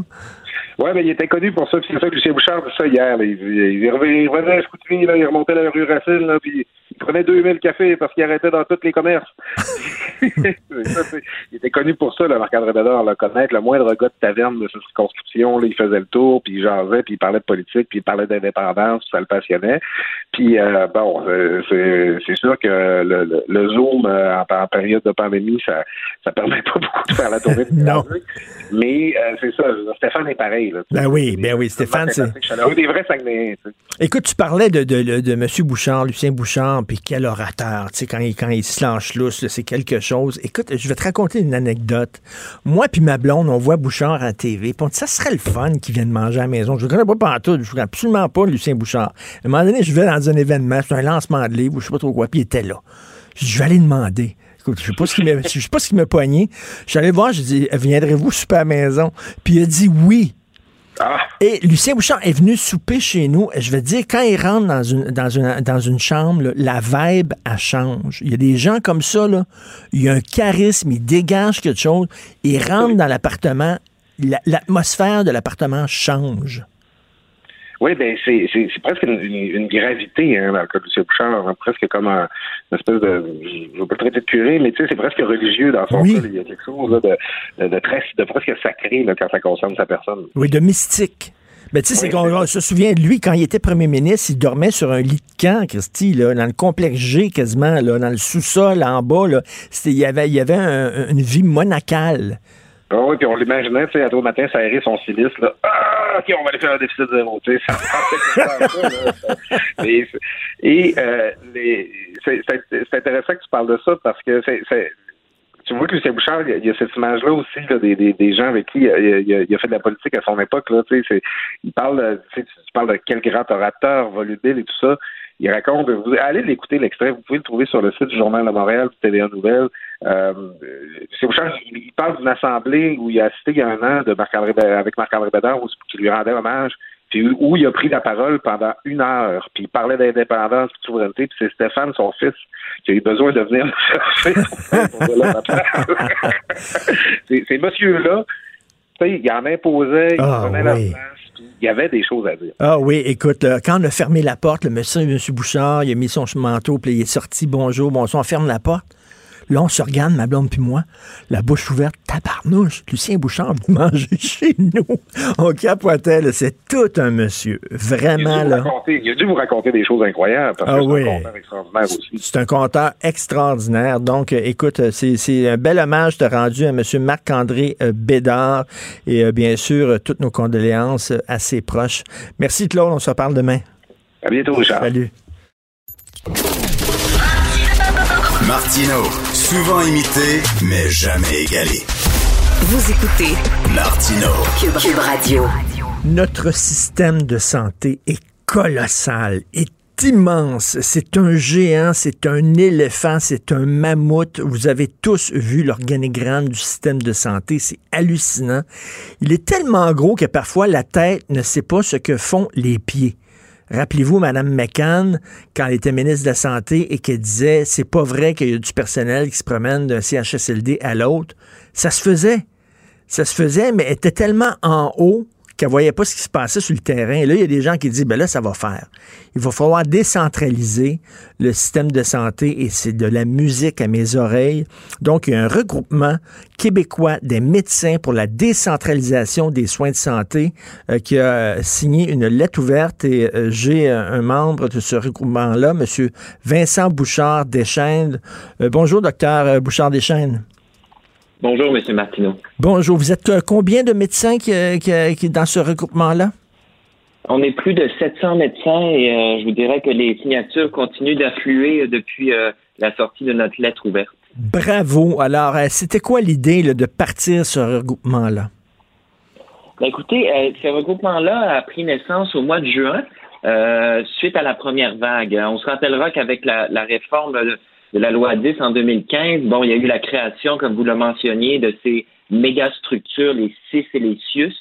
Ouais, ben, il était connu pour ça, c'est ça que Lucien Bouchard dit ça hier. là. Il, il, il revenait, à Chicoutimi, là, il remontait la rue Racine, là, puis prenait 2000 cafés parce qu'il arrêtait dans tous les commerces. Ça, il était connu pour ça, le Marc-André Bédard, le connaître. Le moindre gars de taverne de sa circonscription, là, il faisait le tour, puis il jasait, puis il parlait de politique, puis il parlait d'indépendance, puis ça le passionnait. Puis, euh, bon, euh, c'est sûr que le, le- le Zoom, euh, en, en période de pandémie, ça ça permet pas beaucoup de faire la tournée Non. Mais euh, c'est ça, Stéphane est pareil. Là, Ben oui, ben oui, Stéphane, c'est... des vrais. Écoute, tu parlais de, de, de, de M. Bouchard, Lucien Bouchard, puis quel orateur, tu sais, quand il, quand il se lâche lousse, c'est quelque chose. Écoute, je vais te raconter une anecdote. Moi puis ma blonde, on voit Bouchard à la TV, puis on dit, ça serait le fun qu'il vienne manger à la maison. Je ne connais pas pantoute, je ne connais absolument pas Lucien Bouchard. À un moment donné, je vais dans un événement, c'est un lancement de livre, je sais pas trop quoi, puis il était là. Je vais aller demander. Écoute, je sais pas ce qui m'a, je sais pas ce qui. Je suis allé voir, je dis, viendrez-vous souper à la maison? Puis il a dit oui. Et Lucien Bouchard est venu souper chez nous. Et je veux dire, quand il rentre dans une, dans une, dans une chambre, là, la vibe, elle change. Il y a des gens comme ça, là. Il y a un charisme, il dégage quelque chose. Il rentre dans l'appartement, la- l'atmosphère de l'appartement change. Oui, ben c'est c'est c'est presque une, gravité hein, dans le cas de M. Bouchard, hein, presque comme un, une espèce de, je ne veux pas le traiter de curé, mais tu sais, c'est presque religieux dans son Oui. cas. Il y a quelque chose là, de, de, de très, de presque sacré là, quand ça concerne sa personne. Oui, de mystique. Mais tu sais, c'est Oui, qu'on c'est se souvient de lui quand il était premier ministre, il dormait sur un lit de camp, Christy, là, dans le complexe G quasiment, là, dans le sous-sol en bas. Là. C'était- Il y avait, il y avait un- une vie monacale. Ah oui, puis on l'imaginait, tu sais, à le matin, s'aérer son silice, là. Ah, OK, on va aller faire un déficit zéro, tu sais. Ça ça, Et euh, c'est intéressant que tu parles de ça parce que c'est... tu vois que Lucien Bouchard, il y a- cette image-là aussi là, des, des, des gens avec qui il a, fait de la politique à son époque. Là, tu sais, il parle, tu, sais, tu parles de quel grand orateur, volubile et tout ça. Il raconte, vous allez l'écouter l'extrait, vous pouvez le trouver sur le site du Journal de Montréal, du TVA Nouvelle. Euh, Lucien Bouchard, il, parle d'une assemblée où il a assisté il y a un an de Bé- avec Marc-André Bédard, qui lui rendait hommage, puis où il a pris la parole pendant une heure, puis il parlait d'indépendance, de souveraineté, puis c'est Stéphane, son fils, qui a eu besoin de venir le chercher ces sais, il en imposait, il Ah, prenait la oui. place, puis il y avait des choses à dire. Ah oui, écoute, quand on a fermé la porte, le monsieur, monsieur Bouchard, il a mis son manteau, puis il est sorti, bonjour, bonsoir, on ferme la porte. Là, on se regarde, ma blonde puis moi, la bouche ouverte, tabarnouche, Lucien Bouchard venu manger chez nous. On capotait, là, c'est tout un monsieur, vraiment, Il a, dû vous là. raconter, il a dû vous raconter des choses incroyables, parce Ah que c'est oui. un conteur extraordinaire aussi. C'est un conteur extraordinaire. Donc, euh, écoute, euh, c'est c'est un bel hommage de rendu à M. Marc-André euh, Bédard et euh, bien sûr, toutes nos condoléances à ses proches. Merci Claude, on se reparle demain. À bientôt, Richard. Salut. Martino, souvent imité, mais jamais égalé. Vous écoutez Martino. Cube, Cube Radio. Notre système de santé est colossal, est immense. C'est un géant, c'est un éléphant, c'est un mammouth. Vous avez tous vu l'organigramme du système de santé. C'est hallucinant. Il est tellement gros que parfois la tête ne sait pas ce que font les pieds. Rappelez-vous, Mme McCann, quand elle était ministre de la Santé et qu'elle disait c'est pas vrai qu'il y a du personnel qui se promène d'un CHSLD à l'autre, ça se faisait. Ça se faisait, mais elle était tellement en haut qu'elle voyait pas ce qui se passait sur le terrain. Et là, il y a des gens qui disent, ben là, ça va faire. Il va falloir décentraliser le système de santé et c'est de la musique à mes oreilles. Donc, il y a un regroupement québécois des médecins pour la décentralisation des soins de santé euh, qui a signé une lettre ouverte et euh, j'ai euh, un membre de ce regroupement-là, M. Vincent Bouchard Deschênes. Euh, bonjour, docteur Bouchard Deschênes. Bonjour, M. Martineau. Bonjour. Vous êtes euh, combien de médecins qui, euh, qui, euh, qui dans ce regroupement-là? On est plus de 700 médecins et euh, je vous dirais que les signatures continuent d'affluer depuis euh, la sortie de notre lettre ouverte. Bravo. Alors, euh, c'était quoi l'idée de partir ce regroupement-là? Ben, écoutez, ce regroupement-là a pris naissance au mois de juin suite à la première vague. On se rappellera qu'avec la, la réforme de, la loi 10 en 2015, bon, il y a eu la création, comme vous le mentionniez, de ces méga structures, les CIS et les CIUS,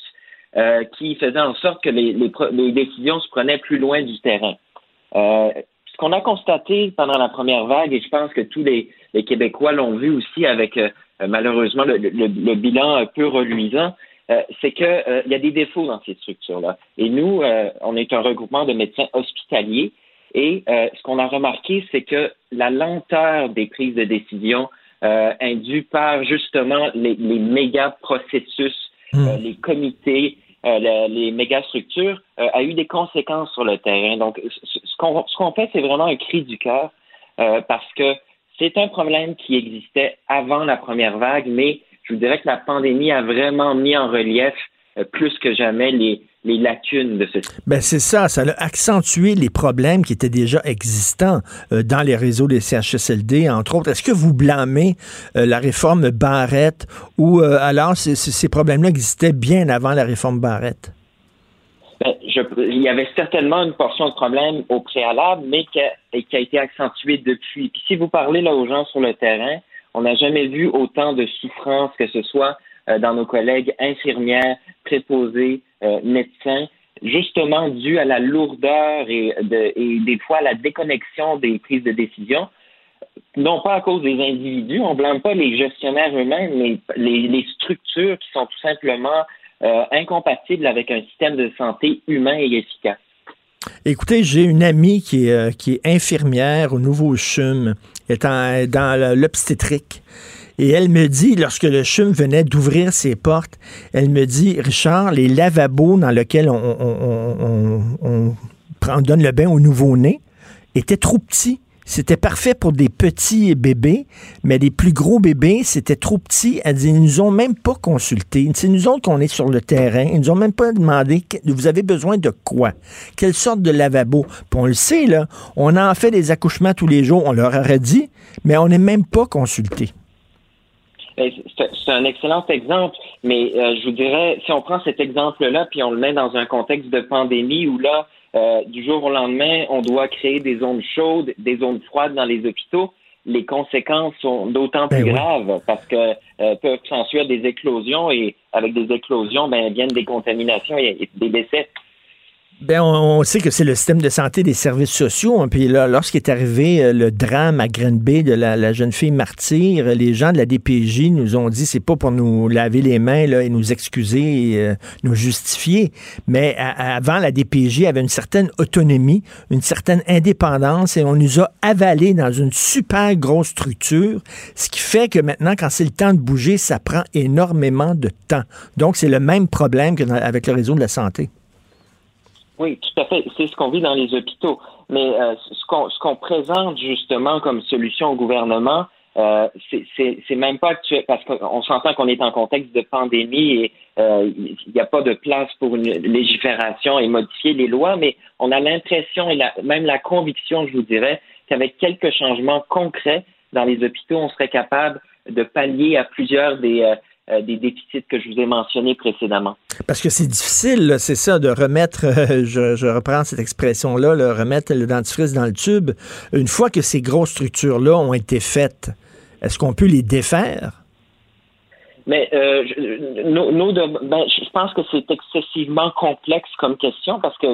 euh, qui faisaient en sorte que les, les, les décisions se prenaient plus loin du terrain. Euh, ce qu'on a constaté pendant la première vague, et je pense que tous les, les Québécois l'ont vu aussi avec euh, malheureusement le, le- le bilan peu reluisant, euh, c'est qu'il y a des défauts dans ces structures-là. Et nous, euh, on est un regroupement de médecins hospitaliers. Et euh, ce qu'on a remarqué, c'est que la lenteur des prises de décision euh, induit par justement les, les méga processus, euh, les comités, euh, le- les méga structures, euh, a eu des conséquences sur le terrain. Donc, ce qu'on ce qu'on fait, c'est vraiment un cri du cœur euh, parce que c'est un problème qui existait avant la première vague, mais je vous dirais que la pandémie a vraiment mis en relief plus que jamais les, les lacunes de ce Ben c'est ça, ça a accentué les problèmes qui étaient déjà existants euh, dans les réseaux des CHSLD, entre autres. Est-ce que vous blâmez euh, la réforme Barrette ou euh, alors ces- problèmes-là existaient bien avant la réforme Barrette? Ben, je- il y avait certainement une portion de problème au préalable, mais qui a, et qui a été accentuée depuis. Puis si vous parlez là aux gens sur le terrain, on n'a jamais vu autant de souffrance que ce soit euh, dans nos collègues infirmières, préposés, euh, médecins, justement dû à la lourdeur et, de, et des fois à la déconnexion des prises de décision. Non pas à cause des individus, on blâme pas les gestionnaires eux-mêmes, mais les, structures qui sont tout simplement euh, incompatibles avec un système de santé humain et efficace. Écoutez, j'ai une amie qui est, euh, infirmière au Nouveau CHUM, est dans l'obstétrique. Et elle me dit, lorsque le CHUM venait d'ouvrir ses portes, elle me dit, Richard, les lavabos dans lesquels on, on- on- on- donne le bain au nouveau-né étaient trop petits. C'était parfait pour des petits bébés, mais les plus gros bébés, c'était trop petit. Elle dit, ils nous ont même pas consultés. C'est nous autres qu'on est sur le terrain. Ils nous ont même pas demandé, vous avez besoin de quoi? Quelle sorte de lavabo? Puis on le sait, là, on en fait des accouchements tous les jours. On leur aurait dit, mais on n'est même pas consulté. Ben, C'est c'est un excellent exemple, mais euh, je vous dirais, si on prend cet exemple-là, puis on le met dans un contexte de pandémie où là, euh, du jour au lendemain, on doit créer des zones chaudes, des zones froides dans les hôpitaux, les conséquences sont d'autant plus Ben oui. graves parce que euh, peuvent s'ensuivre des éclosions et avec des éclosions, ben, viennent des contaminations et, et des décès. Ben, on, sait que c'est le système de santé des services sociaux. hein. Puis là, lorsqu'il est arrivé euh, le drame à Green Bay de la, la jeune fille martyre, les gens de la DPJ nous ont dit c'est pas pour nous laver les mains là, et nous excuser et euh, nous justifier. Mais avant, la DPJ avait une certaine autonomie, une certaine indépendance et on nous a avalés dans une super grosse structure. Ce qui fait que maintenant, quand c'est le temps de bouger, ça prend énormément de temps. Donc, c'est le même problème que dans- avec le réseau de la santé. Oui, tout à fait. C'est ce qu'on vit dans les hôpitaux. Mais euh, ce qu'on présente justement comme solution au gouvernement, euh, c'est- même pas actuel parce qu'on s'entend qu'on est en contexte de pandémie et euh, il n'y a pas de place pour une légifération et modifier les lois, mais on a l'impression et la- même la conviction, je vous dirais, qu'avec quelques changements concrets dans les hôpitaux, on serait capable de pallier à plusieurs des, euh, des déficits que je vous ai mentionnés précédemment. Parce que c'est difficile, c'est ça, de remettre, euh, je, je reprends cette expression-là, là, remettre le dentifrice dans le tube. Une fois que ces grosses structures-là ont été faites, est-ce qu'on peut les défaire? Mais euh, je, nos- nos de- ben, je pense que c'est excessivement complexe comme question parce que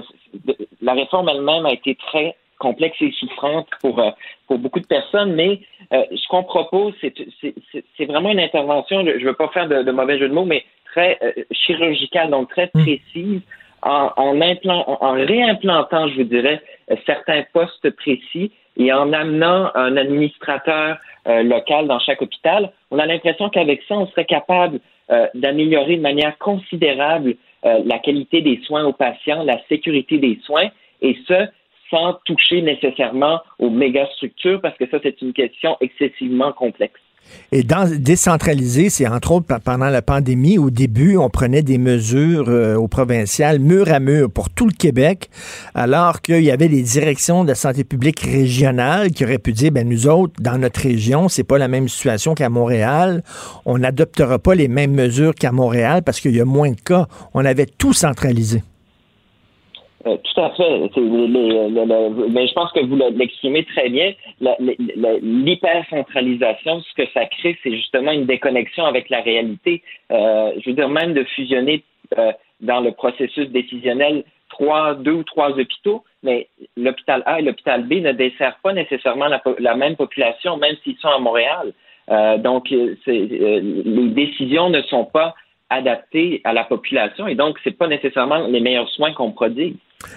la réforme elle-même a été très complexe et souffrante pour, euh, pour beaucoup de personnes, mais euh, ce qu'on propose, c'est- vraiment une intervention, je ne veux pas faire de, de mauvais jeu de mots, mais très euh, chirurgicale, donc très précise, en, en, implant- en réimplantant, je vous dirais, euh, certains postes précis et en amenant un administrateur euh, local dans chaque hôpital, on a l'impression qu'avec ça, on serait capable euh, d'améliorer de manière considérable euh, la qualité des soins aux patients, la sécurité des soins, et ce, toucher nécessairement aux méga structures, parce que ça, c'est une question excessivement complexe. Et dans décentraliser, c'est entre autres pendant la pandémie, au début, on prenait des mesures euh, au provincial, mur à mur, pour tout le Québec, alors qu'il y avait les directions de la santé publique régionale qui auraient pu dire, ben nous autres, dans notre région, c'est pas la même situation qu'à Montréal, on n'adoptera pas les mêmes mesures qu'à Montréal parce qu'il y a moins de cas. On avait tout centralisé. Euh, tout à fait. Mais je pense que vous l'exprimez très bien. L'hypercentralisation, ce que ça crée, c'est justement une déconnexion avec la réalité. Euh, je veux dire, même de fusionner euh, dans le processus décisionnel trois, deux ou trois hôpitaux, mais l'hôpital A et l'hôpital B ne desservent pas nécessairement la, même population, même s'ils sont à Montréal. Euh, donc, euh, les décisions ne sont pas adaptées à la population et donc c'est pas nécessairement les meilleurs soins qu'on prodigue.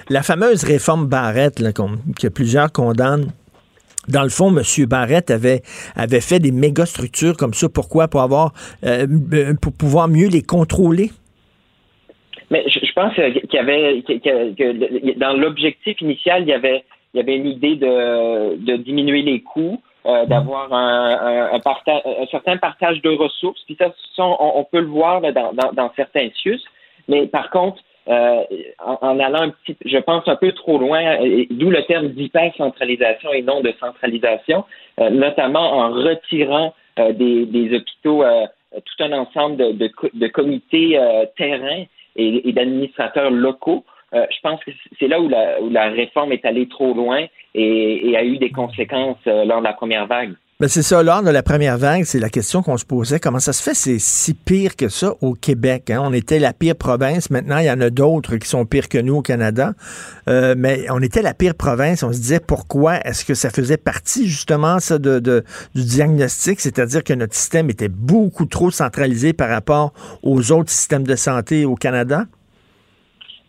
La fameuse réforme Barrette, là, qu'on- que plusieurs condamnent, dans le fond, M. Barrett avait, avait fait des méga structures comme ça. Pourquoi? Pour avoir euh, pour pouvoir mieux les contrôler? Mais je, je pense qu'il y avait que, que- que dans l'objectif initial, il y avait il y avait une idée de, de diminuer les coûts, euh, d'avoir un, un, un, parta- un certain partage de ressources. Puis ça, ça, on, on peut le voir là, dans, dans, dans certains CIUS. Mais par contre, euh, en, en allant un petit, je pense un peu trop loin, d'où le terme d'hypercentralisation et non de centralisation, euh, notamment en retirant euh, des, des hôpitaux euh, tout un ensemble de, de, de comités euh, terrain et, et d'administrateurs locaux. Euh, je pense que c'est là où la, où la réforme est allée trop loin et, et a eu des conséquences lors de la première vague. Ben c'est ça, lors de la première vague, c'est la question qu'on se posait. Comment ça se fait, c'est si pire que ça au Québec? hein? On était la pire province. Maintenant, il y en a d'autres qui sont pires que nous au Canada. Euh, mais on était la pire province. On se disait pourquoi? Est-ce que ça faisait partie justement ça de, de- du diagnostic? C'est-à-dire que notre système était beaucoup trop centralisé par rapport aux autres systèmes de santé au Canada?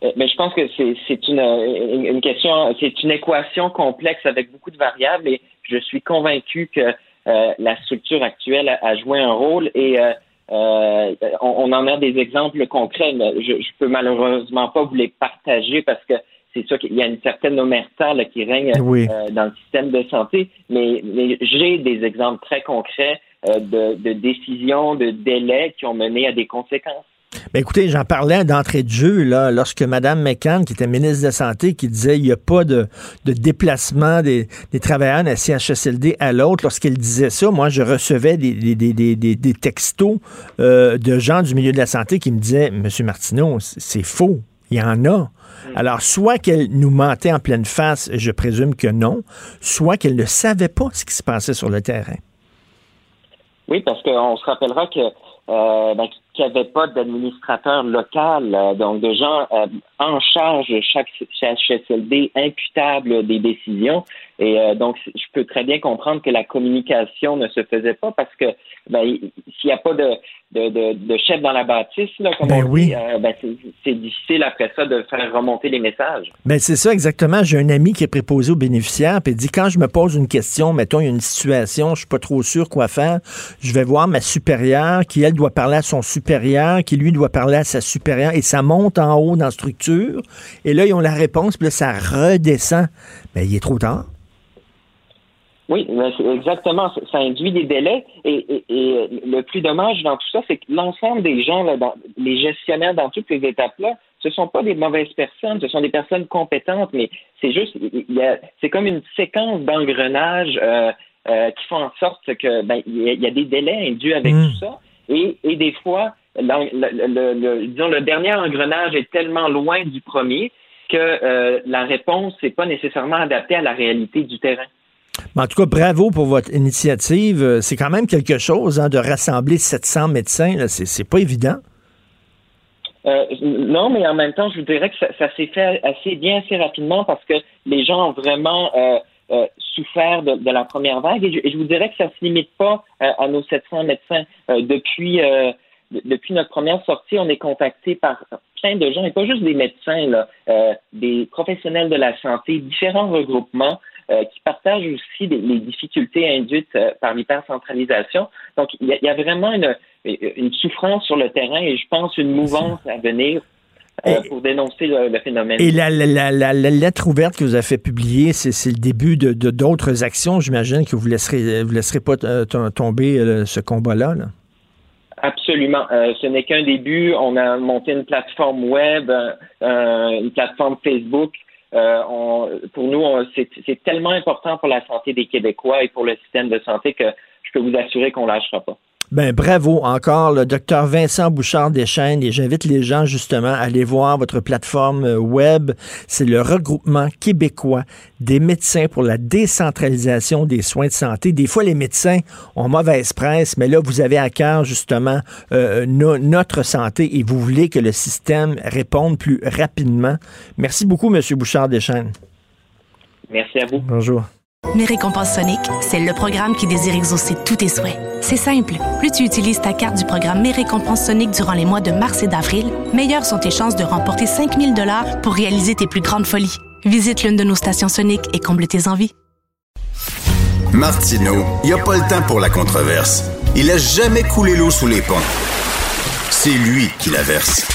Euh, Mais je pense que c'est une, une, une question, c'est une équation complexe avec beaucoup de variables et je suis convaincu que euh, la structure actuelle a, a joué un rôle et euh, euh, on, on en a des exemples concrets, mais je, je peux malheureusement pas vous les partager parce que c'est sûr qu'il y a une certaine omerta là, qui règne Oui. euh, dans le système de santé, mais, mais j'ai des exemples très concrets euh, de, de décisions, de délais qui ont mené à des conséquences. Ben écoutez, j'en parlais d'entrée de jeu, là, lorsque Mme McCann, qui était ministre de la Santé, qui disait il n'y a pas de, de déplacement des, des travailleurs d'un CHSLD à l'autre, lorsqu'elle disait ça, moi, je recevais des, textos euh, de gens du milieu de la santé qui me disaient Monsieur Martineau, c'est faux. Il y en a. Alors, soit qu'elle nous mentait en pleine face, je présume que non, soit qu'elle ne savait pas ce qui se passait sur le terrain. Oui, parce qu'on se rappellera que euh, ben, qu'il n'y avait pas d'administrateur local, euh, donc de gens euh, en charge de chaque CHSLD imputable des décisions. Et euh, donc, je peux très bien comprendre que la communication ne se faisait pas parce que ben, il- s'il n'y a pas de, de, de, de chef dans la bâtisse, là, comme Ben on oui. dit, euh, ben, c'est difficile après ça de faire remonter les messages. Ben c'est ça exactement. J'ai un ami qui est préposé aux bénéficiaires, puis il dit quand je me pose une question, mettons il y a une situation, je suis pas trop sûr quoi faire, je vais voir ma supérieure qui elle doit parler à son supérieur, qui lui doit parler à sa supérieure, et ça monte en haut dans la structure. Et là ils ont la réponse, puis là ça redescend. Ben il est trop tard. Oui, exactement. Ça- induit des délais. Et, et- et le plus dommage dans tout ça, c'est que l'ensemble des gens, là, dans, les gestionnaires dans toutes les étapes-là, ce sont pas des mauvaises personnes, ce sont des personnes compétentes, mais c'est juste, il y a- c'est comme une séquence d'engrenage euh, euh, qui font en sorte que ben, il y, a- des délais induits avec Mm. tout ça. Et, et des fois, le, le- le- disons, le dernier engrenage est tellement loin du premier que euh, la réponse n'est pas nécessairement adaptée à la réalité du terrain. En tout cas, bravo pour votre initiative. Euh, C'est quand même quelque chose hein, de rassembler 700 médecins. C'est pas évident. Euh, non, mais en même temps, je vous dirais que ça, s'est fait assez bien, assez rapidement parce que les gens ont vraiment euh, souffert de, la première vague. Et je, vous dirais que ça se limite pas à nos 700 médecins. Depuis de- depuis notre première sortie, on est contacté par plein de gens, et pas juste des médecins, des professionnels de la santé, différents regroupements euh, qui partagent aussi les, les difficultés induites euh, par l'hypercentralisation. Donc, il y, a, il y a vraiment une, une souffrance sur le terrain et je pense une mouvance à venir euh, pour dénoncer le, le phénomène. Et la, la- la- la- la lettre ouverte que vous avez fait publier, c'est le début de de- d'autres actions. J'imagine que vous laisserez vous laisserez pas tom- tomber ce combat-là. là. Absolument. Euh, ce n'est qu'un début. On a monté une plateforme web, euh, une plateforme Facebook. Euh, on- pour nous, c'est c'est tellement important pour la santé des Québécois et pour le système de santé que je peux vous assurer qu'on lâchera pas. Ben bravo encore, le docteur Vincent Bouchard Deschênes, et j'invite les gens justement à aller voir votre plateforme euh, web. C'est le regroupement québécois des médecins pour la décentralisation des soins de santé. Des fois, les médecins ont mauvaise presse, mais là, vous avez à cœur justement euh, no- notre santé et vous voulez que le système réponde plus rapidement. Merci beaucoup, Monsieur Bouchard Deschênes. Merci à vous. Bonjour. Mes récompenses Sonic, c'est le programme qui désire exaucer tous tes souhaits. C'est simple. Plus tu utilises ta carte du programme Mes récompenses Sonic durant les mois de mars et d'avril, meilleures sont tes chances de remporter 5000 dollars pour réaliser tes plus grandes folies. Visite l'une de nos stations Sonic et comble tes envies. Martineau, il n'y a pas le temps pour la controverse. Il a jamais coulé l'eau sous les ponts. C'est lui qui la verse.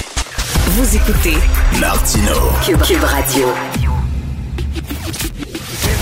Vous écoutez Martineau. Cube, Cube Radio.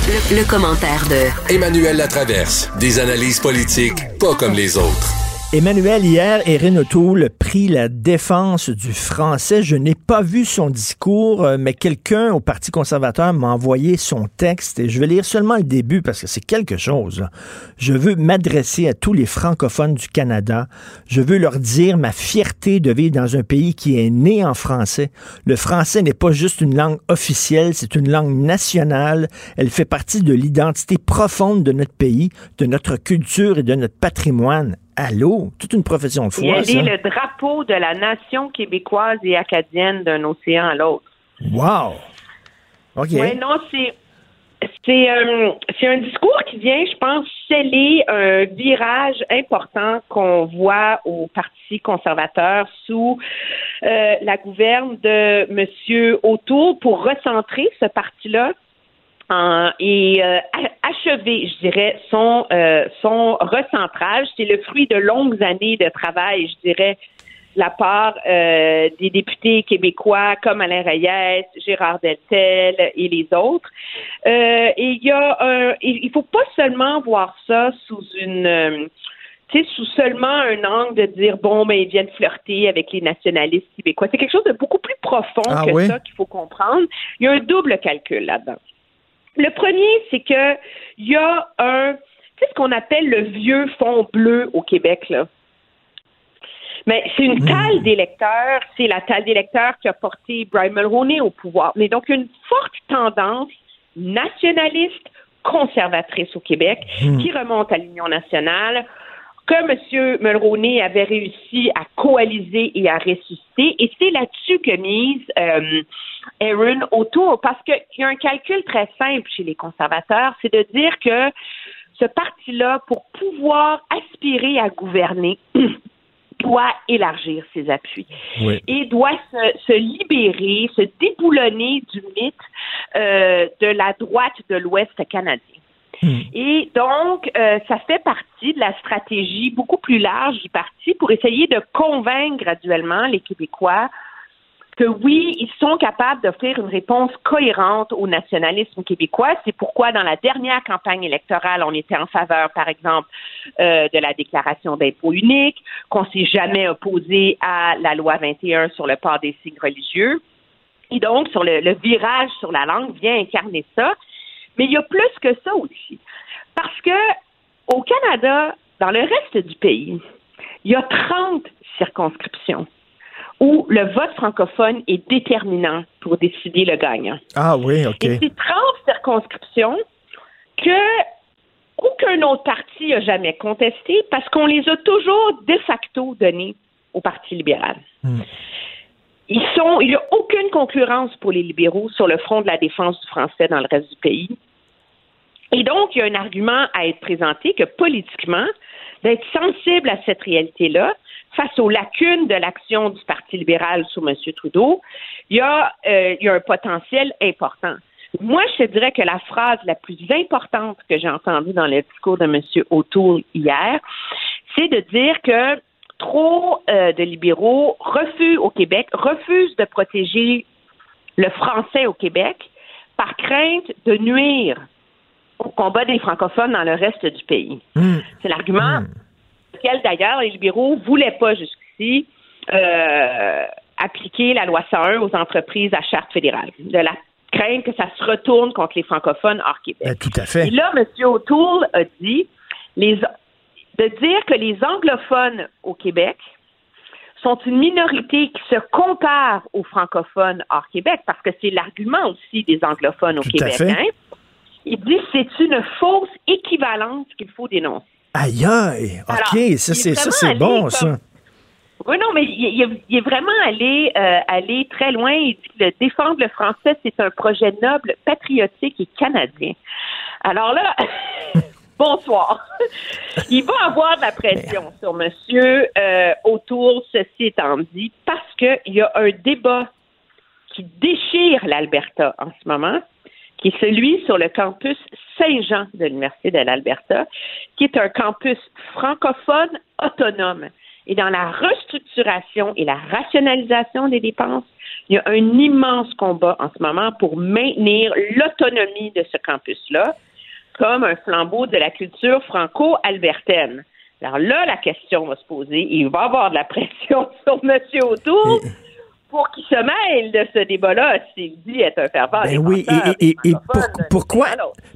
Le, commentaire de Emmanuel Latraverse. Des analyses politiques pas comme les autres. Emmanuel, hier, Erin O'Toole prit la défense du français. Je n'ai pas vu son discours, euh, mais quelqu'un au Parti conservateur m'a envoyé son texte et je vais lire seulement le début parce que c'est quelque chose. là. Je veux m'adresser à tous les francophones du Canada. Je veux leur dire ma fierté de vivre dans un pays qui est né en français. Le français n'est pas juste une langue officielle, c'est une langue nationale. Elle fait partie de l'identité profonde de notre pays, de notre culture et de notre patrimoine. Allô? Toute une profession de Il foi, est ça. le drapeau de la nation québécoise et acadienne d'un océan à l'autre. Wow! OK. Oui, non, c'est. C'est euh, c'est un discours qui vient, je pense, sceller un virage important qu'on voit au Parti conservateur sous euh, la gouverne de M. O'Toole pour recentrer ce parti-là en- et euh, achever, je dirais, son, euh, son recentrage. C'est le fruit de longues années de travail, je dirais, de la part euh, des députés québécois comme Alain Reyes, Gérard Deltel et les autres. Euh, et il y a un, il il faut pas seulement voir ça sous une euh, tu sais, sous seulement un angle de dire bon, ben ils viennent flirter avec les nationalistes québécois. C'est quelque chose de beaucoup plus profond Ah que oui? ça qu'il faut comprendre. Il y a un double calcul là-dedans. Le premier, c'est que il y a un, tu sais, ce qu'on appelle le vieux fond bleu au Québec là? Mais c'est une talle d'électeurs, c'est la talle d'électeurs qui a porté Brian Mulroney au pouvoir. Mais donc, une forte tendance nationaliste, conservatrice au Québec, Hmm. qui remonte à l'Union nationale, que M. Mulroney avait réussi à coaliser et à ressusciter. Et c'est là-dessus que mise euh, Aaron autour, parce qu'il y a un calcul très simple chez les conservateurs, c'est de dire que ce parti-là, pour pouvoir aspirer à gouverner, doit élargir ses appuis Oui. et doit se, se libérer, se déboulonner du mythe euh, de la droite de l'Ouest canadien. Et donc, euh, ça fait partie de la stratégie beaucoup plus large du parti pour essayer de convaincre graduellement les Québécois que oui, ils sont capables d'offrir une réponse cohérente au nationalisme québécois. C'est pourquoi dans la dernière campagne électorale, on était en faveur, par exemple, euh, de la déclaration d'impôt unique, qu'on s'est jamais opposé à la loi 21 sur le port des signes religieux. Et donc, sur le virage sur la langue vient incarner ça. Mais il y a plus que ça aussi. Parce que au Canada, dans le reste du pays, il y a 30 circonscriptions où le vote francophone est déterminant pour décider le gagnant. Ah oui, OK. Et c'est 30 circonscriptions que aucun autre parti n'a jamais contesté parce qu'on les a toujours de facto données au Parti libéral. Il n'y a aucune concurrence pour les libéraux sur le front de la défense du français dans le reste du pays. Et donc, il y a un argument à être présenté que politiquement, d'être sensible à cette réalité-là, face aux lacunes de l'action du Parti libéral sous M. Trudeau, il y, a, euh, un potentiel important. Moi, je dirais que la phrase la plus importante que j'ai entendue dans le discours de M. O'Toole hier, c'est de dire que trop euh, de libéraux refusent au Québec, refusent de protéger le français au Québec par crainte de nuire au combat des francophones dans le reste du pays. C'est l'argument lequel, d'ailleurs, les libéraux ne voulaient pas jusqu'ici euh, appliquer la loi 101 aux entreprises à charte fédérale, de la crainte que ça se retourne contre les francophones hors Québec. Ben, tout à fait. Et là, M. O'Toole a dit les, de dire que les anglophones au Québec sont une minorité qui se compare aux francophones hors Québec, parce que c'est l'argument aussi des anglophones au Tout Québec. hein? Il dit que c'est une fausse équivalence qu'il faut dénoncer. Aïe, aïe. OK, Alors, ça, c'est, bon, comme- ça. Oui, non, mais il, est vraiment allé, euh, allé très loin. Il dit que le défendre le français, c'est un projet noble, patriotique et canadien. Alors là, bonsoir. Il va avoir de la pression sur monsieur euh, autour, ceci étant dit, parce qu'il y a un débat qui déchire l'Alberta en ce moment, qui est celui sur le campus Saint-Jean de l'Université de l'Alberta, qui est un campus francophone autonome. Et dans la restructuration et la rationalisation des dépenses, il y a un immense combat en ce moment pour maintenir l'autonomie de ce campus-là comme un flambeau de la culture franco-albertaine. Alors là, la question va se poser. Il va y avoir de la pression sur M. Autour pour qu'il se mêle de ce débat-là s'il dit être un fervent. Ben oui, et, et- et pour- pourquoi,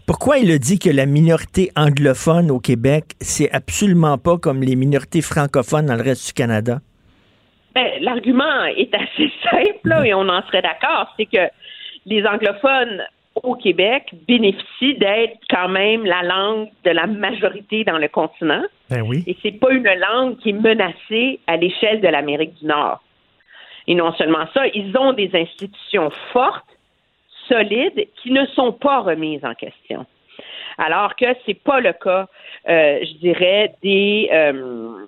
pourquoi il a dit que la minorité anglophone au Québec, c'est absolument pas comme les minorités francophones dans le reste du Canada? Ben, L'argument est assez simple, là, et on en serait d'accord, c'est que les anglophones au Québec bénéficient d'être quand même la langue de la majorité dans le continent. Ben oui. Et c'est pas une langue qui est menacée à l'échelle de l'Amérique du Nord. Et non seulement ça, ils ont des institutions fortes, solides, qui ne sont pas remises en question. Alors que c'est pas le cas, euh, je dirais, des euh,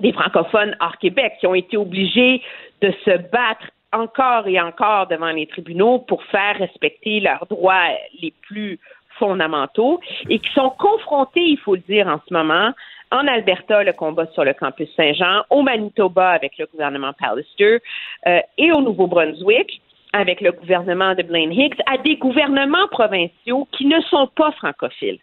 des francophones hors Québec qui ont été obligés de se battre encore et encore devant les tribunaux pour faire respecter leurs droits les plus fondamentaux et qui sont confrontés, il faut le dire en ce moment, en Alberta, le combat sur le campus Saint-Jean, au Manitoba avec le gouvernement Pallister euh, et au Nouveau-Brunswick avec le gouvernement de Blaine Higgs, à des gouvernements provinciaux qui ne sont pas francophiles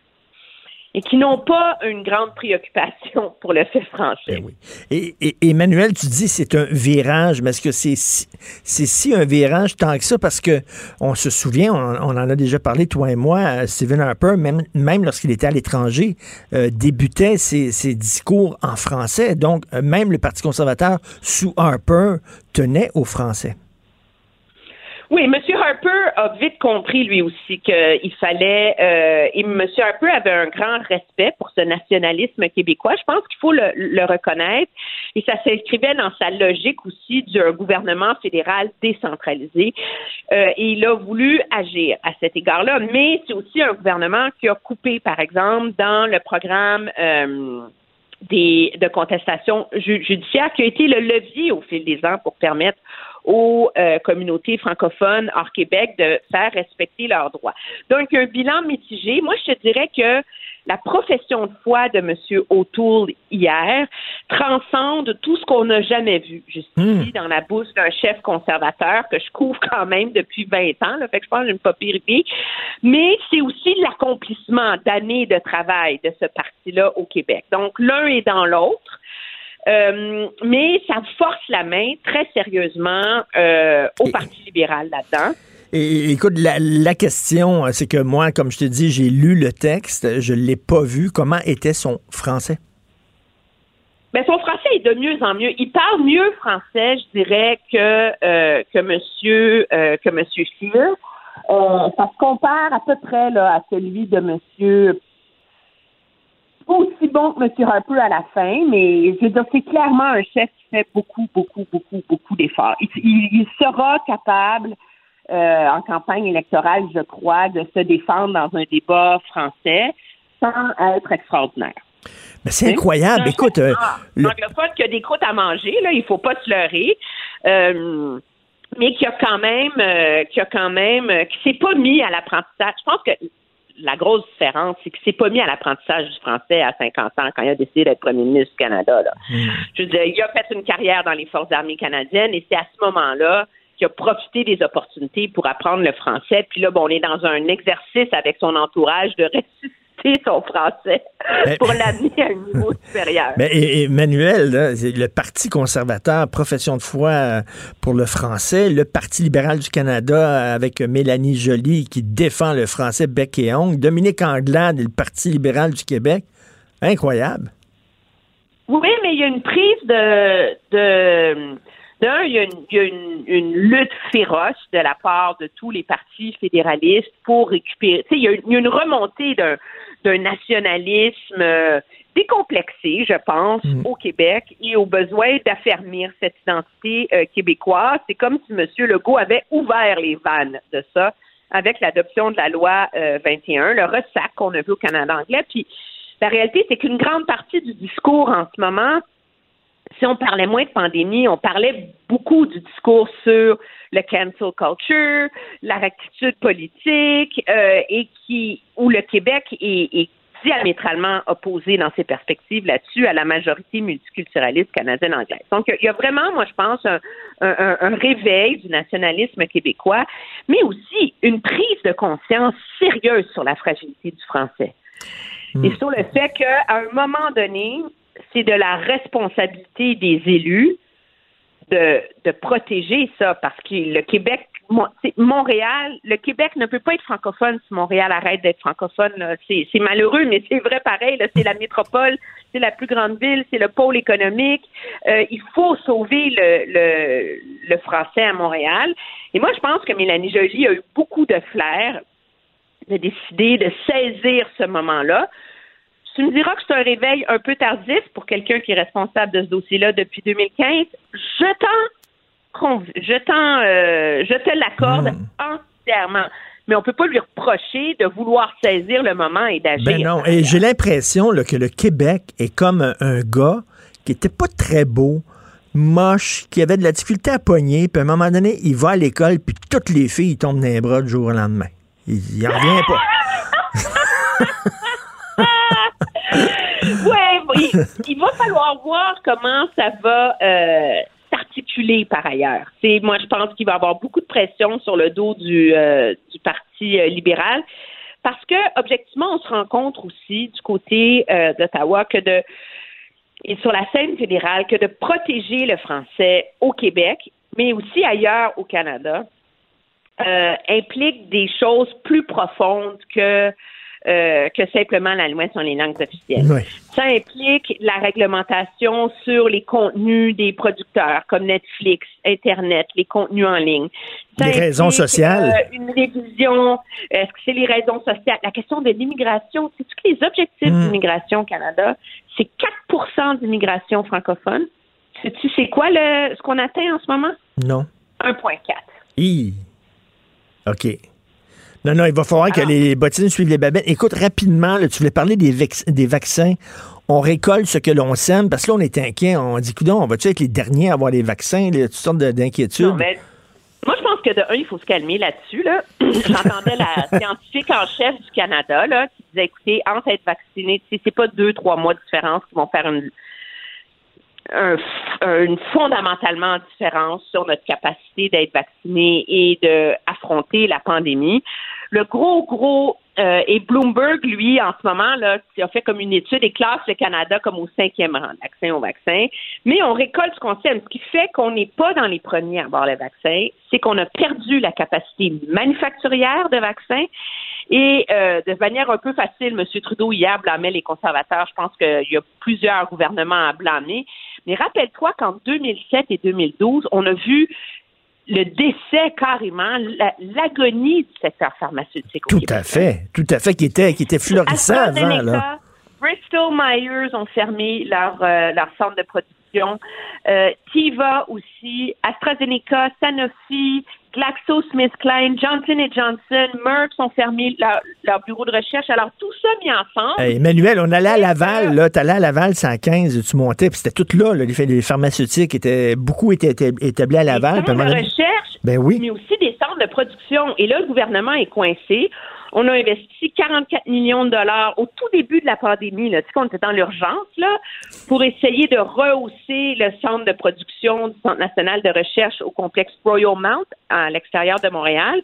et qui n'ont pas une grande préoccupation pour le fait français. Et, et- Emmanuel, tu dis c'est un virage, mais est-ce que c'est si, c'est si un virage tant que ça? Parce que on se souvient, on, on en a déjà parlé, toi et moi, euh, Stephen Harper, même, même lorsqu'il était à l'étranger, euh, débutait ses, ses discours en français. Donc, euh, même le Parti conservateur, sous Harper, tenait au français. Oui, M. Harper a vite compris lui aussi qu'il fallait euh, et M. Harper avait un grand respect pour ce nationalisme québécois. Je pense qu'il faut le, le reconnaître et ça s'inscrivait dans sa logique aussi d'un gouvernement fédéral décentralisé. Euh, et il a voulu agir à cet égard-là, mais c'est aussi un gouvernement qui a coupé, par exemple, dans le programme. euh, des, de contestation ju- judiciaire qui a été le levier au fil des ans pour permettre aux euh, communautés francophones hors Québec de faire respecter leurs droits. Donc, un bilan mitigé. Moi, je te dirais que la profession de foi de M. O'Toole hier transcende tout ce qu'on n'a jamais vu jusqu'ici dans la bouche d'un chef conservateur que je couvre quand même depuis 20 ans. Là, fait que je pense que pas pire idée. Mais c'est aussi l'accomplissement d'années de travail de ce parti-là au Québec. Donc, l'un est dans l'autre. Euh, mais ça force la main très sérieusement euh, au Parti libéral là-dedans. Écoute, la, la question, euh, c'est que moi, comme je te dis, j'ai lu le texte, je ne l'ai pas vu. Comment était son français? Mais son français est de mieux en mieux. Il parle mieux français, je dirais, que euh, que Monsieur euh, que Monsieur Scheer. Euh, ça se compare à peu près là, à celui de Monsieur pas aussi bon que M. Harper à la fin, mais je veux dire, c'est clairement un chef qui fait beaucoup, beaucoup, beaucoup, beaucoup d'efforts. Il, il- il sera capable, euh, en campagne électorale, je crois, de se défendre dans un débat français sans être extraordinaire. Mais c'est incroyable. Écoute, euh, le- anglophone qui a des croûtes à manger, là, il faut pas se leurrer. Euh, mais qui a quand même, euh, qui a quand même, qui s'est pas mis à l'apprentissage. Je pense que la grosse différence, c'est qu'il s'est pas mis à l'apprentissage du français à 50 ans quand il a décidé d'être premier ministre du Canada. Là. Je veux dire, il a fait une carrière dans les forces armées canadiennes et c'est à ce moment-là qu'il a profité des opportunités pour apprendre le français. Puis là, bon, on est dans un exercice avec son entourage de ressusciter son français pour l'amener à un niveau supérieur. Et Emmanuel, là, le Parti conservateur, profession de foi euh, pour le français, le Parti libéral du Canada euh, avec Mélanie Joly qui défend le français bec et ongle, Dominique Anglade et le Parti libéral du Québec. Incroyable. Oui, mais il y a une prise de. de d'un, il y a, une, il y a une- une lutte féroce de la part de tous les partis fédéralistes pour récupérer. Tu sais, il y a une remontée d'un, d'un nationalisme euh, décomplexé, je pense, au Québec et au besoin d'affermir cette identité euh, québécoise. C'est comme si M. Legault avait ouvert les vannes de ça avec l'adoption de la loi euh, 21, le ressac qu'on a vu au Canada anglais. Puis la réalité, c'est qu'une grande partie du discours en ce moment, si on parlait moins de pandémie, on parlait beaucoup du discours sur le cancel culture, la rectitude politique, euh, et qui où le Québec est, est diamétralement opposé dans ses perspectives là-dessus à la majorité multiculturaliste canadienne-anglaise. Donc, il y a vraiment, moi, je pense, un, un- un réveil du nationalisme québécois, mais aussi une prise de conscience sérieuse sur la fragilité du français. Et sur le fait qu'à un moment donné, c'est de la responsabilité des élus de, protéger ça parce que le Québec, Montréal, le Québec ne peut pas être francophone si Montréal arrête d'être francophone. C'est malheureux, mais c'est vrai pareil. C'est la métropole, c'est la plus grande ville, c'est le pôle économique. Euh, il faut sauver le, le, le français à Montréal. Et moi, je pense que Mélanie Joly a eu beaucoup de flair de décider de saisir ce moment-là. Tu me diras que c'est un réveil un peu tardif pour quelqu'un qui est responsable de ce dossier-là depuis 2015. Je t'en je t'en euh, je te l'accorde entièrement. Mais on peut pas lui reprocher de vouloir saisir le moment et d'agir. Ben non, et j'ai l'impression que le Québec est comme un, un gars qui était pas très beau, moche, qui avait de la difficulté à pogner, puis à un moment donné, il va à l'école, puis toutes les filles tombent dans les bras du jour au lendemain. Il, il en revient pas. il, va falloir voir comment ça va euh, s'articuler par ailleurs. Moi je pense qu'il va y avoir beaucoup de pression sur le dos du, euh, parti euh, libéral parce que objectivement on se rend compte aussi du côté d'Ottawa que de et sur la scène fédérale que de protéger le français au Québec, mais aussi ailleurs au Canada, implique des choses plus profondes que euh, que simplement la loi sur les langues officielles. Oui. Ça implique la réglementation sur les contenus des producteurs comme Netflix, Internet, les contenus en ligne. Ça Les raisons sociales. euh, une révision. Est-ce que c'est les raisons sociales? La question de l'immigration. C'est que les objectifs Mm. d'immigration au Canada, c'est 4% d'immigration francophone. Sais-tu c'est quoi le, ce qu'on atteint en ce moment? Non. 1,4. Hi. OK. Non, non, il va falloir que les bottines suivent les babettes. Écoute, rapidement, là, tu voulais parler des, vaccins. On récolte ce que l'on sème, parce que là, on est inquiet. On dit, coudonc, on va-tu être les derniers à avoir les vaccins? Là, toutes sortes de- d'inquiétudes. Moi, je pense que de un, il faut se calmer là-dessus. Là. J'entendais la scientifique en chef du Canada là, qui disait écoutez, entre être vacciné, tu sais, c'est pas deux, trois mois de différence qui vont faire une, un- une fondamentalement différence sur notre capacité d'être vacciné et de affronter la pandémie. Le gros, gros euh, et Bloomberg, lui, en ce moment, là, a fait comme une étude et classe le Canada comme au cinquième rang, vaccin au vaccin. Mais on récolte ce qu'on sait. Ce qui fait qu'on n'est pas dans les premiers à avoir le vaccin, c'est qu'on a perdu la capacité manufacturière de vaccins. Et euh, de manière un peu facile, M. Trudeau hier blâmait les conservateurs. Je pense qu'il y a plusieurs gouvernements à blâmer. Mais rappelle-toi qu'en 2007 et 2012, on a vu le décès carrément, la- l'agonie du secteur pharmaceutique. Tout à fait. Tout à fait, qui était, qui était florissant avant. Là. Bristol Myers ont fermé leur, euh, leur centre de production. Euh, Tiva aussi, AstraZeneca, Sanofi, GlaxoSmithKline, Johnson Johnson, Merck ont fermé leur, leur bureau de recherche. Alors, tout ça mis ensemble. Hey, Emmanuel, on allait à Laval, là, t'allais à Laval, c'est à 15, tu montais, puis c'était tout là, là, les, les pharmaceutiques étaient, beaucoup étaient établis à Laval. un centres de recherche, Ben oui. mais aussi des centres de production. Et là, le gouvernement est coincé. On a investi 44 millions de dollars au tout début de la pandémie, là, tu sais qu'on était dans l'urgence, là, pour essayer de rehausser le centre de production du Centre national de recherche au complexe Royal Mount à l'extérieur de Montréal.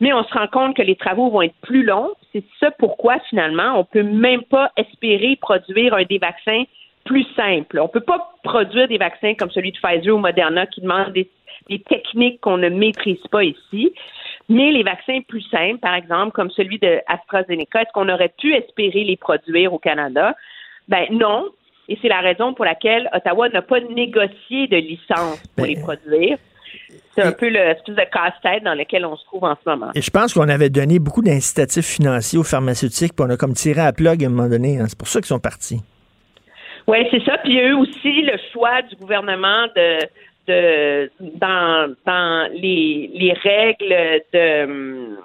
Mais on se rend compte que les travaux vont être plus longs. C'est ça pourquoi, finalement, on peut même pas espérer produire un des vaccins plus simple. On peut pas produire des vaccins comme celui de Pfizer ou Moderna qui demandent des, des techniques qu'on ne maîtrise pas ici. Mais les vaccins plus simples, par exemple, comme celui de AstraZeneca, est-ce qu'on aurait pu espérer les produire au Canada? Ben non. Et c'est la raison pour laquelle Ottawa n'a pas négocié de licence pour les produire. C'est un peu le espèce de casse-tête dans lequel on se trouve en ce moment. Et je pense qu'on avait donné beaucoup d'incitatifs financiers aux pharmaceutiques, puis on a comme tiré à plug à un moment donné. hein. C'est pour ça qu'ils sont partis. Oui, c'est ça. Puis il y a eu aussi le choix du gouvernement de, de dans, dans les, les règles de,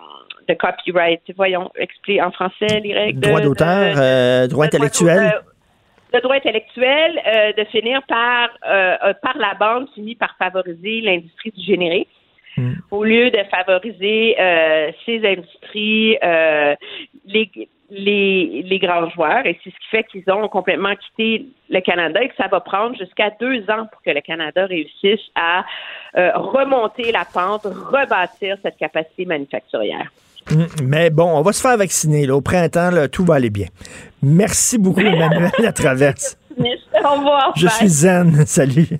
de copyright. Voyons, explique en français les règles. Droit d'auteur, euh, droit intellectuel. le droit intellectuel euh, de finir par, euh, par la bande, finit par favoriser l'industrie du générique. Au lieu de favoriser ces industries, les, les, les grands joueurs, et c'est ce qui fait qu'ils ont complètement quitté le Canada et que ça va prendre jusqu'à deux ans pour que le Canada réussisse à euh, remonter la pente, rebâtir cette capacité manufacturière. Hum, Mais bon, on va se faire vacciner. Là. Au printemps, là, tout va aller bien. Merci beaucoup, Emmanuel Latraverse. Au revoir. Je bye. suis zen. Salut.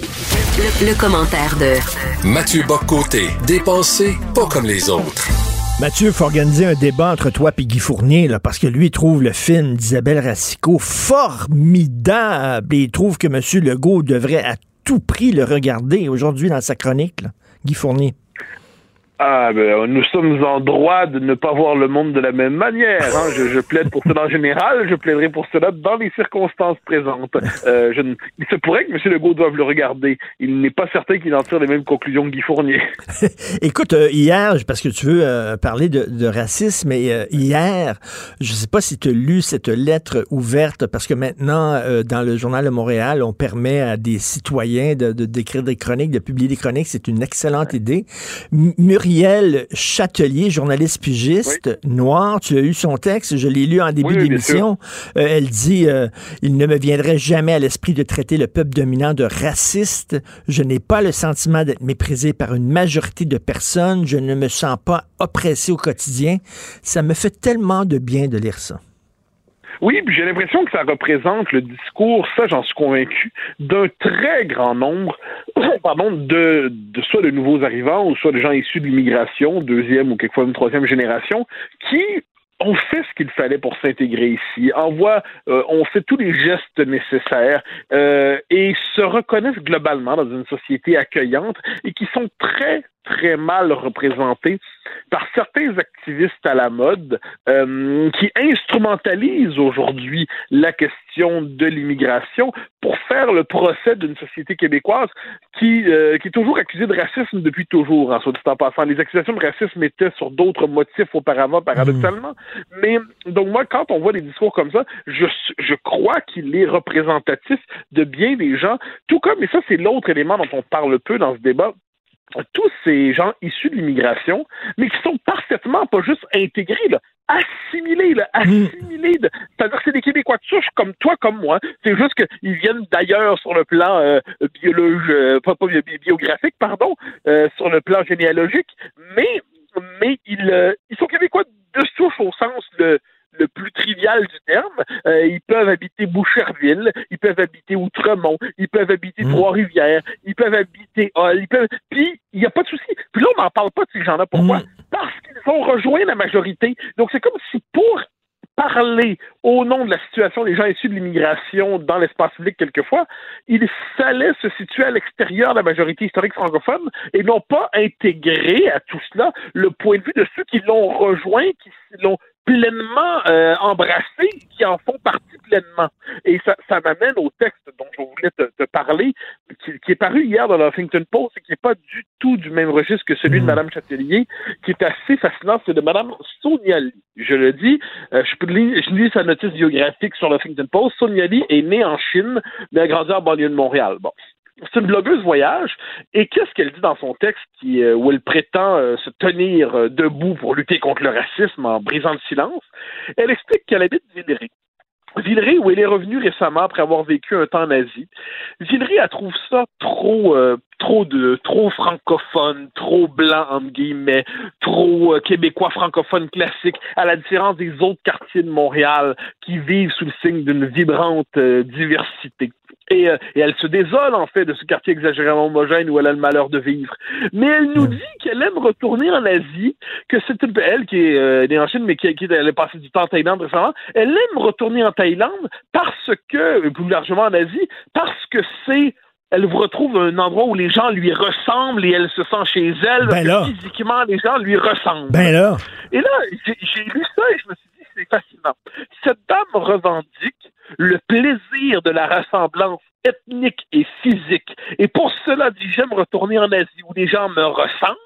Le, le commentaire de Mathieu Boccoté, dépensé pas comme les autres. Mathieu, il faut organiser un débat entre toi et Guy Fournier, là, parce que lui, il trouve le film d'Isabelle Racicot formidable et il trouve que M. Legault devrait à tout prix le regarder aujourd'hui dans sa chronique. là. Guy Fournier. Ah, ben, nous sommes en droit de ne pas voir le monde de la même manière. hein. Je, je plaide pour cela en général, je plaiderai pour cela dans les circonstances présentes. Euh, je ne- il se pourrait que M. Legault doive le regarder. Il n'est pas certain qu'il en tire les mêmes conclusions que Guy Fournier. Écoute, euh, hier, parce que tu veux euh, parler de, de racisme, mais euh, hier, je sais pas si tu as lu cette lettre ouverte, parce que maintenant, euh, dans le Journal de Montréal, on permet à des citoyens de de- d'écrire des chroniques, de publier des chroniques. C'est une excellente idée. Muriel Châtelier, journaliste pigiste, noire, tu as eu son texte, je l'ai lu en début Oui, oui, d'émission. Euh, elle dit euh, Il ne me viendrait jamais à l'esprit de traiter le peuple dominant de raciste. Je n'ai pas le sentiment d'être méprisé par une majorité de personnes. Je ne me sens pas oppressé au quotidien. Ça me fait tellement de bien de lire ça. Oui, j'ai l'impression que ça représente le discours, ça j'en suis convaincu, d'un très grand nombre, pardon, de, de soit de nouveaux arrivants ou soit de gens issus de l'immigration, deuxième ou quelquefois une troisième génération, qui ont fait ce qu'il fallait pour s'intégrer ici, envoient, euh, ont fait tous les gestes nécessaires euh, et se reconnaissent globalement dans une société accueillante et qui sont très très mal représentés par certains activistes à la mode euh, qui instrumentalisent aujourd'hui la question de l'immigration pour faire le procès d'une société québécoise qui, euh, qui est toujours accusée de racisme depuis toujours, en soit dit en passant. Les accusations de racisme étaient sur d'autres motifs auparavant, paradoxalement. Mais donc moi, quand on voit des discours comme ça, je, je crois qu'il est représentatif de bien des gens, tout comme, et ça c'est l'autre élément dont on parle peu dans ce débat, tous ces gens issus de l'immigration, mais qui sont parfaitement pas juste intégrés, là, assimilés, là, assimilés. de- C'est-à-dire que c'est des Québécois de souche comme toi, comme moi. C'est juste qu'ils viennent d'ailleurs sur le plan euh, biologique, euh, pas, pas bi- biographique, pardon, euh, sur le plan généalogique, mais mais ils, euh, ils sont Québécois de souche au sens le le plus trivial du terme. Euh, ils peuvent habiter Boucherville, ils peuvent habiter Outremont, ils peuvent habiter Trois-Rivières, ils peuvent habiter Hall, ils peuvent... Puis, il n'y a pas de souci. Puis là, on n'en parle pas de ces gens-là. Pourquoi? Parce qu'ils ont rejoint la majorité. Donc, c'est comme si pour parler au nom de la situation des gens issus de l'immigration dans l'espace public quelquefois, il fallait se situer à l'extérieur de la majorité historique francophone et non pas intégrer à tout cela le point de vue de ceux qui l'ont rejoint, qui l'ont pleinement euh, embrassé, qui en font partie pleinement. Et ça, ça m'amène au texte dont je voulais te, te parler, qui, qui est paru hier dans le Huffington Post et qui n'est pas du tout du même registre que celui de Mme Châtelier, qui est assez fascinant, c'est de Mme Sonia Lee. Je le dis, euh, je, peux lire- je lis sa notice biographique sur le Huffington Post. Sonia Lee est née en Chine, mais a grandi en banlieue de Montréal. Bon. C'est une blogueuse voyage. Et qu'est-ce qu'elle dit dans son texte qui, euh, où elle prétend euh, se tenir euh, debout pour lutter contre le racisme en brisant le silence? Elle explique qu'elle habite Villeray. Villeray, où elle est revenue récemment après avoir vécu un temps en Asie. Villeray, elle trouve ça trop, trop de, trop francophone, trop blanc, entre guillemets, trop québécois francophone classique, à la différence des autres quartiers de Montréal qui vivent sous le signe d'une vibrante diversité. Et, euh, et elle se désole, en fait, de ce quartier exagérément homogène où elle a le malheur de vivre. Mais elle nous dit qu'elle aime retourner en Asie, que c'est elle qui est euh, née en Chine, mais qui, qui elle a passé du temps en Thaïlande récemment. Elle aime retourner en Thaïlande parce que, plus largement en Asie, parce que c'est elle vous retrouve un endroit où les gens lui ressemblent et elle se sent chez elle. Ben là. Physiquement, les gens lui ressemblent. Ben là. Et là, j'ai j'ai lu ça et je me suis dit, c'est fascinant. Cette dame revendique le plaisir de la ressemblance ethnique et physique. Et pour cela, dit, j'aime retourner en Asie où les gens me ressemblent.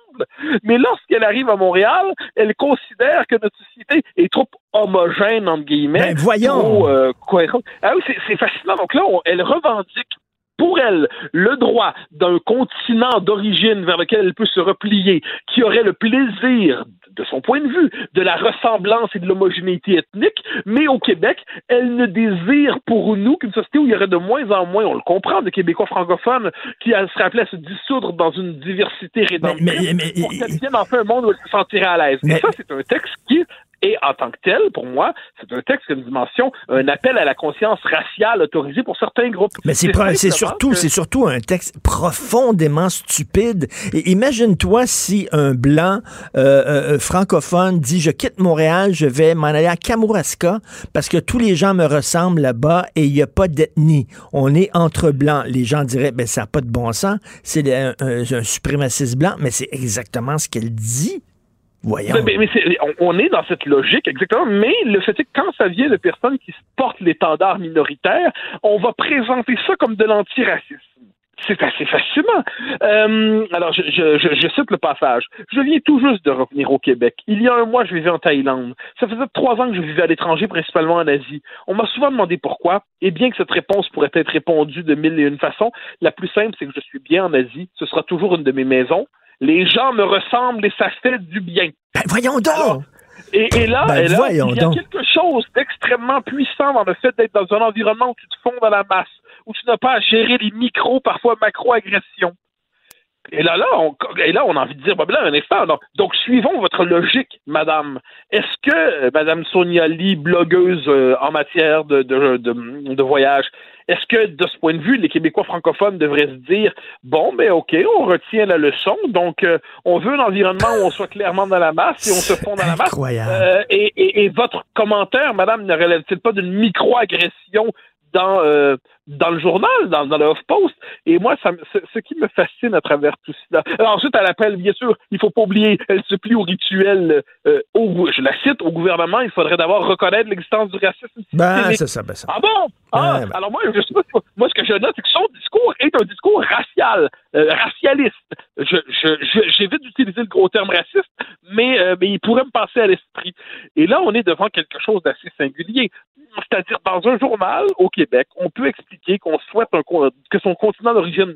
Mais lorsqu'elle arrive à Montréal, elle considère que notre société est trop homogène, entre guillemets. Ben, voyons. trop, euh. Ah oui, c'est- c'est fascinant. Donc là, on- elle revendique pour elle le droit d'un continent d'origine vers lequel elle peut se replier, qui aurait le plaisir, de son point de vue, de la ressemblance et de l'homogénéité ethnique, mais au Québec, elle ne désire pour nous qu'une société où il y aurait de moins en moins, on le comprend, de Québécois francophones qui seraient appelés à se dissoudre dans une diversité rédemptrice pour qu'elle vienne enfin un monde où elle se sentirait à l'aise. Et ça, c'est un texte qui et en tant que tel, pour moi, c'est un texte qui a une dimension, un appel à la conscience raciale autorisée pour certains groupes. Mais c'est surtout, que- c'est surtout un texte profondément stupide. Et imagine-toi si un blanc euh, euh, francophone dit je quitte Montréal, je vais m'en aller à Kamouraska parce que tous les gens me ressemblent là-bas et il n'y a pas d'ethnie. On est entre blancs. Les gens diraient ben ça n'a pas de bon sens. C'est un, un- un suprémaciste blanc, mais c'est exactement ce qu'elle dit. On est dans cette logique, exactement. Mais le fait est que quand ça vient de personnes qui portent l'étendard minoritaire, on va présenter ça comme de l'antiracisme. C'est assez fascinant. Euh, alors, je, je, je, je cite le passage. Je viens tout juste de revenir au Québec. Il y a un mois, je vivais en Thaïlande. Ça faisait trois ans que je vivais à l'étranger, principalement en Asie. On m'a souvent demandé pourquoi, et bien que cette réponse pourrait être répondue de mille et une façons, la plus simple, c'est que je suis bien en Asie. Ce sera toujours une de mes maisons. Les gens me ressemblent et ça fait du bien. Ben voyons donc! Et, et là, Ben, et là, voyons il y a donc. quelque chose d'extrêmement puissant dans le fait d'être dans un environnement où tu te fonds dans la masse, où tu n'as pas à gérer les micro, parfois macro-agressions. Et là, là, on, et là, on a envie de dire, ben là, un instant, donc, donc suivons votre logique, madame. Est-ce que euh, madame Sonia Lee, blogueuse euh, en matière de, de, de, de voyage, est-ce que, de ce point de vue, les Québécois francophones devraient se dire, bon, ben OK, on retient la leçon, donc euh, on veut un environnement où on soit clairement dans la masse et on se fond dans la masse. Incroyable. Euh, et, et, et votre commentaire, madame, ne relève-t-il pas d'une micro-agression dans, euh, dans le journal, dans, dans le Huffpost. Et moi, ça, ce, qui me fascine à travers tout cela. Alors, ensuite, elle appelle, bien sûr, il faut pas oublier, elle se plie au rituel, euh, au, je la cite, au gouvernement, il faudrait d'abord reconnaître l'existence du racisme Ben, c'est ça, ben ça. Ah bon? Ah, ben. alors moi, je sais pas, si- moi, ce que je note, c'est que son discours est un discours racial, euh, racialiste. Je, je, je- j'évite d'utiliser le gros terme raciste, mais, euh, mais il pourrait me passer à l'esprit. Et là, on est devant quelque chose d'assez singulier. C'est-à-dire, dans un journal au Québec, on peut expliquer qu'on souhaite que son continent d'origine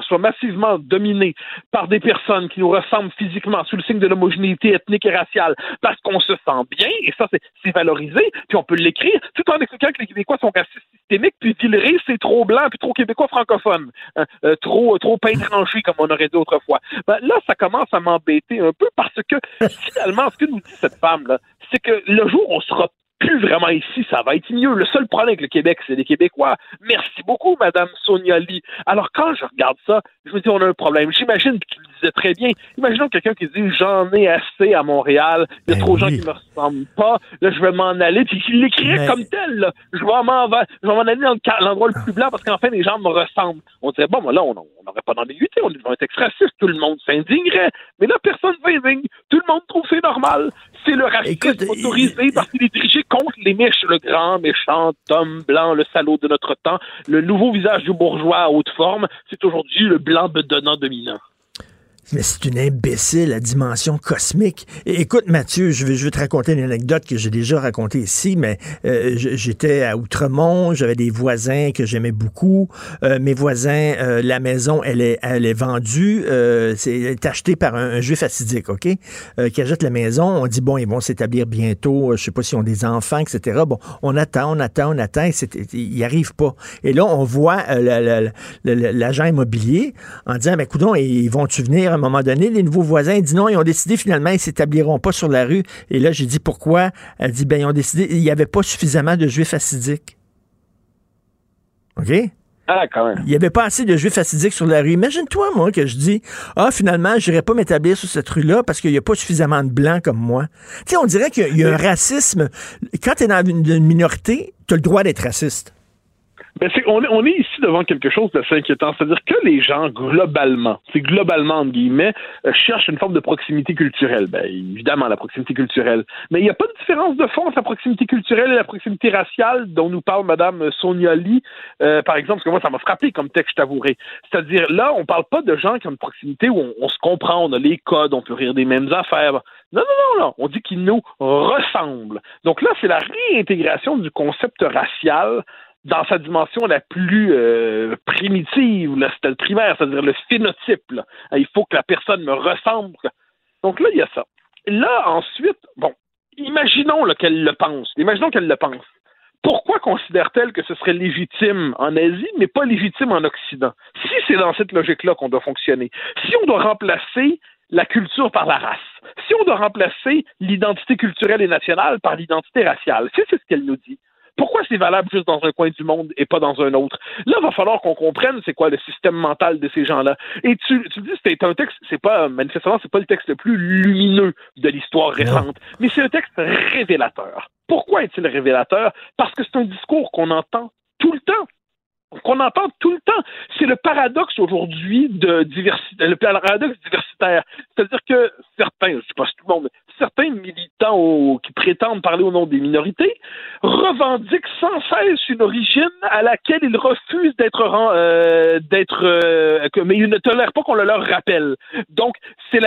soit massivement dominé par des personnes qui nous ressemblent physiquement sous le signe de l'homogénéité ethnique et raciale parce qu'on se sent bien, et ça, c'est, valorisé, puis on peut l'écrire, tout en expliquant que les Québécois sont racistes systémiques, puis Villeray, c'est trop blanc, puis trop Québécois francophone, hein, euh, trop, trop pain comme on aurait dit autrefois. Ben, là, ça commence à m'embêter un peu parce que, finalement, ce que nous dit cette femme-là, c'est que le jour où on sera plus vraiment ici, ça va être mieux. Le seul problème avec le Québec, c'est les Québécois. Merci beaucoup, Madame Sonia Lee. Alors, quand je regarde ça, je me dis, on a un problème. J'imagine que tu le disais très bien. Imaginons quelqu'un qui dit, j'en ai assez à Montréal. Il y a trop de gens qui me ressemblent pas. Là, je vais m'en aller. Puis, il l'écrirait Mais- comme tel, là. Je vais m'en va- je vais m'en aller dans l'endroit le plus blanc parce qu'enfin, les gens me ressemblent. On dirait, bon, ben là, on n'aurait pas d'ambiguïté. On est devant un texte raciste. Tout le monde s'indignerait. Mais là, personne ne s'indigne. Tout le monde trouve que c'est normal. C'est le racisme autorisé parce qu'il est dirigé contre les méchants, le grand méchant homme blanc, le salaud de notre temps. Le nouveau visage du bourgeois à haute forme, c'est aujourd'hui le blanc bedonnant dominant. Mais c'est une imbécile à dimension cosmique. Écoute, Mathieu, je vais, je vais te raconter une anecdote que j'ai déjà racontée ici, mais euh, j'étais à Outremont, j'avais des voisins que j'aimais beaucoup. Euh, mes voisins, euh, la maison, elle est, elle est vendue, euh, c'est achetée par un, un juif assidique, OK? Euh, qui achète la maison. On dit, bon, ils vont s'établir bientôt, euh, je sais pas s'ils ont des enfants, etc. Bon, on attend, on attend, on attend, ils n'y arrivent pas. Et là, on voit la- la- la- la- l'agent immobilier en disant, ben, coudon, ils vont-tu venir un moment donné? Les nouveaux voisins ils disent non, ils ont décidé finalement, ils s'établiront pas sur la rue. Et là, j'ai dit pourquoi? Elle dit, ben, ils ont décidé, il n'y avait pas suffisamment de juifs assidiques. OK? Ah, quand même. Il n'y avait pas assez de juifs assidiques sur la rue. Imagine-toi, moi, que je dis, ah, finalement, je n'irai pas m'établir sur cette rue-là parce qu'il n'y a pas suffisamment de blancs comme moi. Tu sais, on dirait qu'il y a- il y a un racisme. Quand tu es dans une, une minorité, tu as le droit d'être raciste. Ben, on, est, on est ici devant quelque chose d'assez inquiétant. C'est-à-dire que les gens, globalement, c'est globalement, entre guillemets, euh, cherchent une forme de proximité culturelle. Ben, évidemment, la proximité culturelle. Mais il n'y a pas de différence de fond entre la proximité culturelle et la proximité raciale dont nous parle Mme Sonia Lee, euh, par exemple, parce que moi, ça m'a frappé comme texte, je. C'est-à-dire, là, on parle pas de gens qui ont une proximité où on, on se comprend, on a les codes, on peut rire des mêmes affaires. Non, non, non, non. On dit qu'ils nous ressemblent. Donc là, c'est la réintégration du concept racial dans sa dimension la plus euh, primitive, là, c'était le primaire, c'est-à-dire le phénotype. Il faut que la personne me ressemble. Donc là, il y a ça. Là, ensuite, bon, imaginons qu'elle le pense. Imaginons qu'elle le pense. Pourquoi considère-t-elle que ce serait légitime en Asie, mais pas légitime en Occident? Si c'est dans cette logique-là qu'on doit fonctionner, si on doit remplacer la culture par la race, si on doit remplacer l'identité culturelle et nationale par l'identité raciale, si c'est ce qu'elle nous dit, pourquoi c'est valable juste dans un coin du monde et pas dans un autre? Là, il va falloir qu'on comprenne c'est quoi le système mental de ces gens-là. Et tu, tu dis c'est un texte, c'est pas, manifestement, c'est pas le texte le plus lumineux de l'histoire récente, mais c'est un texte révélateur. Pourquoi est-il révélateur? Parce que c'est un discours qu'on entend tout le temps qu'on entend tout le temps. C'est le paradoxe aujourd'hui de diversité, le paradoxe diversitaire. C'est-à-dire que certains, je ne sais pas si tout le monde, certains militants qui prétendent parler au nom des minorités revendiquent sans cesse une origine à laquelle ils refusent d'être euh, d'être euh, mais ils ne tolèrent pas qu'on le leur rappelle. Donc c'est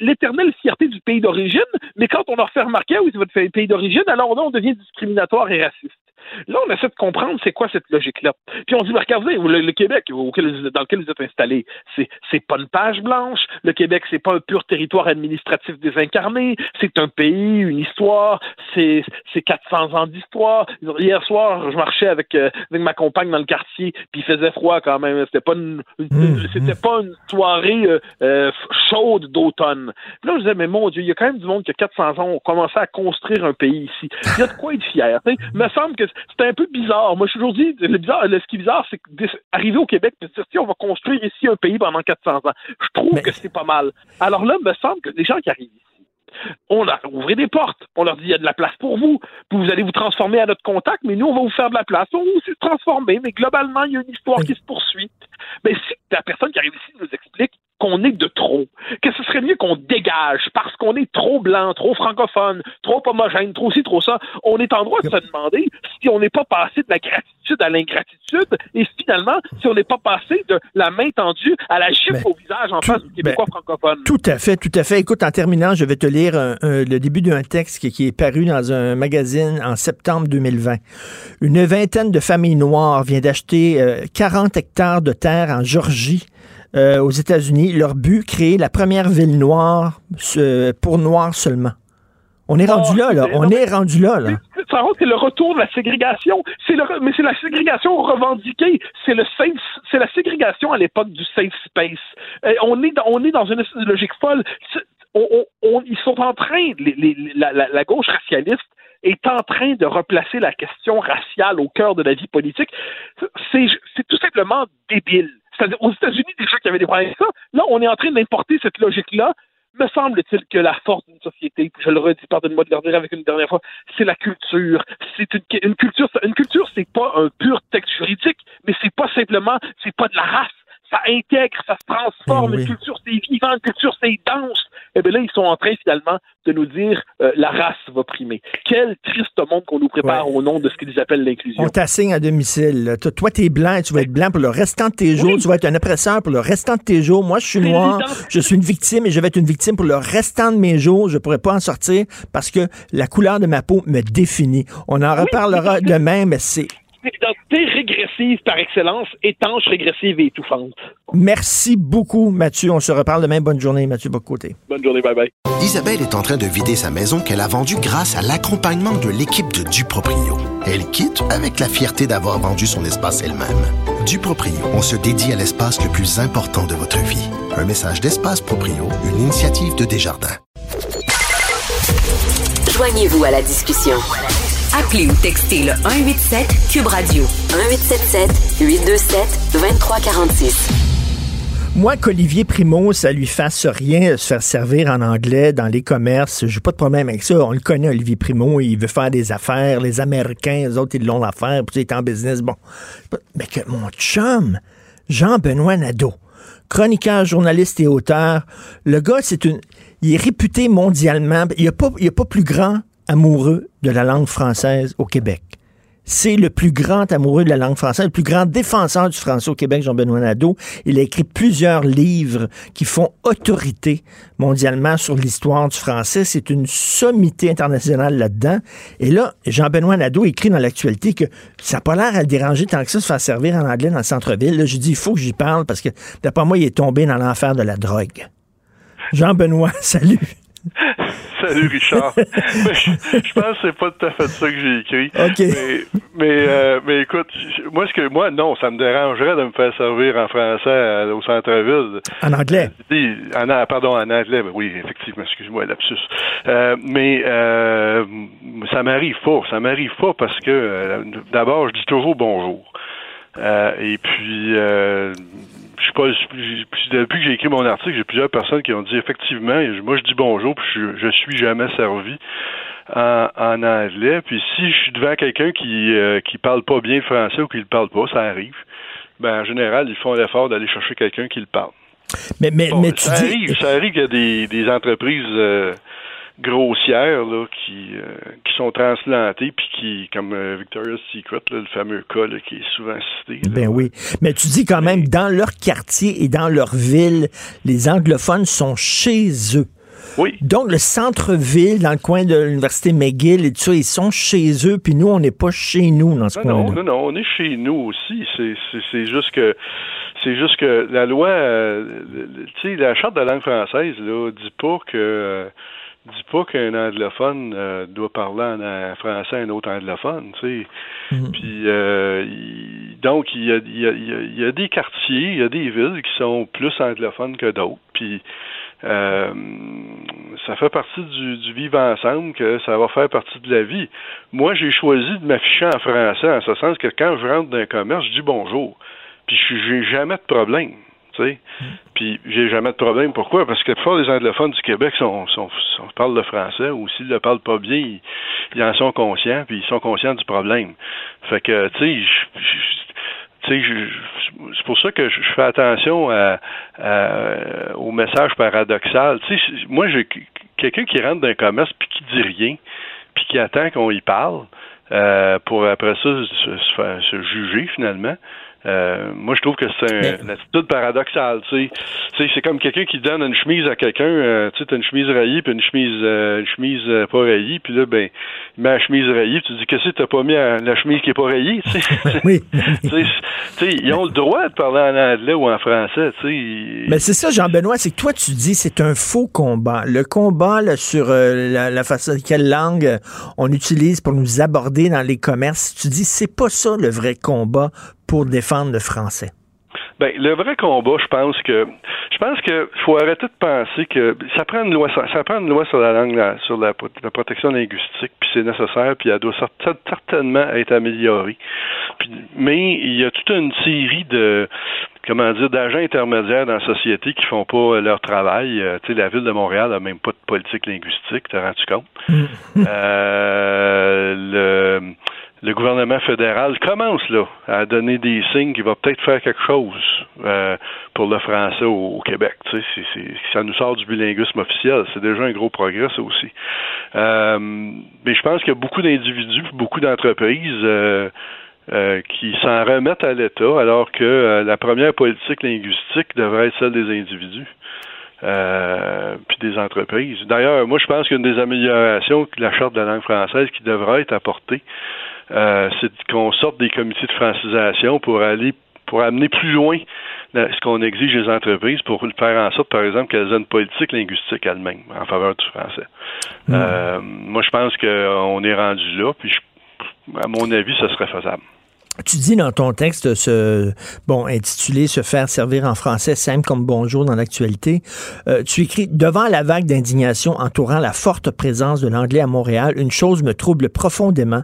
l'éternelle fierté du pays d'origine, mais quand on leur fait remarquer oui c'est votre pays d'origine, alors là on devient discriminatoire et raciste. Là, on essaie de comprendre c'est quoi cette logique-là. Puis on dit, regardez, le, le Québec auquel- dans lequel vous êtes installé, c'est, c'est pas une page blanche. Le Québec, c'est pas un pur territoire administratif désincarné. C'est un pays, une histoire. C'est, c'est 400 ans d'histoire. Hier soir, je marchais avec, euh, avec ma compagne dans le quartier, puis il faisait froid quand même. C'était pas une, une- c'était pas une soirée euh, euh, chaude d'automne. Puis là, je disais, mais mon Dieu, il y a quand même du monde qui a 400 ans ont commencé à construire un pays ici. Il y a de quoi être fier. me semble que c'était un peu bizarre. Moi, je suis toujours dit, le bizarre, le- ce qui est bizarre, c'est arriver au Québec et se dire, si on va construire ici un pays pendant 400 ans, je trouve que c'est pas mal. Alors là, il me semble que les gens qui arrivent ici, on leur ouvre des portes. On leur dit, il y a de la place pour vous. Puis vous allez vous transformer à notre contact, mais nous, on va vous faire de la place. On va aussi se transformer, mais globalement, il y a une histoire qui se poursuit. Mais si la personne qui arrive ici nous explique qu'on est de trop, que ce serait mieux qu'on dégage parce qu'on est trop blanc, trop francophone, trop homogène, trop ci, trop ça, on est en droit de se demander si on n'est pas passé de la gratitude à l'ingratitude et finalement si on n'est pas passé de la main tendue à la gifle au visage en face du Québécois francophone. Tout à fait, tout à fait. Écoute, en terminant, je vais te lire un- un- le début d'un texte qui, qui est paru dans un magazine en septembre 2020. Une vingtaine de familles noires vient d'acheter euh, 40 hectares de terre en Georgie. Euh, aux États-Unis, leur but, créer la première ville noire pour noirs seulement. On est rendu là, là. On est rendu là, là. Que le retour de la ségrégation, c'est le, mais c'est la ségrégation revendiquée. C'est le safe, c'est la ségrégation à l'époque du safe space. Euh, on est dans, on est dans une logique folle. C'est- on- on- on- ils sont en train, les- les- la, la- la gauche racialiste est en train de replacer la question raciale au cœur de la vie politique. C'est, c'est tout simplement débile. C'est-à-dire, aux États-Unis, déjà qu'il y avait des problèmes avec ça, là, on est en train d'importer cette logique-là. Me semble-t-il que la force d'une société, je le redis, pardonne-moi de le redire avec une dernière fois, c'est la culture. C'est une, une culture. Une culture, c'est pas un pur texte juridique, mais c'est pas simplement, c'est pas de la race. Ça intègre, ça se transforme. Une culture, c'est vivant. Une culture, c'est dense. Et bien là, ils sont en train finalement de nous dire euh, la race va primer. Quel triste monde qu'on nous prépare au nom de ce qu'ils appellent l'inclusion. On t'assigne à domicile. Toi, toi, t'es blanc et tu vas être blanc pour le restant de tes jours. Tu vas être un oppresseur pour le restant de tes jours. Moi, je suis noir. Je suis une victime et je vais être une victime pour le restant de mes jours. Je pourrais pas en sortir parce que la couleur de ma peau me définit. On en reparlera demain, mais c'est Une identité régressive par excellence, étanche, régressive et étouffante. Merci beaucoup, Mathieu. On se reparle demain. Bonne journée, Mathieu Bocoté. Bonne journée, bye bye. Isabelle est en train de vider sa maison qu'elle a vendue grâce à l'accompagnement de l'équipe de Duproprio. Elle quitte avec la fierté d'avoir vendu son espace elle-même. Duproprio, on se dédie à l'espace le plus important de votre vie. Un message d'Espace Proprio, une initiative de Desjardins. Joignez-vous à la discussion. Appelez ou textez le 187 Cube Radio 1877 827 2346. Moi, qu'Olivier Primo, ça lui fasse rien se faire servir en anglais dans les commerces, j'ai pas de problème avec ça. On le connaît, Olivier Primo, il veut faire des affaires. Les Américains, les autres, ils l'ont l'affaire, puis il est en business. Bon. Mais que mon chum, Jean-Benoît Nadeau, chroniqueur, journaliste et auteur, le gars, c'est une. Il est réputé mondialement. Il n'y a, pas, il y a pas plus grand amoureux de la langue française au Québec. C'est le plus grand amoureux de la langue française, le plus grand défenseur du français au Québec, Jean-Benoît Nadeau. Il a écrit plusieurs livres qui font autorité mondialement sur l'histoire du français. C'est une sommité internationale là-dedans. Et là, Jean-Benoît Nadeau écrit dans l'actualité que ça n'a pas l'air à le déranger tant que ça se faire servir en anglais dans le centre-ville. Je dis, il faut que j'y parle parce que, d'après moi, il est tombé dans l'enfer de la drogue. Jean-Benoît, salut. Salut Richard. je, je, pense que c'est pas tout à fait ça que j'ai écrit. Mais, mais, euh, mais, écoute, moi ce que moi non, ça me dérangerait de me faire servir en français à, au centre-ville. En anglais? En, pardon, en anglais. oui, effectivement, excuse-moi, lapsus. Euh, mais euh, ça m'arrive pas. Ça m'arrive pas parce que euh, d'abord, je dis toujours bonjour. et puis je pas, depuis que j'ai écrit mon article, j'ai plusieurs personnes qui ont dit effectivement, moi je dis bonjour, puis je, je suis jamais servi en, en, anglais. Puis si je suis devant quelqu'un qui euh, qui parle pas bien le français ou qui le parle pas, ça arrive. Ben en général, ils font l'effort d'aller chercher quelqu'un qui le parle. Mais mais, mais tu ça dis... arrive, ça arrive qu'il y a des, des entreprises euh, grossières là, qui, euh, qui sont transplantées puis qui, comme euh, Victoria's Secret, là, le fameux cas là, qui est souvent cité. Ben oui. Mais tu dis quand même, dans leur quartier et dans leur ville, les anglophones sont chez eux. Oui. Donc, le centre-ville, dans le coin de l'université McGill et tout ça, ils sont chez eux, puis nous, on n'est pas chez nous dans ce non, coin-là. Non, non, non, on est chez nous aussi. C'est juste que c'est juste que la loi, euh, tu sais, la charte de la langue française, là, dit pas que euh, dit pas qu'un anglophone euh, doit parler en, en, français à un autre anglophone, tu sais. Mm -hmm. Puis euh, il, donc il y, a, il, y a, il y, a, des quartiers, il y a des villes qui sont plus anglophones que d'autres. Puis euh, ça fait partie du, du, vivre ensemble que ça va faire partie de la vie. Moi, j'ai choisi de m'afficher en français en ce sens que quand je rentre dans un commerce, je dis bonjour. Puis j'ai jamais de problème. Tu sais. Puis j'ai jamais de problème. Pourquoi? Parce que la plupart des anglophones du Québec sont, parlent le français ou s'ils ne le parlent pas bien, ils, en sont conscients, puis ils sont conscients du problème. Fait que, tu sais, c'est pour ça que je fais attention à, au message paradoxal. Moi, j'ai quelqu'un qui rentre dans un commerce puis qui dit rien, puis qui attend qu'on y parle euh, pour après ça se, se juger finalement. Euh, moi, je trouve que c'est un, une attitude paradoxale. Tu sais, c'est comme quelqu'un qui donne une chemise à quelqu'un. Euh, tu sais, t'as une chemise rayée puis une chemise, euh, une chemise euh, pas rayée. Puis là, ben, il met la chemise rayée. Puis tu dis qu'est-ce que t'as pas mis à la chemise qui est pas rayée. Tu sais, oui. tu sais, ils ont le droit de parler en anglais ou en français. Tu sais. Mais c'est ça, Jean-Benoît, c'est que toi tu dis c'est un faux combat. Le combat là, sur euh, la, la façon quelle langue on utilise pour nous aborder dans les commerces. Tu dis c'est pas ça le vrai combat pour défendre le français? Ben, le vrai combat, je pense que je pense que faut arrêter de penser que ça prend une loi ça prend une loi sur la langue la, sur la, la, protection linguistique puis c'est nécessaire puis elle doit certainement être améliorée. Puis, mais il y a toute une série de comment dire d'agents intermédiaires dans la société qui font pas leur travail. Euh, tu sais, la ville de Montréal n'a même pas de politique linguistique, t'as rendu compte? euh, le le gouvernement fédéral commence là à donner des signes qu'il va peut-être faire quelque chose euh, pour le français au, Québec. Ça nous sort du bilinguisme officiel. C'est déjà un gros progrès, ça aussi. Euh, mais je pense qu'il y a beaucoup d'individus, beaucoup d'entreprises euh, qui s'en remettent à l'État, alors que la première politique linguistique devrait être celle des individus. Puis des entreprises. D'ailleurs, moi, je pense qu'une des améliorations de la charte de la langue française qui devrait être apportée, euh, c'est qu'on sorte des comités de francisation pour aller pour amener plus loin ce qu'on exige des entreprises pour faire en sorte, par exemple, qu'elles aient une politique linguistique elles-mêmes en faveur du français. Mmh. Euh, moi, je pense qu'on est rendu là, puis je, à mon avis, ce serait faisable. Tu dis dans ton texte, ce, bon, intitulé Se faire servir en français simple comme bonjour dans l'actualité, euh, tu écris Devant la vague d'indignation entourant la forte présence de l'anglais à Montréal, une chose me trouble profondément.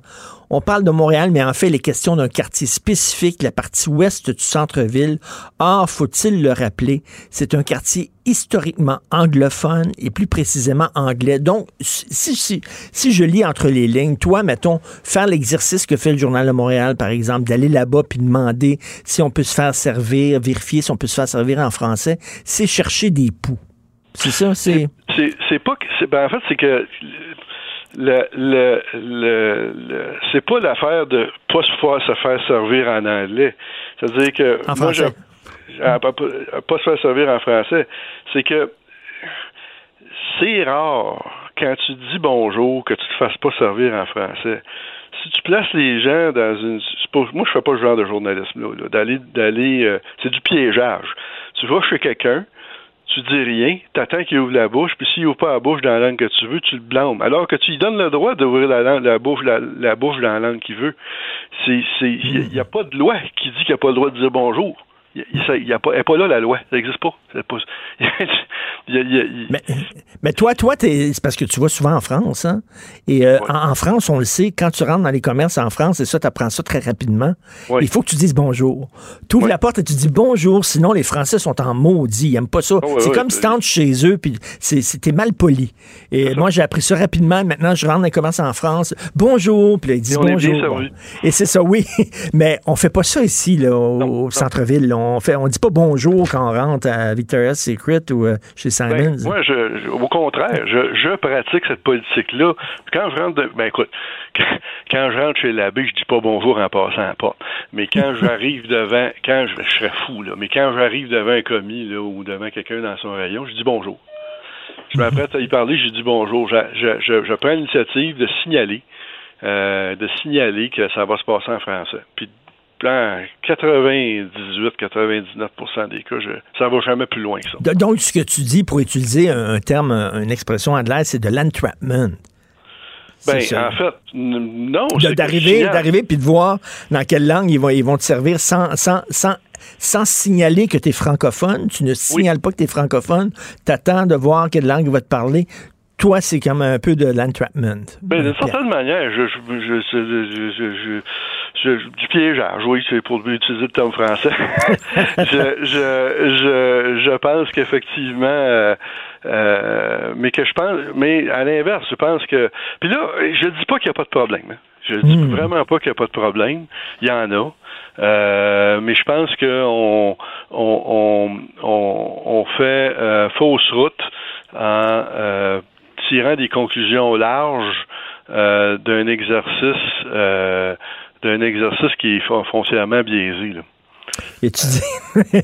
On parle de Montréal, mais en fait, les questions d'un quartier spécifique, la partie ouest du centre-ville. Or, faut-il le rappeler, c'est un quartier historiquement anglophone et plus précisément anglais. Donc, si, si, je lis entre les lignes, toi, mettons, faire l'exercice que fait le Journal de Montréal, par exemple, d'aller là-bas puis demander si on peut se faire servir, vérifier si on peut se faire servir en français, c'est chercher des poux. C'est ça, c'est. C'est pas. Ben en fait, c'est que le, le, le, le c'est pas l'affaire de pas se faire se faire servir en anglais. C'est-à-dire que En moi, je, à- pas, pas se faire servir en français, c'est que c'est rare quand tu dis bonjour que tu te fasses pas servir en français. Si tu places les gens dans une, pas- moi je fais pas ce genre de journalisme là, là, d'aller d'aller, euh, c'est du piégeage. Tu vas chez quelqu'un, tu dis rien, t'attends qu'il ouvre la bouche, puis s'il ouvre pas la bouche dans la langue que tu veux, tu le blâmes. Alors que tu lui donnes le droit d'ouvrir la, la bouche, la, bouche dans la langue qu'il veut. C'est, il n'y a, pas de loi qui dit qu'il n'a pas le droit de dire bonjour. Il pas, elle est pas là la loi, ça n'existe pas. Mais, mais toi, toi, t'es- c'est parce que tu vas souvent en France, hein? Et euh, en, en France, on le sait, quand tu rentres dans les commerces en France, et ça, tu apprends ça très rapidement, Ouais. il faut que tu dises bonjour. Tu ouvres la porte et tu dis bonjour, sinon les Français sont en maudit, ils aiment pas ça. ouais, c'est comme si t'entres chez eux, puis c'est- c'est- t'es mal poli. Et moi, j'ai appris ça rapidement. Maintenant, je rentre dans les commerces en France, bonjour, puis là, ils disent Et bonjour. Et c'est ça, oui. Mais on fait pas ça ici, là, au, au centre-ville. On fait, on dit pas bonjour quand on rentre à Victoria's Secret ou euh, chez Simons. Ben, moi, je, je- au contraire, je, je pratique cette politique-là. Quand je rentre, ben écoute, quand, je rentre chez l'abbé, je dis pas bonjour en passant la porte. Mais quand j'arrive devant, quand je, serais fou là, mais quand j'arrive devant un commis là, ou devant quelqu'un dans son rayon, je dis bonjour. Je m'apprête à y parler, je dis bonjour. Je prends l'initiative de signaler, euh, de signaler que ça va se passer en français. Puis dans 98-99% des cas, je, ça va jamais plus loin que ça. Donc, ce que tu dis pour utiliser un, terme, un- une expression anglaise, c'est de l'entrapment. Ben, en fait, non. D'arriver, puis de voir dans quelle langue ils vont, ils vont te servir sans, sans, sans, sans signaler que tu es francophone. Tu ne signales pas que tu es francophone. Tu attends de voir quelle langue il va te parler. Toi, c'est comme un peu de l'entrapment. Ben, d'une certaine manière, je, je, je, je, je, je- je- je- du piégeage, oui, c'est pour utiliser le terme français. je, je, je, je pense qu'effectivement, euh, euh, mais que je pense, mais à l'inverse, je pense que, puis là, je dis pas qu'il n'y a pas de problème. hein. Je dis Hmm. vraiment pas qu'il n'y a pas de problème. Il y en a. Euh, mais je pense qu'on on, on, on, on fait fausse route en tirant des conclusions larges d'un exercice d'un exercice qui est fon- foncièrement biaisé. Là. Et tu dis,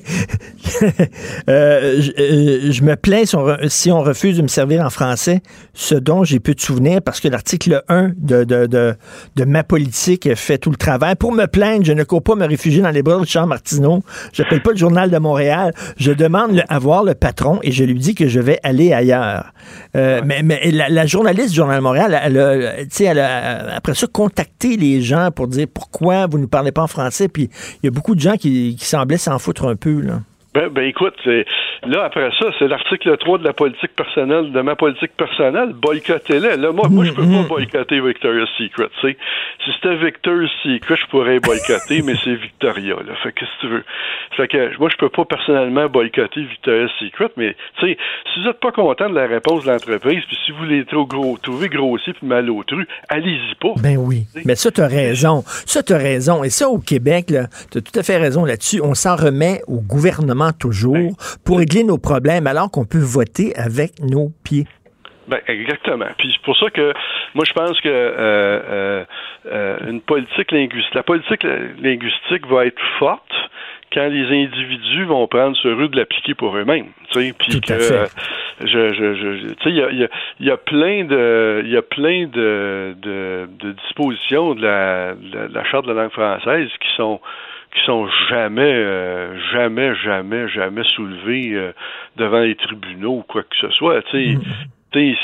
Euh, je, euh, je me plains si on, re- si on refuse de me servir en français, ce dont j'ai peu de souvenirs, parce que l'article 1 de, de, de, de ma politique fait tout le travail. Pour me plaindre, je ne cours pas me réfugier dans les bras de Charles Martineau. Je n'appelle pas le journal de Montréal. Je demande le- à voir le patron et je lui dis que je vais aller ailleurs. Euh, Mais, mais la, la journaliste du Journal de Montréal, elle a, elle a, après ça, contacté les gens pour dire pourquoi vous ne parlez pas en français. Puis il y a beaucoup de gens qui, qui semblaient s'en foutre un peu. Là. Ben, ben écoute, là après ça, c'est l'article 3 de la politique personnelle, de ma politique personnelle, boycottez-les. Là, moi, moi je peux pas boycotter Victoria's Secret, tu sais. Si c'était Victoria's Secret, je pourrais boycotter, mais c'est Victoria, là. Fait que si tu veux. Fait que moi, je peux pas personnellement boycotter Victoria's Secret, mais tu sais, si vous êtes pas content de la réponse de l'entreprise, puis si vous les trop gros, trouvez grossier puis malotru, allez-y pas. Ben oui. Mais ça, tu as raison. Ça, tu as raison. Et ça, au Québec, tu as tout à fait raison là-dessus. On s'en remet au gouvernement toujours pour régler nos problèmes alors qu'on peut voter avec nos pieds. Ben, exactement. Puis c'est pour ça que moi je pense que euh, euh, euh, une politique linguistique, la politique linguistique va être forte quand les individus vont prendre sur eux de l'appliquer pour eux-mêmes. Tu sais, puis que euh, je, je, je, il y a, il y, a, il y a plein de, il y a plein de, de, de dispositions la, de la charte de la langue française qui sont qui sont jamais, euh, jamais, jamais, jamais soulevées euh, devant les tribunaux ou quoi que ce soit. Tu sais,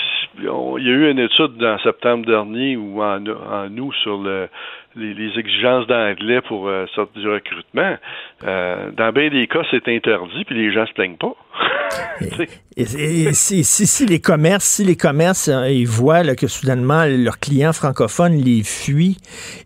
on- il y a eu une étude en septembre dernier ou en, en août sur le, les, les exigences d'anglais pour euh, sortir du recrutement. Euh, dans bien des cas, c'est interdit, puis les gens se plaignent pas. Et, et- et si, si- si les commerces, si les commerces, euh, ils voient là, que soudainement leurs clients francophones les fuient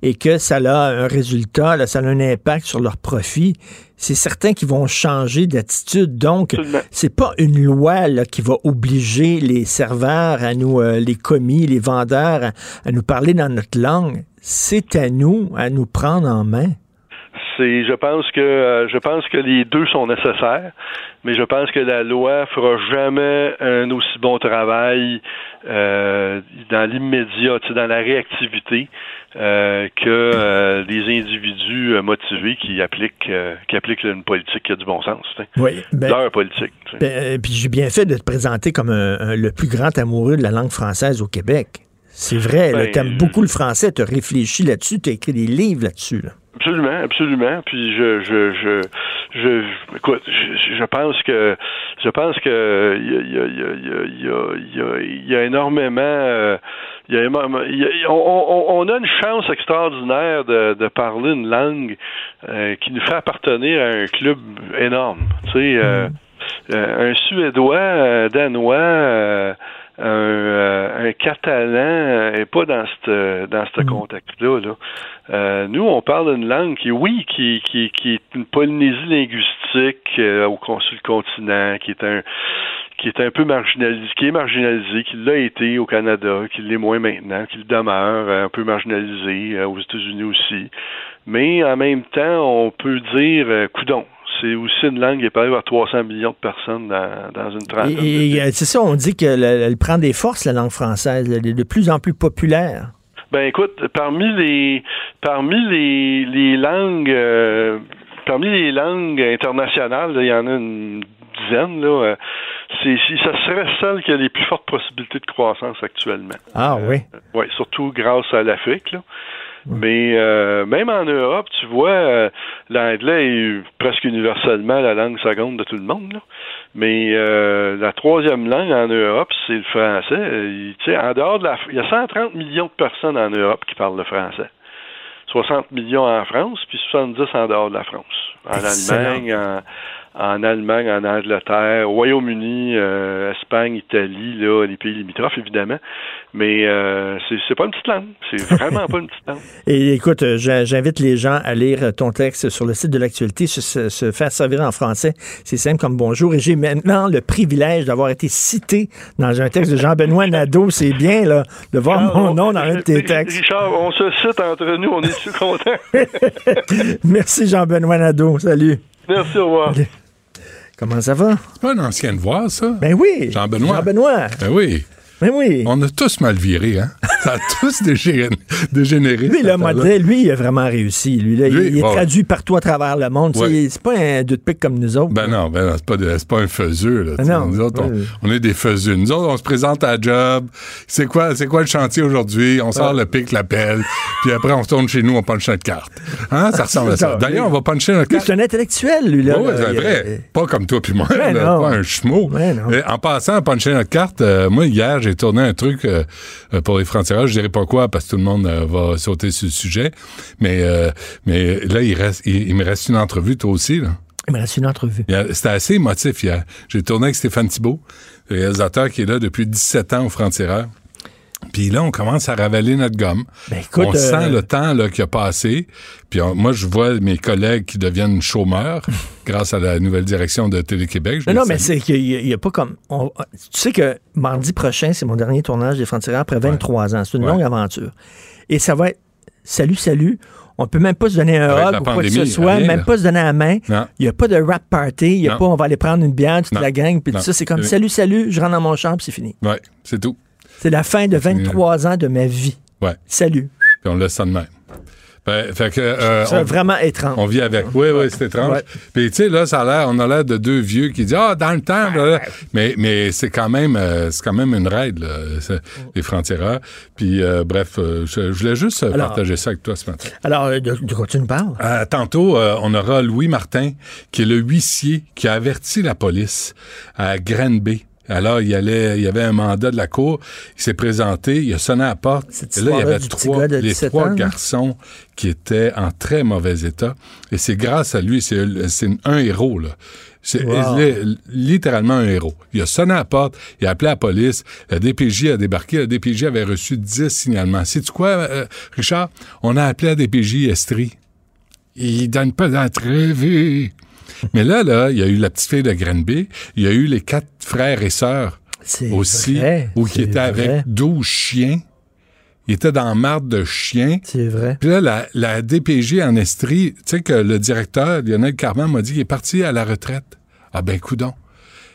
et que ça a un résultat, là, ça a un impact sur leur profit, c'est certain qu'ils vont changer d'attitude. Donc, c'est pas une loi là, qui va obliger les serveurs à nous, euh, les commis, les vendeurs à, à nous parler dans notre langue. C'est à nous à nous prendre en main. C'est, je pense que euh, je pense que les deux sont nécessaires, mais je pense que la loi fera jamais un aussi bon travail euh, dans l'immédiat, dans la réactivité, euh, que les individus motivés qui appliquent qui appliquent une politique qui a du bon sens. Oui, ben- Leur politique. Ben, puis j'ai bien fait de te présenter comme un- un- le plus grand amoureux de la langue française au Québec. C'est vrai, Ben, tu aimes beaucoup le français, tu as réfléchi là-dessus, tu as écrit des livres là-dessus. là. Absolument, absolument. Puis je, je, je, je, écoute, je, je pense que, je pense que il y a, il y a, il y a, il y a, énormément, euh, y a, y a- on, on- a une chance extraordinaire de, de parler une langue euh, qui nous fait appartenir à un club énorme. Tu sais, euh, euh, un Suédois, un Danois. un, un catalan n'est pas dans ce dans ce contexte-là. Là. Euh, nous, on parle d'une langue qui, oui, qui, qui, qui est une Polynésie linguistique euh, au sur le continent, qui est un qui est un peu marginalisé, qui est marginalisé, qui l'a été au Canada, qui l'est moins maintenant, qui le demeure euh, un peu marginalisé euh, aux États-Unis aussi. Mais en même temps, on peut dire, coudon, c'est aussi une langue qui est parlée par 300 millions de personnes dans, dans une trentaine. Et, et, c'est ça, on dit qu'elle elle prend des forces, la langue française. Elle est de plus en plus populaire. Ben écoute, parmi les parmi les, les langues euh, parmi les langues internationales, il y en a une dizaine là. euh, c'est si ça serait celle qui a les plus fortes possibilités de croissance actuellement. Ah oui. Oui, surtout grâce à l'Afrique. Là. Mais euh, même en Europe, tu vois, euh, l'anglais est presque universellement la langue seconde de tout le monde. là. Mais euh, la troisième langue en Europe, c'est le français. Tu sais, en dehors de la, il y a 130 millions de personnes en Europe qui parlent le français. 60 millions en France, puis 70 en dehors de la France. En Excellent. Allemagne, en, en Allemagne, en Angleterre, au Royaume-Uni, euh, Espagne, Italie, là, les pays limitrophes, évidemment. Mais euh, c'est pas une petite langue. C'est vraiment pas une petite langue. Et écoute, euh, j'invite les gens à lire ton texte sur le site de l'actualité, se, se- se faire servir en français. C'est simple comme bonjour. Et j'ai maintenant le privilège d'avoir été cité dans un texte de Jean-Benoît Nadeau. C'est bien, là, de voir mon nom dans un de tes textes. Richard, on se cite entre nous, on est-tu content? Merci, Jean-Benoît Nadeau. Salut. Merci, au revoir. Comment ça va? C'est pas une ancienne voix, ça? Ben oui. Jean-Benoît. Jean-Benoît. Ben oui. Oui. On a tous mal viré, hein? Ça a tous dégé- dégénéré. Lui, cette le modèle, lui, il a vraiment réussi. Lui, là, il- est traduit partout à travers le monde. Ouais. C'est pas un deux de pique comme nous autres. Ben non, ben non, c'est pas, de- pas un faiseux. Là, non, nous autres, on, est des faiseux. Nous autres, on se présente à la job. C'est quoi, c'est quoi le chantier aujourd'hui? On sort le pic, la pelle, puis après, on retourne chez nous, on punch notre carte. Hein? Ça ressemble à ça. D'ailleurs, on va puncher notre carte. c'est un intellectuel, lui, là. Oui, c'est vrai. Pas comme toi puis moi, là, pas un schmo. En passant à puncher notre carte, euh, moi, hier, j'ai tourné un truc euh, euh, pour les frontières. Je dirais pas quoi parce que tout le monde euh, va sauter sur le sujet. Mais, euh, mais là, il, reste, il, il me reste une entrevue, toi aussi. Là. Il me reste une entrevue. C'était assez émotif hier. J'ai tourné avec Stéphane Thibault, réalisateur qui est là depuis 17 ans au Frontières. Puis là, on commence à ravaler notre gomme. Ben, écoute, on euh, sent le temps là, qui a passé. Puis on- moi, je vois mes collègues qui deviennent chômeurs grâce à la nouvelle direction de Télé-Québec. Non, mais c'est qu'il y a- pas comme. on- tu sais que mardi prochain, c'est mon dernier tournage des Frontières après 23 ans. C'est une Ouais. longue aventure. Et ça va être salut, salut. On peut même pas se donner un hug ou quoi que ce soit, rien, même là. pas se donner la main. Il n'y a pas de rap party. Il n'y a Non. pas on va aller prendre une bière, toute Non. la gang, puis tout ça. C'est comme Oui. salut, salut, je rentre dans mon champ, puis c'est fini. Ouais, c'est tout. C'est la fin de 23 ans de ma vie. Ouais. Salut. Puis on laisse ça de même. Ben, fait que, euh, C'est on- vraiment étrange. On vit avec. Oui, oui, c'est étrange. Ouais. Puis, tu sais, là, ça a l'air, on a l'air de deux vieux qui disent, ah, dans le temps, là, là. mais, mais c'est quand même, euh, c'est quand même une raide, là, c'est- les frontières. Puis, euh, bref, euh, je, je voulais juste euh, Alors- partager ça avec toi ce matin. Alors, de, de quoi tu nous parles? Euh, tantôt, euh, on aura Louis Martin, qui est le huissier qui a averti la police à Granby, Alors, il, allait, il y avait un mandat de la cour. Il s'est présenté, il a sonné à la porte. Et là, il y avait trois, les 17 trois ans, garçons qui étaient en très mauvais état. Et c'est grâce à lui, c'est c'est un héros, là. C'est Wow. il est littéralement un héros. Il a sonné à la porte, il a appelé la police, la DPJ a débarqué, la DPJ avait reçu 10 signalements. Sais-tu quoi, euh, Richard? On a appelé la DPJ Estrie. Il donne pas d'entrevue. Mais là, là, il y a eu la petite fille de Granby, il y a eu les quatre frères et sœurs aussi, où qui étaient vrai. avec 12 chiens. Il était dans marde de chiens. C'est vrai. Puis là, la, la DPJ en Estrie, tu sais que le directeur, Lionel Carman, m'a dit qu'il est parti à la retraite. Ah ben, coudon.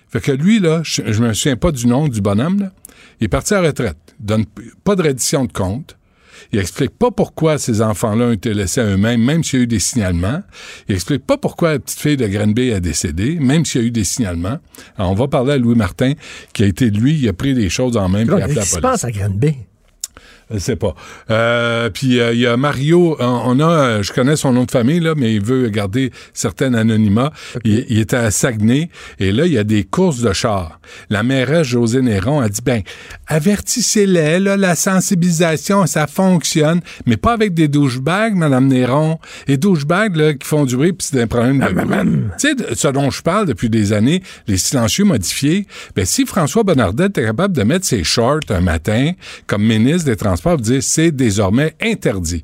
Fait que lui, là, je, je me souviens pas du nom du bonhomme, là. Il est parti à la retraite. Il donne pas de reddition de compte. Il explique pas pourquoi ces enfants-là ont été laissés à eux-mêmes, même s'il y a eu des signalements. Il explique pas pourquoi la petite fille de Granby a décédé, même s'il y a eu des signalements. Alors, on va parler à Louis Martin, qui a été, lui, il a pris les choses en main, Qu'est-ce qui se passe à Granby? Je sais pas. Euh, puis euh, il y a Mario, on a, je connais son nom de famille là, mais il veut garder certains anonymat. Il, il était à Saguenay et là il y a des courses de chars. La mairesse José Néron a dit ben avertissez-les là, la sensibilisation ça fonctionne, mais pas avec des douchebags, Madame Néron. Et douchebags là qui font du bruit puis c'est un problème de bruit. Tu sais ce dont je parle depuis des années, les silencieux modifiés. Ben si François Bonnardet est capable de mettre ses shorts un matin comme ministre des Transports, c'est désormais interdit.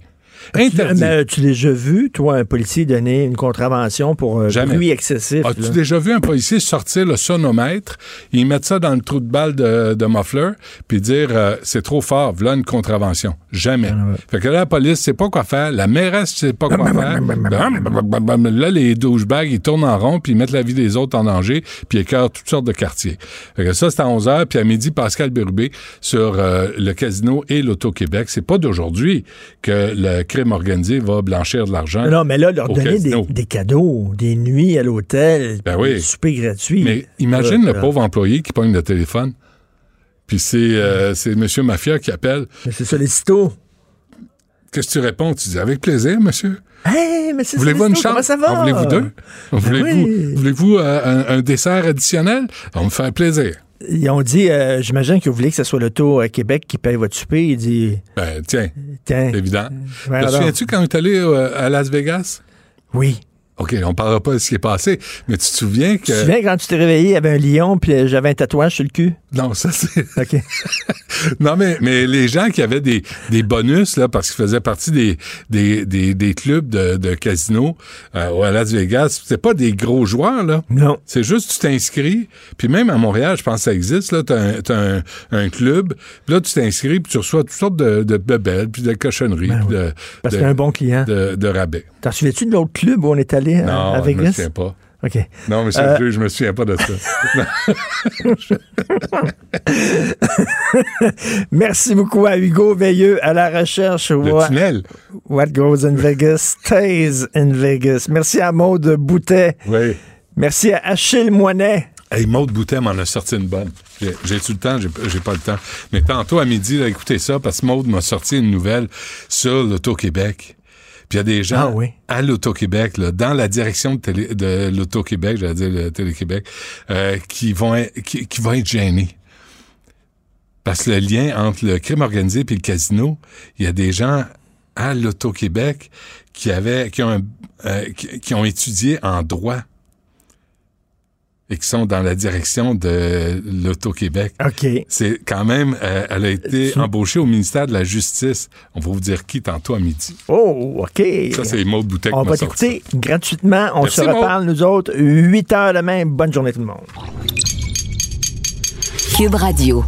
Interdit. Mais tu l'as déjà vu, toi, un policier donner une contravention pour euh, bruit excessif? As-tu là? déjà vu un policier sortir le sonomètre, ils mettent ça dans le trou de balle de, de muffler, puis dire euh, c'est trop fort, voilà une contravention. Jamais. Fait que là, la police sait pas quoi faire, la mairesse sait pas quoi faire. là, les douchebags, ils tournent en rond, puis ils mettent la vie des autres en danger, puis ils écœurent toutes sortes de quartiers. Fait que ça, c'est à 11h, puis à midi, Pascal Bérubé sur euh, le casino et l'Auto-Québec. C'est pas d'aujourd'hui que le crime organisé va blanchir de l'argent. Non, mais là, leur donner des, cadeaux, des nuits à l'hôtel, Ben oui. des soupers gratuits. Mais imagine Euh, le pauvre employé qui pogne le téléphone. Puis c'est euh, Monsieur Mafia qui appelle. C'est sollicito. Qu'est-ce que tu réponds? Tu dis avec plaisir, monsieur. Hey, mais c'est Voulez-vous une chance? ça va? En voulez-vous deux? Voulez-vous oui. voulez-vous, euh, un, un dessert additionnel? On me fait plaisir. Ils ont dit, euh, j'imagine que vous voulez que ce soit l'auto à Québec qui paye votre souper. Il dit, Ben, tiens, tiens. c'est évident. Te souviens-tu quand on est allé euh, à Las Vegas? Oui. OK, on parlera pas de ce qui est passé, mais tu te souviens que... Tu te souviens quand tu t'es réveillé, il y avait un lion, puis euh, j'avais un tatouage sur le cul? Non, ça c'est. OK. non, mais, mais les gens qui avaient des, des bonus, là, parce qu'ils faisaient partie des, des, des, des clubs de, de casino euh, à Las Vegas, c'était pas des gros joueurs, là. Non. C'est juste tu t'inscris, puis même à Montréal, je pense que ça existe, là, t'as un, t'as un, un club, puis là, tu t'inscris, puis tu reçois toutes sortes de, de bebelles, puis de cochonneries, puis de, Ben Parce de- y a un bon client. de, de rabais. T'en souviens-tu de l'autre club où on est allé? À, Non, à je me souviens pas. OK. Non, mais c'est Euh, je me souviens pas de ça. Merci beaucoup à Hugo Veilleux à la recherche. Le tunnel. What goes in Vegas stays in Vegas. Merci à Maude Boutet. Oui. Merci à Achille Moinet. Hey, Maude Boutet m'en a sorti une bonne. J'ai- J'ai-tu le temps? J'ai j'ai pas le temps. Mais tantôt à midi, là, écoutez ça, parce que Maude m'a sorti une nouvelle sur l'Auto-Québec. Puis il y a des gens Ah oui. à l'Auto-Québec, là, dans la direction de, télé- de l'Auto-Québec, j'allais dire le Télé-Québec, euh, qui, vont être, qui, qui vont être gênés. Parce que le lien entre le crime organisé et le casino, il y a des gens à l'Auto-Québec qui avaient, qui ont, euh, qui, qui ont étudié en droit et qui sont dans la direction de l'Auto-Québec. OK. C'est quand même, euh, elle a été Tu- embauchée au ministère de la Justice. On va vous dire qui tantôt à midi. Oh, OK. Ça, c'est Maud Boutet On va t'écouter gratuitement. On Merci, se reparle, nous autres, 8 heures demain. Bonne journée tout le monde. Cube Radio.